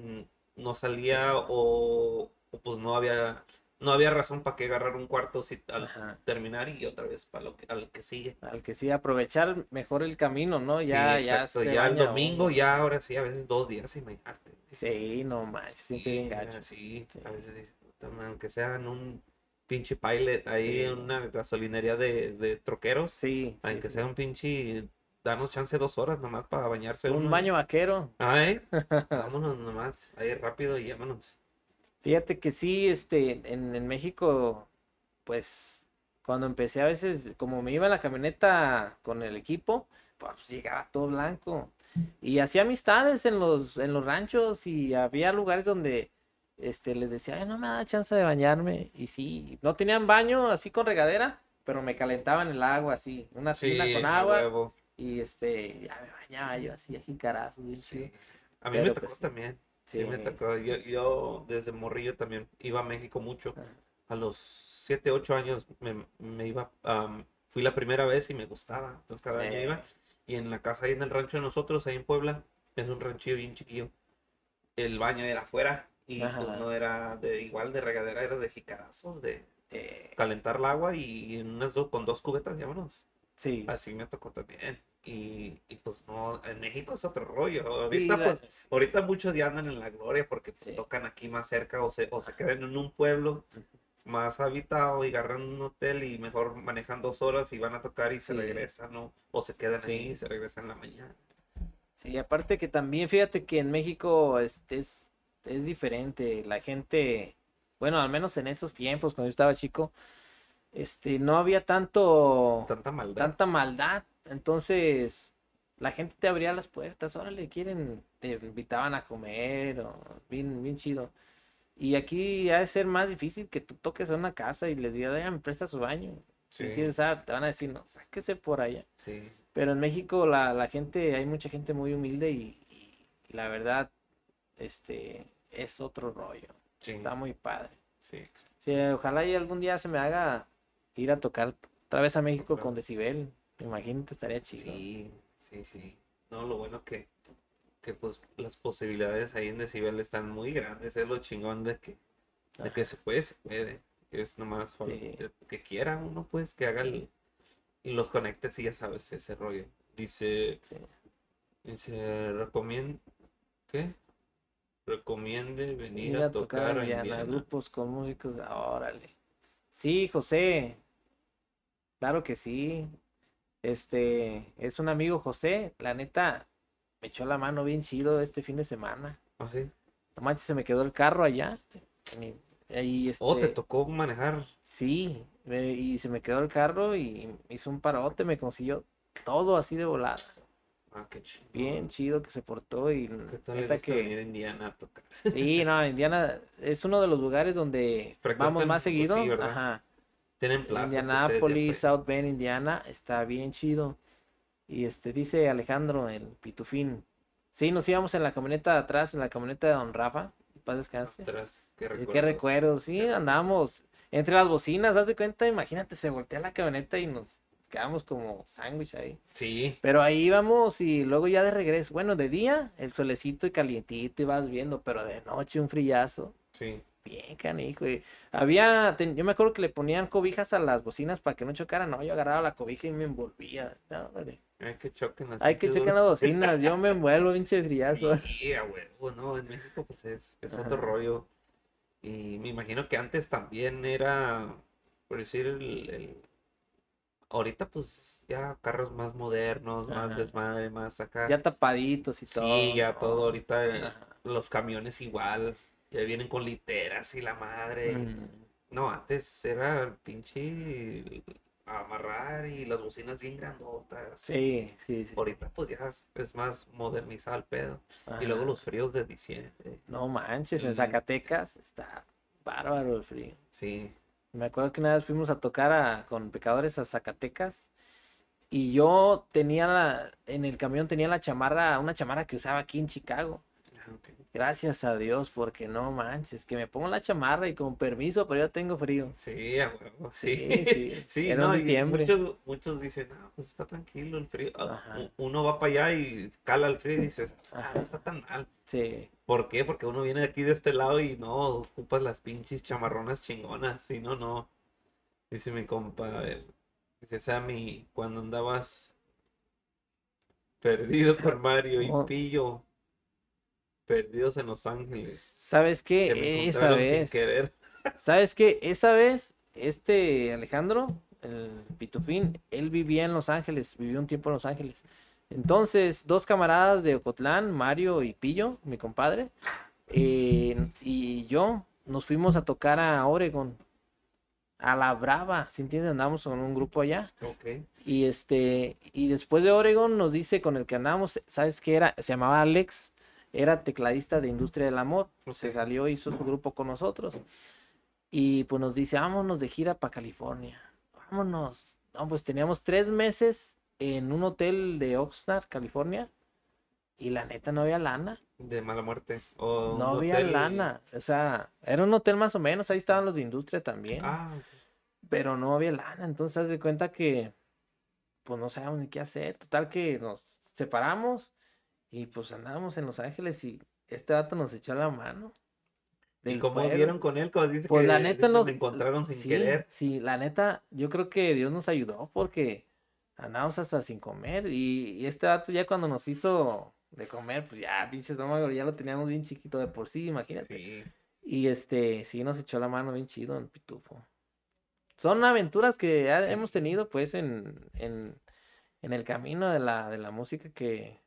no salía Sí. o, o, pues no había no había razón para que agarrar un cuarto si, al Ajá. terminar y otra vez para lo que, al que sigue. Al que sí, aprovechar mejor el camino, ¿no? Ya, Sí, ya, ya el domingo, ya ahora sí, a veces dos días sin bañarte. Sí, no manches, se siente bien gacho. Sí, Sí. a veces dices, "Puta, man, aunque sea en un pinche pilot ahí Sí. en una gasolinería de, de troqueros, Sí, aunque sea un pinche, danos chance dos horas nomás para bañarse. Un uno. baño vaquero. Ay, vámonos nomás, ahí rápido y vámonos. Fíjate que sí, este, en, en México, pues, cuando empecé a veces, como me iba en la camioneta con el equipo, pues llegaba todo blanco. Y hacía amistades en los, en los ranchos y había lugares donde, este, les decía, "Ay, no me da chance de bañarme. Y sí, no tenían baño así con regadera, pero me calentaban el agua así, una tina con a agua. huevo. Y este, ya me bañaba yo así, bien chido. Sí. A mí Pero, me tocó pues, también. Sí, Sí. me tocó. Yo, yo desde morrillo también iba a México mucho. Ajá. A los 7, 8 años me, me iba, am, fui la primera vez y me gustaba. Entonces cada año Eh. iba. Y en la casa ahí en el rancho de nosotros, ahí en Puebla, es un ranchillo bien chiquillo. El baño era afuera y pues no era de igual de regadera, era de jicarazos, de Eh, calentar el agua y en unas dos, con dos cubetas, vámonos. sí. Así me tocó también. Y, y pues no, en México es otro rollo. Ahorita pues Ahorita muchos ya andan en la gloria porque pues, Sí. tocan aquí más cerca o se, o se quedan en un pueblo más habitado y agarran un hotel y mejor manejan dos horas y van a tocar y se regresan, ¿no? O se quedan ahí y se regresan en la mañana. Sí, aparte que también fíjate que en México este es, es diferente. La gente, bueno, al menos en esos tiempos, cuando yo estaba chico, este, no había tanto, Tanta maldad. tanta maldad. Entonces, la gente te abría las puertas, órale, quieren, te invitaban a comer, o bien, bien chido. Y aquí ha de ser más difícil que tú toques a una casa y les digas, oigan, me presta su baño. Si tienes, ah, te van a decir, no, sáquese por allá. Sí. Pero en México la, la gente, hay mucha gente muy humilde y, y- y la verdad, este, es otro rollo. Sí. Está muy padre. Sí, ojalá y algún día se me haga ir a tocar otra vez a México Claro. con Decibel. Imagínate, estaría chido. Sí, sí, sí. No, lo bueno que, que pues las posibilidades ahí en Decibel están muy grandes. Es lo chingón de que, de que se puede, se puede. Es nomás Sí. que, quiera uno, pues, que haga el- los conectes y ya sabes ese rollo. Dice, Sí. dice, recomienda, ¿qué? Recomiende venir Ir a a tocar tocar a Indiana, Indiana. grupos con músicos, órale. Sí, José, claro que sí. Este, es un amigo José, la neta, me echó la mano bien chido este fin de semana. ¿Ah, sí? No manches, se me quedó el carro allá. Y, y, Oh, te este, tocó manejar. sí, me- y se me quedó el carro y hizo un parote, me consiguió todo así de volada. Ah, qué chido. Bien chido que se portó y ¿Qué tal neta que venir a Indiana a tocar? sí, no, Indiana es uno de los lugares donde vamos más seguido. sí, ¿verdad? Ajá. Tienen plazas ya, Indianapolis. South Bend, Indiana, está bien chido. Y este dice Alejandro, el pitufín. Sí, nos íbamos en la camioneta de atrás, en la camioneta de Don Rafa. Paz descanse. Ostras, qué Es recuerdos. sí, andábamos entre las bocinas, haz de cuenta, imagínate, se voltea la camioneta y nos quedamos como sándwich ahí. Sí, Pero ahí íbamos y luego ya de regreso, bueno, de día el solecito y calientito y vas viendo, pero de noche un frillazo. sí. Bien, canijo. y había, ten- yo me acuerdo que le ponían cobijas a las bocinas para que no chocaran. No, yo agarraba la cobija y me envolvía. No, hombre. Hay que choquen las Hay que checar las bocinas. Yo me envuelvo, pinche frillazo. Sí, a huevo, ¿no? En México pues es, es otro rollo. Y me imagino que antes también era, por decir, el, el- ahorita pues ya carros más modernos, más desmadre, más acá. Ya tapaditos y todo. sí, ya todo ahorita, eh, Ajá. los camiones igual, ya vienen con literas y la madre. Mm. No, antes era el pinche amarrar y las bocinas bien grandotas. Sí, sí, sí. Ahorita pues ya es, más modernizado el pedo. Ajá. Y luego los fríos de diciembre. No manches, en Mm. Zacatecas está bárbaro el frío. Sí. Me acuerdo que una vez fuimos a tocar a- con Pecadores a Zacatecas y yo tenía la, en el camión tenía la chamarra, una chamarra que usaba aquí en Chicago. Ah, ok. Gracias a Dios, porque no manches, que me pongo la chamarra y con permiso, pero yo tengo frío. Sí, a huevo, sí. Sí, sí, Sí, era no, diciembre. muchos, muchos dicen, no, pues está tranquilo el frío. Ah, Ajá. Uno va para allá y cala el frío y dices, ah, no está tan mal. Sí, ¿Por qué? Porque uno viene de aquí de este lado y no ocupas las pinches chamarronas chingonas. Si no, no. Dice mi compa, a ver, dice Sammy, cuando andabas perdido con Mario y Oh. Pillo, perdidos en Los Ángeles. ¿sabes que qué? Esa encontraron sin vez, querer. ¿sabes qué? Esa vez, este Alejandro, el Pitufín, él vivía en Los Ángeles, vivió un tiempo en Los Ángeles. Entonces, dos camaradas de Ocotlán, Mario y Pillo, mi compadre, eh, y yo nos fuimos a tocar a Oregon, a la Brava, ¿sí entiendes? Andamos con un grupo allá. Ok. Y este, y después de Oregon nos dice con el que andamos, ¿sabes qué era? Se llamaba Alex, era tecladista de Industria del Amor. Se Ok. salió, hizo su grupo con nosotros. Y pues nos dice, vámonos de gira para California. Vámonos. No, pues teníamos tres meses en un hotel de Oxnard, California. Y la neta no había lana. De mala muerte. O No había hotel- lana. O sea, era un hotel más o menos. Ahí estaban los de industria también. Ah, pero no había lana, entonces haz de cuenta que pues no sabíamos ni qué hacer, total que nos separamos y pues andábamos en Los Ángeles y este dato nos echó la mano. ¿Y cómo vieron con él? Cuando dice Pues que la neta nos encontraron sin sí, querer. Sí, la neta, yo creo que Dios nos ayudó porque andábamos hasta sin comer y, y este dato ya cuando nos hizo de comer, pues ya, pinches estómago, ya lo teníamos bien chiquito de por sí, imagínate. Sí. Y este, sí nos echó la mano bien chido el pitufo. Son aventuras que Sí. hemos tenido pues en, en, en el camino de la, de la música que,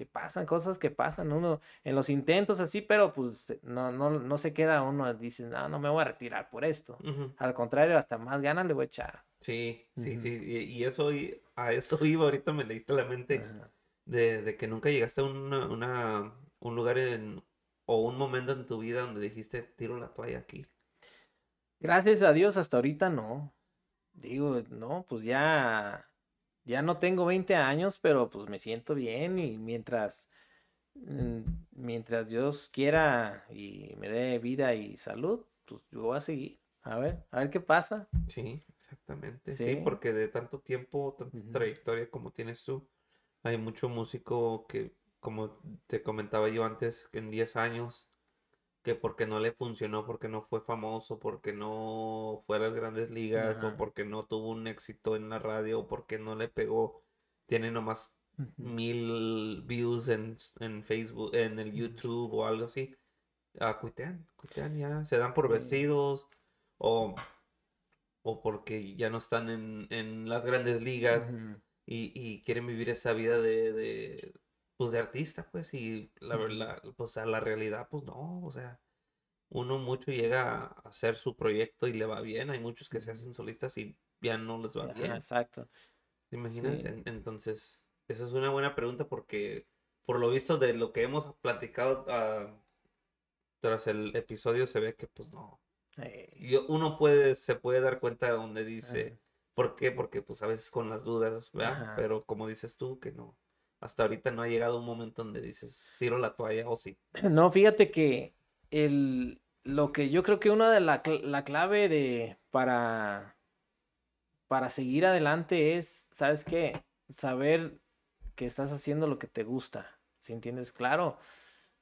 que pasan, cosas que pasan, uno en los intentos así, pero pues no, no, no se queda uno, dice, no, no me voy a retirar por esto. Al contrario, hasta más ganas le voy a echar. Sí, sí, sí. Y, y eso, a eso iba, ahorita me leíste la mente de, de que nunca llegaste a una, una- un lugar en, o un momento en tu vida donde dijiste, tiro la toalla aquí. Gracias a Dios hasta ahorita no. Digo, no, pues ya, ya no tengo 20 años, pero pues me siento bien y mientras, mm, mientras Dios quiera y me dé vida y salud, pues yo voy a seguir. A ver, a ver qué pasa. Sí, exactamente. Sí, Sí. porque de tanto tiempo, tanta trayectoria como tienes tú, hay mucho músico que, como te comentaba yo antes, que en 10 años, que porque no le funcionó, porque no fue famoso, porque no fue a las grandes ligas, o porque no tuvo un éxito en la radio, o porque no le pegó, tiene nomás mil views en, en Facebook, en el YouTube o algo así. Ah, cuitean, cuitean ya, se dan por Sí. vestidos o, o porque ya no están en, en las grandes ligas y, y quieren vivir esa vida de, de, pues de artista, pues, y la verdad, pues a la realidad, pues no, o sea, uno mucho llega a hacer su proyecto y le va bien, hay muchos que se hacen solistas y ya no les va Ajá, bien. exacto. ¿Te imaginas? Sí. Entonces, esa es una buena pregunta porque por lo visto de lo que hemos platicado ah, tras el episodio se ve que pues no. Eh, Yo- uno puede, se puede dar cuenta donde dice, Ajá. ¿por qué? Porque pues a veces con las dudas, ¿verdad? Ajá. Pero como dices tú, que no. Hasta ahorita no ha llegado un momento donde dices, tiro la toalla o sí. No, fíjate que el, lo que yo creo que una de la, la clave de para, para seguir adelante es, ¿sabes qué? Saber que estás haciendo lo que te gusta, ¿sí entiendes? Claro,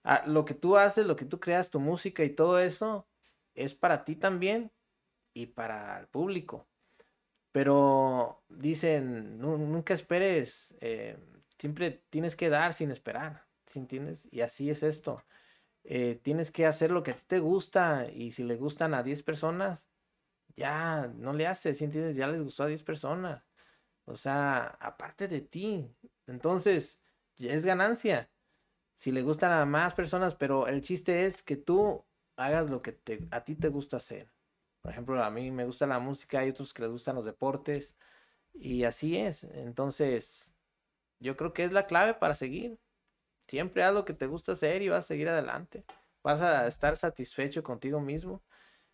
ah, lo que tú haces, lo que tú creas, tu música y todo eso, es para ti también y para el público. Pero dicen, "Nu- nunca esperes, eh, siempre tienes que dar sin esperar, ¿sí entiendes? Y así es esto. Eh, tienes que hacer lo que a ti te gusta y si le gustan a 10 personas, ya no le haces, ¿sí entiendes? Ya les gustó a 10 personas. O sea, aparte de ti. Entonces, ya es ganancia. Si le gustan a más personas, pero el chiste es que tú hagas lo que te, a ti te gusta hacer. Por ejemplo, a mí me gusta la música, hay otros que les gustan los deportes. Y así es. Entonces, yo creo que es la clave para seguir. Siempre haz lo que te gusta hacer y vas a seguir adelante. Vas a estar satisfecho contigo mismo.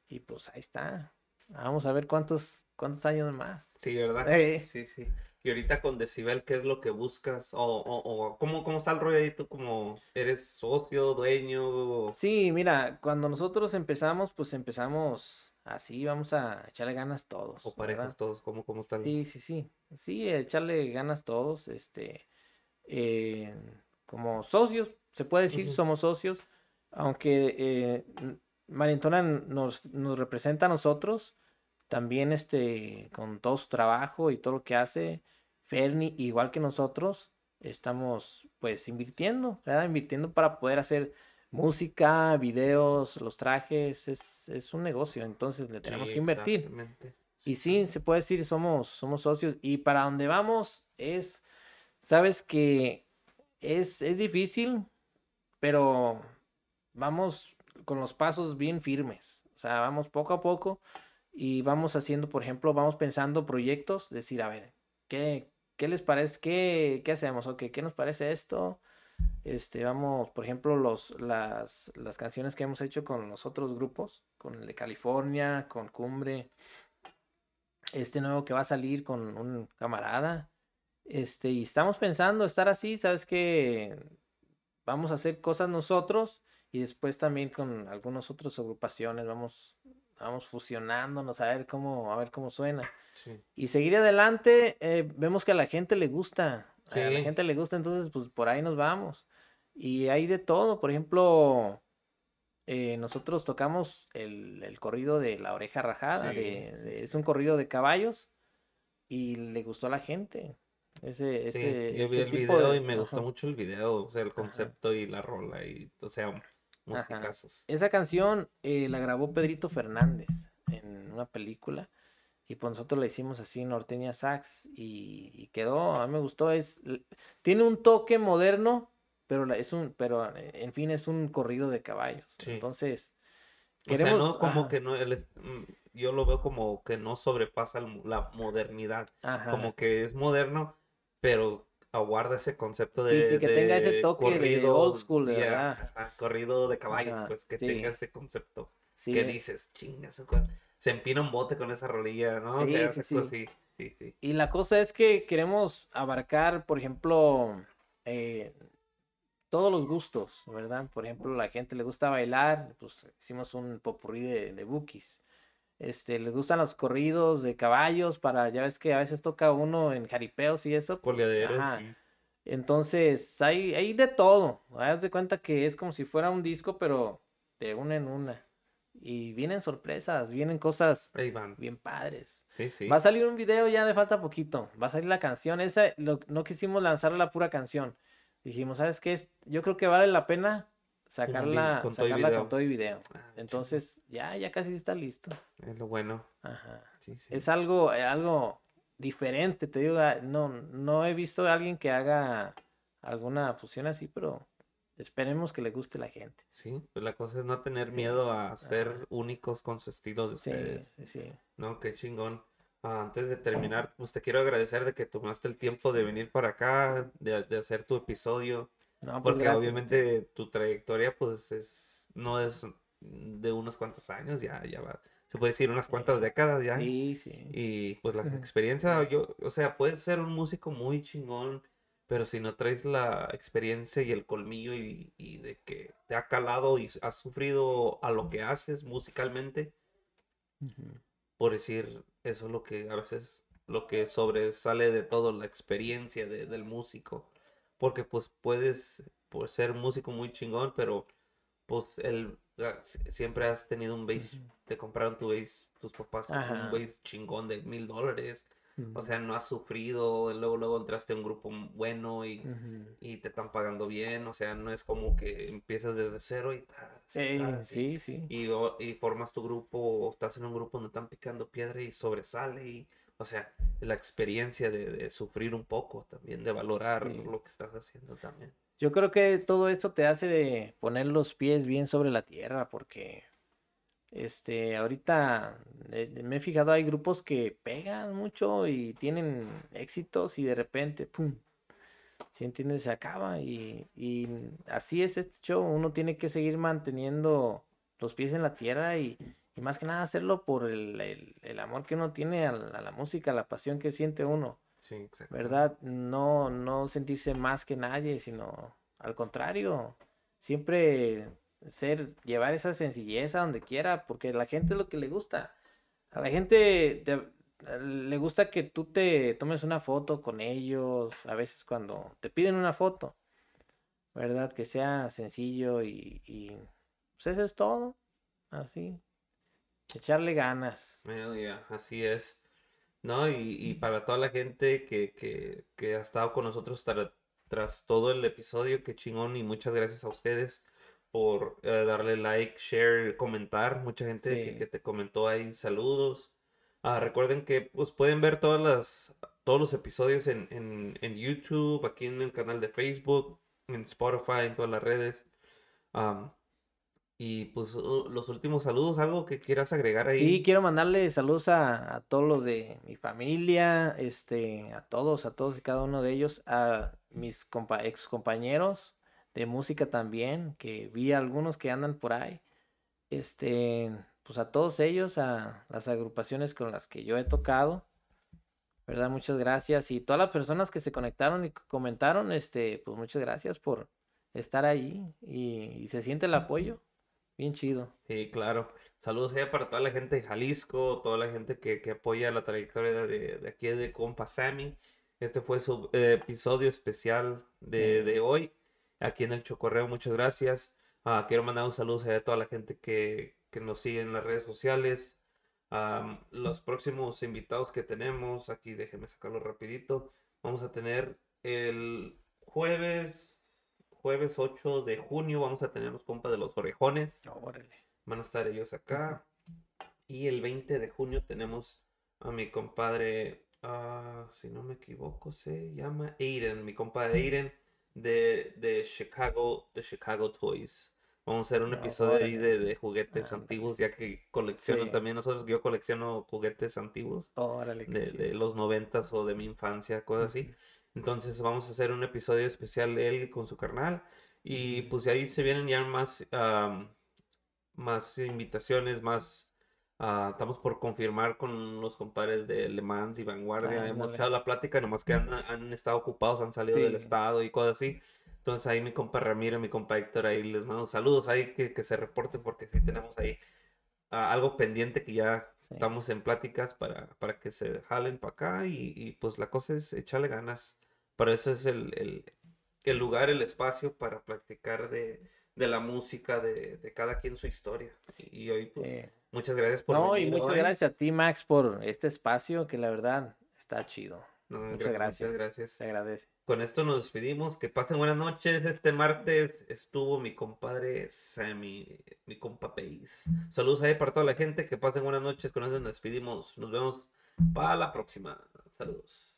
Y pues ahí está. Vamos a ver cuántos, cuántos años más. Sí, ¿verdad? Eh. Sí, sí. Y ahorita con Decibel, ¿qué es lo que buscas? ¿O, o, o ¿cómo, cómo está el? ¿Tú como eres socio, dueño? Sí, mira, cuando nosotros empezamos, pues empezamos así, vamos a echarle ganas todos. ¿O parejas ¿verdad? todos? ¿Cómo, cómo está el... Sí, sí, sí. Sí, echarle ganas todos, este, eh, como socios, se puede decir, Ujú. somos socios, aunque eh, Marientona nos, nos representa a nosotros, también este, con todo su trabajo y todo lo que hace, Ferni, igual que nosotros, estamos pues invirtiendo, ¿verdad? Invirtiendo para poder hacer música, videos, los trajes, es, es un negocio, entonces le tenemos Sí, que invertir. Y sí, se puede decir, somos, somos socios. Y para donde vamos es, sabes que es, es difícil, pero vamos con los pasos bien firmes. O sea, vamos poco a poco y vamos haciendo, por ejemplo, vamos pensando proyectos, decir, a ver, ¿qué, qué les parece? ¿Qué, qué hacemos? Ok, ¿qué nos parece esto? Este, vamos, por ejemplo, los, las, las canciones que hemos hecho con los otros grupos, con el de California, con Cumbre, este nuevo que va a salir con un camarada. Este, y estamos pensando estar así, ¿sabes qué? Vamos a hacer cosas nosotros y después también con algunas otras agrupaciones vamos, vamos fusionándonos a ver cómo, a ver cómo suena. Sí. Y seguir adelante, eh, vemos que a la gente le gusta, a la gente le gusta, entonces pues por ahí nos vamos. Y hay de todo, por ejemplo, eh, nosotros tocamos el, el corrido de La Oreja Rajada, Sí, de- es un corrido de caballos y le gustó a la gente. Ese, Sí, ese, yo vi ese el tipo video de- y me gustó ajá. mucho el video, o sea, el concepto y la rola y, o sea, musicazos. Esa canción eh, la grabó Pedrito Fernández en una película y pues nosotros la hicimos así, norteña sax y, y quedó, a mí me gustó, es, tiene un toque moderno, pero la- es un, pero eh, en fin es un corrido de caballos. Sí. Entonces, O sea, queremos, no como que no, el mm, yo lo veo como que no sobrepasa la modernidad, ajá. como que es moderno, pero aguarda ese concepto Sí, de, sí, que tenga ese de toque de corrido, old school, de verdad. corrido de caballos, pues que sí. tenga ese concepto, Sí, que dices, chinga, su cual- se empina un bote con esa rolilla, ¿no? O Sí, sea, sí, sí. sí, sí. Y la cosa es que queremos abarcar, por ejemplo, eh, todos los gustos, ¿verdad? Por ejemplo, la gente le gusta bailar, pues hicimos un popurrí de, de bookies. Este, les gustan los corridos de caballos para, ya ves que a veces toca uno en jaripeos y eso. Coleaderos, ajá. sí. Entonces, hay, hay de todo. Haz de cuenta que es como si fuera un disco, pero de una en una. Y vienen sorpresas, vienen cosas bien padres. sí, sí. Va a salir un video, ya le falta poquito. Va a salir la canción. Esa, lo- no quisimos lanzar la pura canción. Dijimos, ¿sabes qué? Yo creo que vale la pena sacarla, con todo sacarla video. con todo y video. Ah, Entonces, ya, ya casi está listo. Es lo bueno, Ajá. sí. Es algo, eh, algo diferente, te digo. ah, No, no he visto a alguien que haga alguna fusión así, pero esperemos que le guste la gente. Sí, pues la cosa es no tener Sí, miedo a ser ajá. únicos con su estilo de Sí, ustedes. sí, sí. No, qué chingón. Ah, antes de terminar, pues te quiero agradecer de que tomaste el tiempo de venir para acá, de, de hacer tu episodio, No, pues porque gracias. obviamente tu trayectoria pues es, no es de unos cuantos años, ya, ya va, se puede decir unas cuantas décadas ya. Sí, sí. Y pues la experiencia, yo, o sea, puedes ser un músico muy chingón, pero si no traes la experiencia y el colmillo y, y de que te ha calado y has sufrido a lo que haces musicalmente, por decir, eso es lo que a veces lo que sobresale de todo, la experiencia de- del músico. Porque pues puedes pues, ser músico muy chingón, pero pues el, ah, si- siempre has tenido un bass, Ujú. te compraron tu bass, tus papás, un bass chingón de mil dólares. O sea, no has sufrido, luego, luego entraste a un grupo bueno y, y te están pagando bien. O sea, no es como que empiezas desde cero y... ta, Sí, ta, y- sí, sí. y, o- y formas tu grupo o estás en un grupo donde están picando piedra y sobresale y o sea, la experiencia de, de sufrir un poco también, de valorar Sí. lo que estás haciendo también. Yo creo que todo esto te hace de poner los pies bien sobre la tierra, porque este, ahorita eh, me he fijado, hay grupos que pegan mucho y tienen éxitos y de repente, ¡pum! Si entiendes, se acaba y, y así es este show. Uno tiene que seguir manteniendo los pies en la tierra y, y más que nada hacerlo por el, el- el amor que uno tiene a la, a la música, la pasión que siente uno. Sí, exacto. ¿verdad? No, no sentirse más que nadie, sino al contrario, siempre ser, llevar esa sencillez a donde quiera, porque la gente es lo que le gusta. A la gente te- le gusta que tú te tomes una foto con ellos, a veces cuando te piden una foto, ¿verdad? Que sea sencillo y, y pues eso es todo, así. Echarle ganas. Yeah, así es. ¿No? Y, y para toda la gente que, que, que ha estado con nosotros tra- tras todo el episodio, qué chingón. Y muchas gracias a ustedes por eh, darle like, share, comentar. Mucha gente que, Sí. que te comentó ahí, saludos. Ah, recuerden que pues, pueden ver todas las, todos los episodios en, en, en YouTube, aquí en el canal de Facebook, en Spotify, en todas las redes. Am, y pues uh, los últimos saludos, algo que quieras agregar ahí. Sí, quiero mandarle saludos a, a todos los de mi familia, este, a todos, a todos y cada uno de ellos, a mis compa ex compañeros de música también, que vi algunos que andan por ahí, este, pues a todos ellos, a las agrupaciones con las que yo he tocado, ¿verdad? Muchas gracias y todas las personas que se conectaron y comentaron, este, pues muchas gracias por estar ahí y, y se siente el apoyo, bien chido. Sí, claro. Saludos allá para toda la gente de Jalisco, toda la gente que, que apoya la trayectoria de, de aquí de compa Sammy. Este fue su eh, episodio especial de, de hoy, aquí en el Chocorreo. Muchas gracias. Ah, quiero mandar un saludo a toda la gente que, que nos sigue en las redes sociales. Los próximos invitados que tenemos, aquí déjenme sacarlo rapidito. Vamos a tener el jueves, jueves 8 de junio, vamos a tener los compas de los orejones. Órale. Van a estar ellos acá. Y el 20 de junio tenemos a mi compadre, ah, si no me equivoco, se llama Aiden, mi compadre Aiden de, de Chicago, de Chicago Toys. Vamos a hacer un No, episodio ahí de, de juguetes Ándale. antiguos, ya que colecciono Sí. también nosotros, yo colecciono juguetes antiguos Órale, de, de los noventas o de mi infancia, cosas así. Entonces vamos a hacer un episodio especial de él con su carnal. Y pues ahí se vienen ya más, más invitaciones, más... ah, estamos por confirmar con los compadres de Le Mans y Vanguardia. Hemos Ándale. echado la plática, nomás que han, han estado ocupados, han salido del Sí. estado y cosas así. Entonces ahí mi compa Ramiro, mi compa Héctor, ahí les mando saludos, ahí que, que se reporten porque sí tenemos ahí ah, algo pendiente que ya Sí. estamos en pláticas para, para que se jalen para acá y, y, pues la cosa es echarle ganas. Para eso es el, el, el lugar, el espacio para practicar de, de la música de, de cada quien su historia. Y, hoy pues muchas gracias por No, y muchas hoy. gracias a ti, Max, por este espacio que la verdad está chido. No, Muchas gra- gracias. Muchas gracias. Se agradece. Con esto nos despedimos. Que pasen buenas noches. Este martes estuvo mi compadre Sammy, mi compa Pace. Saludos ahí para toda la gente. Que pasen buenas noches. Con esto nos despedimos. Nos vemos para la próxima. Saludos.